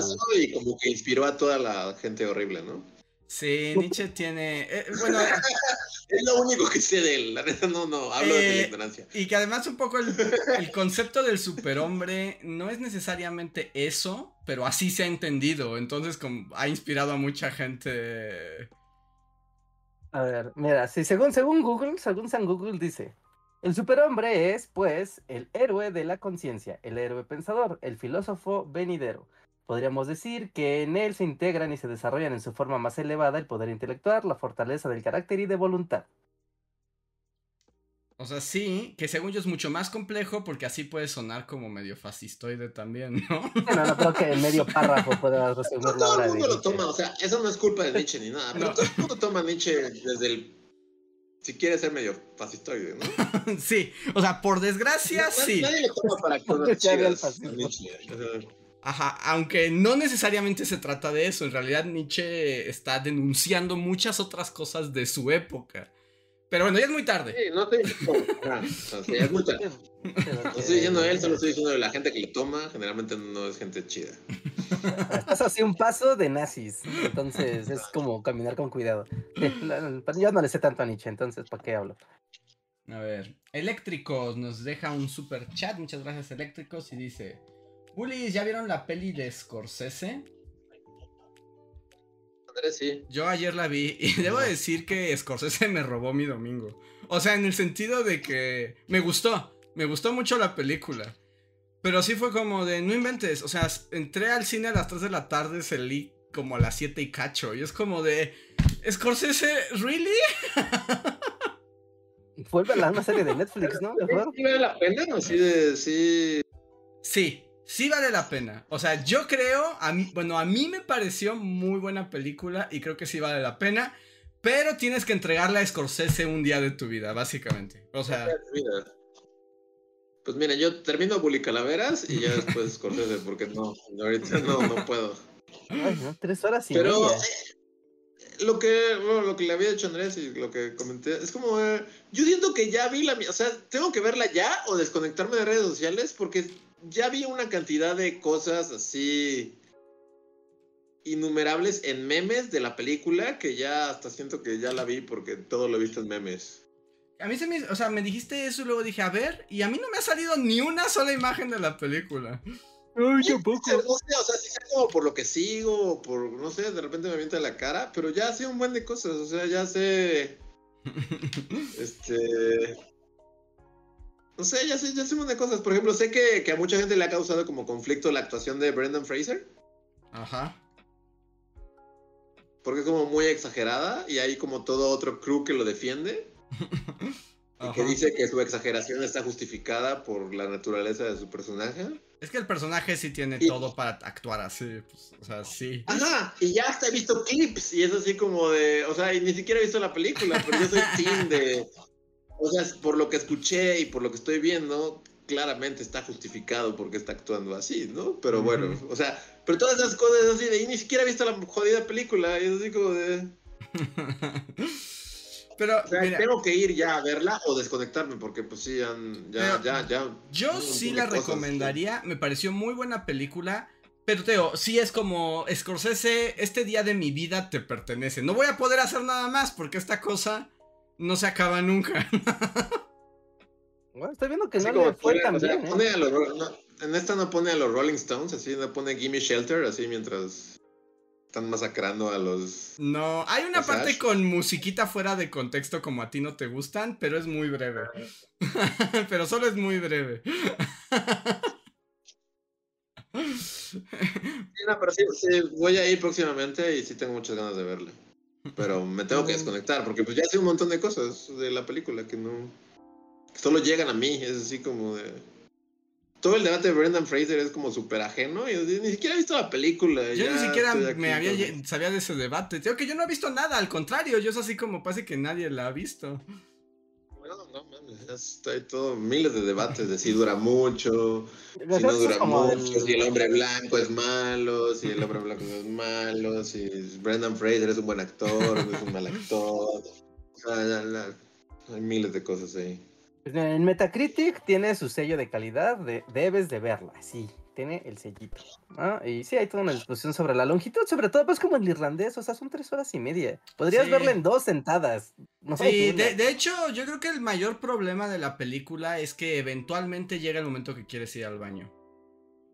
y como que inspiró a toda la gente horrible, ¿no?
Sí, Nietzsche tiene. Eh, bueno.
es lo único que sé de él. La verdad, no, no, hablo de la eh, ignorancia.
Y que además, un poco el, el, concepto del superhombre no es necesariamente eso, pero así se ha entendido. Entonces, como, ha inspirado a mucha gente.
A ver, mira, si según, según Google, según San Google dice: El superhombre es, pues, el héroe de la conciencia, el héroe pensador, el filósofo venidero. Podríamos decir que en él se integran y se desarrollan en su forma más elevada el poder intelectual, la fortaleza del carácter y de voluntad.
O sea, sí, que según yo es mucho más complejo porque así puede sonar como medio fascistoide también, ¿no?
No, no creo que en medio párrafo pueda resumir
no, todo el mundo lo toma, o sea, eso no es culpa de Nietzsche ni nada, pero todo el mundo toma Nietzsche desde el... Si quiere ser medio fascistoide, ¿no?
sí, o sea, por desgracia, sí.
Nadie lo toma para que
Nietzsche. Ajá, aunque no necesariamente se trata de eso, en realidad Nietzsche está denunciando muchas otras cosas de su época. Pero bueno, ya es muy tarde.
Sí, no estoy diciendo. es muy tarde. No estoy diciendo él, solo estoy diciendo de la gente que le toma. Generalmente no es gente chida.
Estás así un paso de nazis. Entonces es como caminar con cuidado. Yo no le sé tanto a Nietzsche, entonces ¿para qué hablo?
A ver, Eléctricos nos deja un super chat. Muchas gracias, Eléctricos. Y dice: Bullies, ¿ya vieron la peli de Scorsese? Yo ayer la vi y debo decir que Scorsese me robó mi domingo. O sea, en el sentido de que me gustó, me gustó mucho la película. Pero sí fue como de, no inventes, o sea, entré al cine a las 3 de la tarde, salí como a las 7 y cacho. Y es como de, Scorsese, ¿really?
Fue una serie de Netflix, ¿no?
¿Sí vale la pena? Sí, de, sí.
Sí, sí vale la pena. O sea, yo creo, a mí, bueno, a mí me pareció muy buena película y creo que sí vale la pena. Pero tienes que entregarle a Scorsese un día de tu vida, básicamente. O sea.
Pues mira, yo termino Bully Calaveras y ya después Scorsese, porque no, ahorita no, no puedo.
Ay, no, tres horas y
Pero eh, lo que, lo que le había dicho Andrés y lo que comenté, es como, eh, yo siento que ya vi la, o sea, tengo que verla ya o desconectarme de redes sociales porque ya vi una cantidad de cosas así innumerables en memes de la película que ya hasta siento que ya la vi porque todo lo he visto en memes.
A mí se me, o sea, me dijiste eso y luego dije, a ver, y a mí no me ha salido ni una sola imagen de la película.
Ay, tampoco.
No sé, o sea, si sea como por lo que sigo, por, no sé, de repente me avienta la cara, pero ya sé un buen de cosas, o sea, ya sé... este... No sé, ya sé, ya sé de cosas. Por ejemplo, sé que, que, a mucha gente le ha causado como conflicto la actuación de Brendan Fraser.
Ajá.
Porque es como muy exagerada y hay como todo otro crew que lo defiende. y que dice que su exageración está justificada por la naturaleza de su personaje.
Es que el personaje sí tiene todo para actuar así, pues, o sea, sí.
Ajá, y ya hasta he visto clips y es así como de, o sea, y ni siquiera he visto la película, pero yo soy team de, o sea, por lo que escuché y por lo que estoy viendo, claramente está justificado porque está actuando así, ¿no? Pero bueno, o sea, pero todas esas cosas así de, y ni siquiera he visto la jodida película, y es así como de...
Pero
o sea, tengo que ir ya a verla o desconectarme porque pues sí, ya, ya, ya,
Yo sí la recomendaría, me pareció muy buena película. Pero Teo, sí es como Scorsese, este día de mi vida te pertenece. No voy a poder hacer nada más porque esta cosa no se acaba nunca.
bueno, estoy viendo que no le fue tan bien, ¿eh?
en esta no pone a los Rolling Stones, así no pone Gimme Shelter, así mientras están masacrando a los.
No, hay una parte con musiquita fuera de contexto como a ti no te gustan, pero es muy breve. pero solo es muy breve.
sí, no, pero sí, sí, voy a ir próximamente y sí tengo muchas ganas de verla. Pero me tengo que desconectar porque pues ya sé un montón de cosas de la película que no... Que solo llegan a mí, es así como de... Todo el debate de Brendan Fraser es como súper ajeno y ni siquiera he visto la película.
Yo ni siquiera me había, sabía de ese debate. Tengo que yo no he visto nada, al contrario, yo es así como parece que nadie la ha visto.
No, no mames, hay todo miles de debates de si dura mucho, si no dura mucho, si el hombre blanco es malo, si el hombre blanco es malo, si Brendan Fraser es un buen actor, es un mal actor. O sea, hay miles de cosas ahí.
Pues en Metacritic tiene su sello de calidad, de, debes de verla, sí tiene el sellito. Y sí, hay toda una discusión sobre la longitud, sobre todo pues como el irlandés, o sea, son tres horas y media. Podrías verla en dos sentadas.
sí, de, hecho, yo creo que el mayor problema de la película es que eventualmente llega el momento que quieres ir al baño.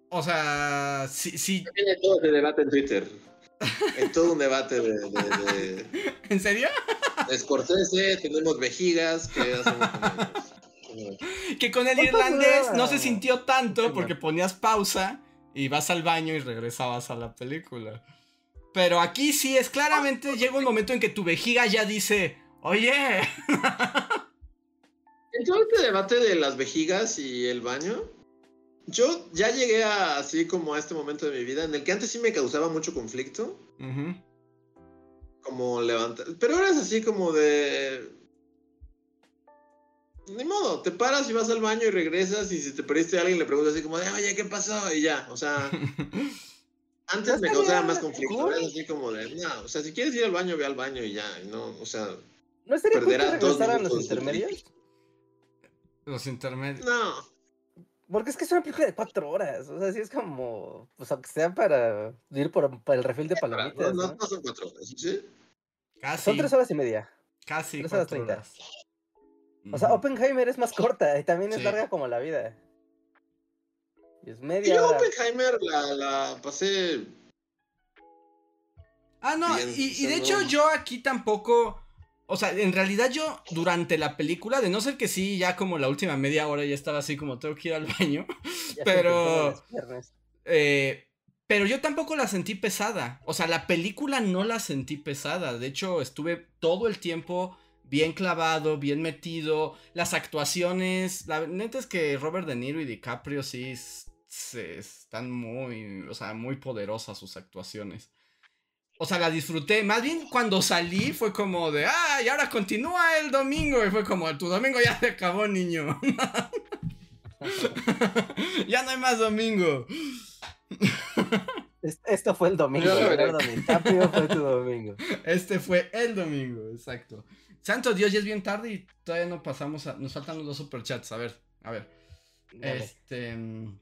O sea, sí, sí.
Tiene todo ese debate en Twitter. Hay todo un debate de,
¿En serio?
Scorsese, tenemos vejigas, ¿qué hacemos
que con el irlandés no se sintió tanto porque ponías pausa y vas al baño y regresabas a la película. Pero aquí sí es claramente llega un momento en que tu vejiga ya dice, oye.
En todo este debate de las vejigas y el baño, yo ya llegué a, así como a este momento de mi vida en el que antes sí me causaba mucho conflicto. Como levantar. Pero ahora es así como de. Ni modo, te paras y vas al baño y regresas y si te perdiste a alguien le preguntas así como de, oye, ¿qué pasó? Y ya, o sea. antes me causaba más conflicto. Así como de, no, o sea, si quieres ir al baño, ve al baño y ya, no, o sea.
¿No estaría perderás regresar a los intermedios?
Los intermedios.
No.
Porque es que es una película de cuatro horas. O sea, sí es como. Pues aunque sea para ir por, para el refil de palomitas.
No, no, son cuatro horas, ¿sí?
Casi.
Son tres horas y media.
Casi.
Tres horas treinta. O sea, Oppenheimer es más corta y también es larga como la vida. Y es media.
Yo Oppenheimer la, la pasé.
Ah, no, y, de hecho yo aquí tampoco. O sea, en realidad yo durante la película, de no ser que sí, ya como la última media hora ya estaba así como tengo que ir al baño, pero... Eh, pero yo tampoco la sentí pesada. O sea, la película no la sentí pesada. De hecho, estuve todo el tiempo bien clavado, bien metido. Las actuaciones, la neta es que Robert De Niro y DiCaprio sí están muy, o sea, muy poderosas sus actuaciones. O sea, la disfruté. Más bien cuando salí fue como de, ah, y ahora continúa el domingo. Y fue como, tu domingo ya se acabó, niño. ya no hay más domingo.
Esto fue el domingo, fue tu domingo.
Este fue el domingo, exacto. Santo Dios, ya es bien tarde y todavía no pasamos a. Nos faltan los dos superchats. A ver, a ver. Este. Mm,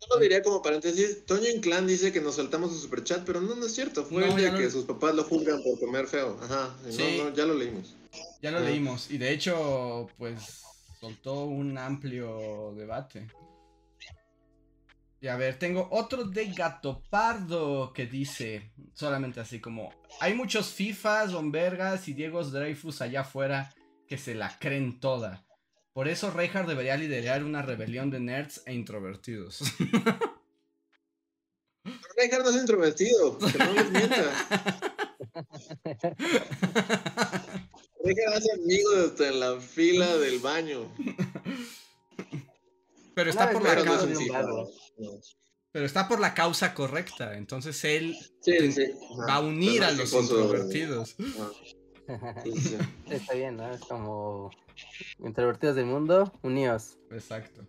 yo lo diría como paréntesis, Toño Inclán dice que nos saltamos su superchat, pero no, no es cierto. Fue el día que sus papás lo juzgan por comer feo. Ajá, no, ya lo leímos.
Ya lo leímos. Y de hecho, pues soltó un amplio debate. Y a ver, tengo otro de Gato Pardo que dice, solamente así como, hay muchos FIFAs, Bombergas y Diegos Dreyfus allá afuera que se la creen toda. Por eso Reinhardt debería liderar una rebelión de nerds e introvertidos.
Reinhardt no es introvertido, que no les mienta. Reinhardt hace amigos en la fila del baño.
Pero está por la causa. Pero está por la causa correcta. Entonces él va a unir a los introvertidos.
Está bien, ¿no? Es como introvertidos del mundo, unidos.
Exacto.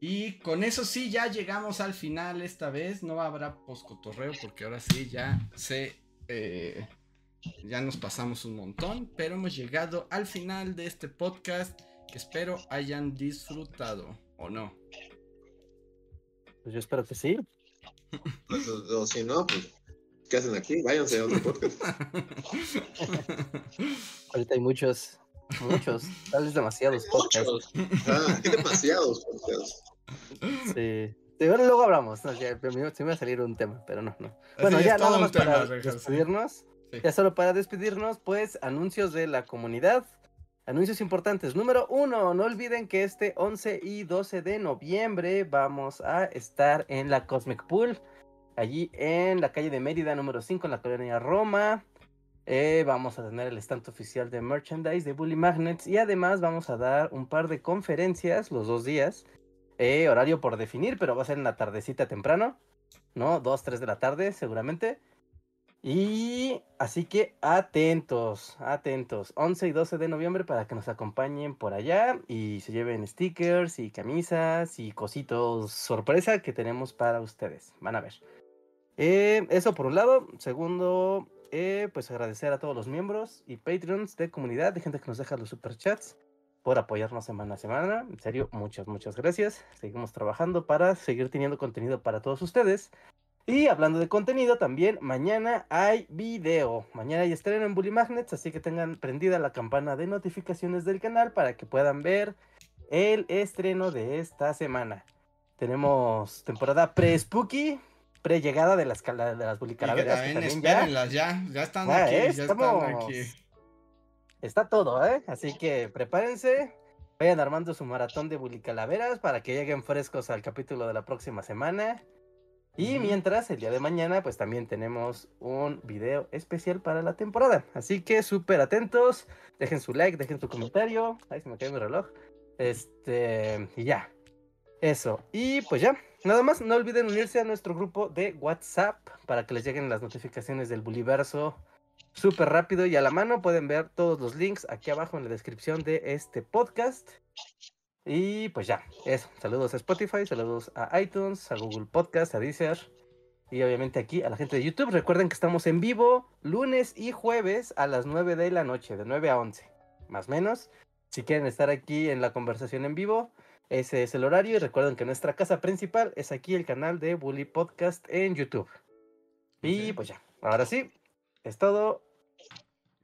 Y con eso sí, ya llegamos al final esta vez. No habrá poscotorreo porque ahora sí ya se... Eh, ya nos pasamos un montón, pero hemos llegado al final de este podcast que espero hayan disfrutado, ¿o no?
Pues yo espero que sí.
Pues, o si no, pues ¿Qué hacen aquí? Váyanse a otro podcast.
Ahorita hay muchos, muchos, tal vez demasiados podcasts.
Ah, qué demasiados podcasts.
Sí. bueno, luego hablamos. No, ya, me iba a salir un tema, pero no, no. Bueno, ya nada más para despedirnos. Ya solo para despedirnos, pues anuncios de la comunidad. Anuncios importantes. Número uno, no olviden que este 11 y 12 de noviembre vamos a estar en la Cosmic Pool allí en la calle de Mérida número 5 en la colonia Roma. Eh, vamos a tener el stand oficial de merchandise de Bully Magnets y además vamos a dar un par de conferencias los dos días. Eh, horario por definir, pero va a ser en la tardecita temprano, ¿no? 2, 3 de la tarde seguramente. Y así que atentos, atentos. 11 y 12 de noviembre para que nos acompañen por allá y se lleven stickers y camisas y cositos sorpresa que tenemos para ustedes. Van a ver. Eh, eso por un lado. Segundo, eh, pues agradecer a todos los miembros y Patreons de comunidad, de gente que nos deja los superchats por apoyarnos semana a semana. En serio, muchas, muchas gracias. Seguimos trabajando para seguir teniendo contenido para todos ustedes. Y hablando de contenido, también mañana hay video. Mañana hay estreno en Bully Magnets, así que tengan prendida la campana de notificaciones del canal para que puedan ver el estreno de esta semana. Tenemos temporada pre-spooky, pre-llegada de las, de las bulicaraveras.
Que también, ya, ya, ya están aquí, ya están aquí.
Está todo, ¿eh? Así que prepárense. Vayan armando su maratón de Bully Calaveras para que lleguen frescos al capítulo de la próxima semana. Y mientras, el día de mañana, pues también tenemos un video especial para la temporada. Así que súper atentos. Dejen su like, dejen su comentario. Ahí se me cae mi reloj. Este, y ya. Eso. Y pues ya. Nada más, no olviden unirse a nuestro grupo de WhatsApp para que les lleguen las notificaciones del Buliverso súper rápido y a la mano. Pueden ver todos los links aquí abajo en la descripción de este podcast. Y pues ya, eso. Saludos a Spotify, saludos a iTunes, a Google Podcast, a Deezer. Y obviamente aquí a la gente de YouTube. Recuerden que estamos en vivo lunes y jueves a las 9 de la noche, de 9 a 11, más o menos. Si quieren estar aquí en la conversación en vivo, ese es el horario. Y recuerden que nuestra casa principal es aquí el canal de Bully Podcast en YouTube. Y pues ya, ahora sí, es todo.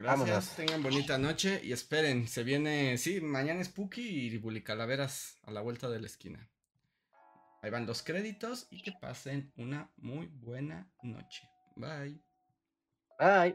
Gracias, tengan bonita noche y esperen, se viene, sí, mañana es Puki y Bully Calaveras a la vuelta de la esquina. Ahí van los créditos y que pasen una muy buena noche. Bye.
Bye.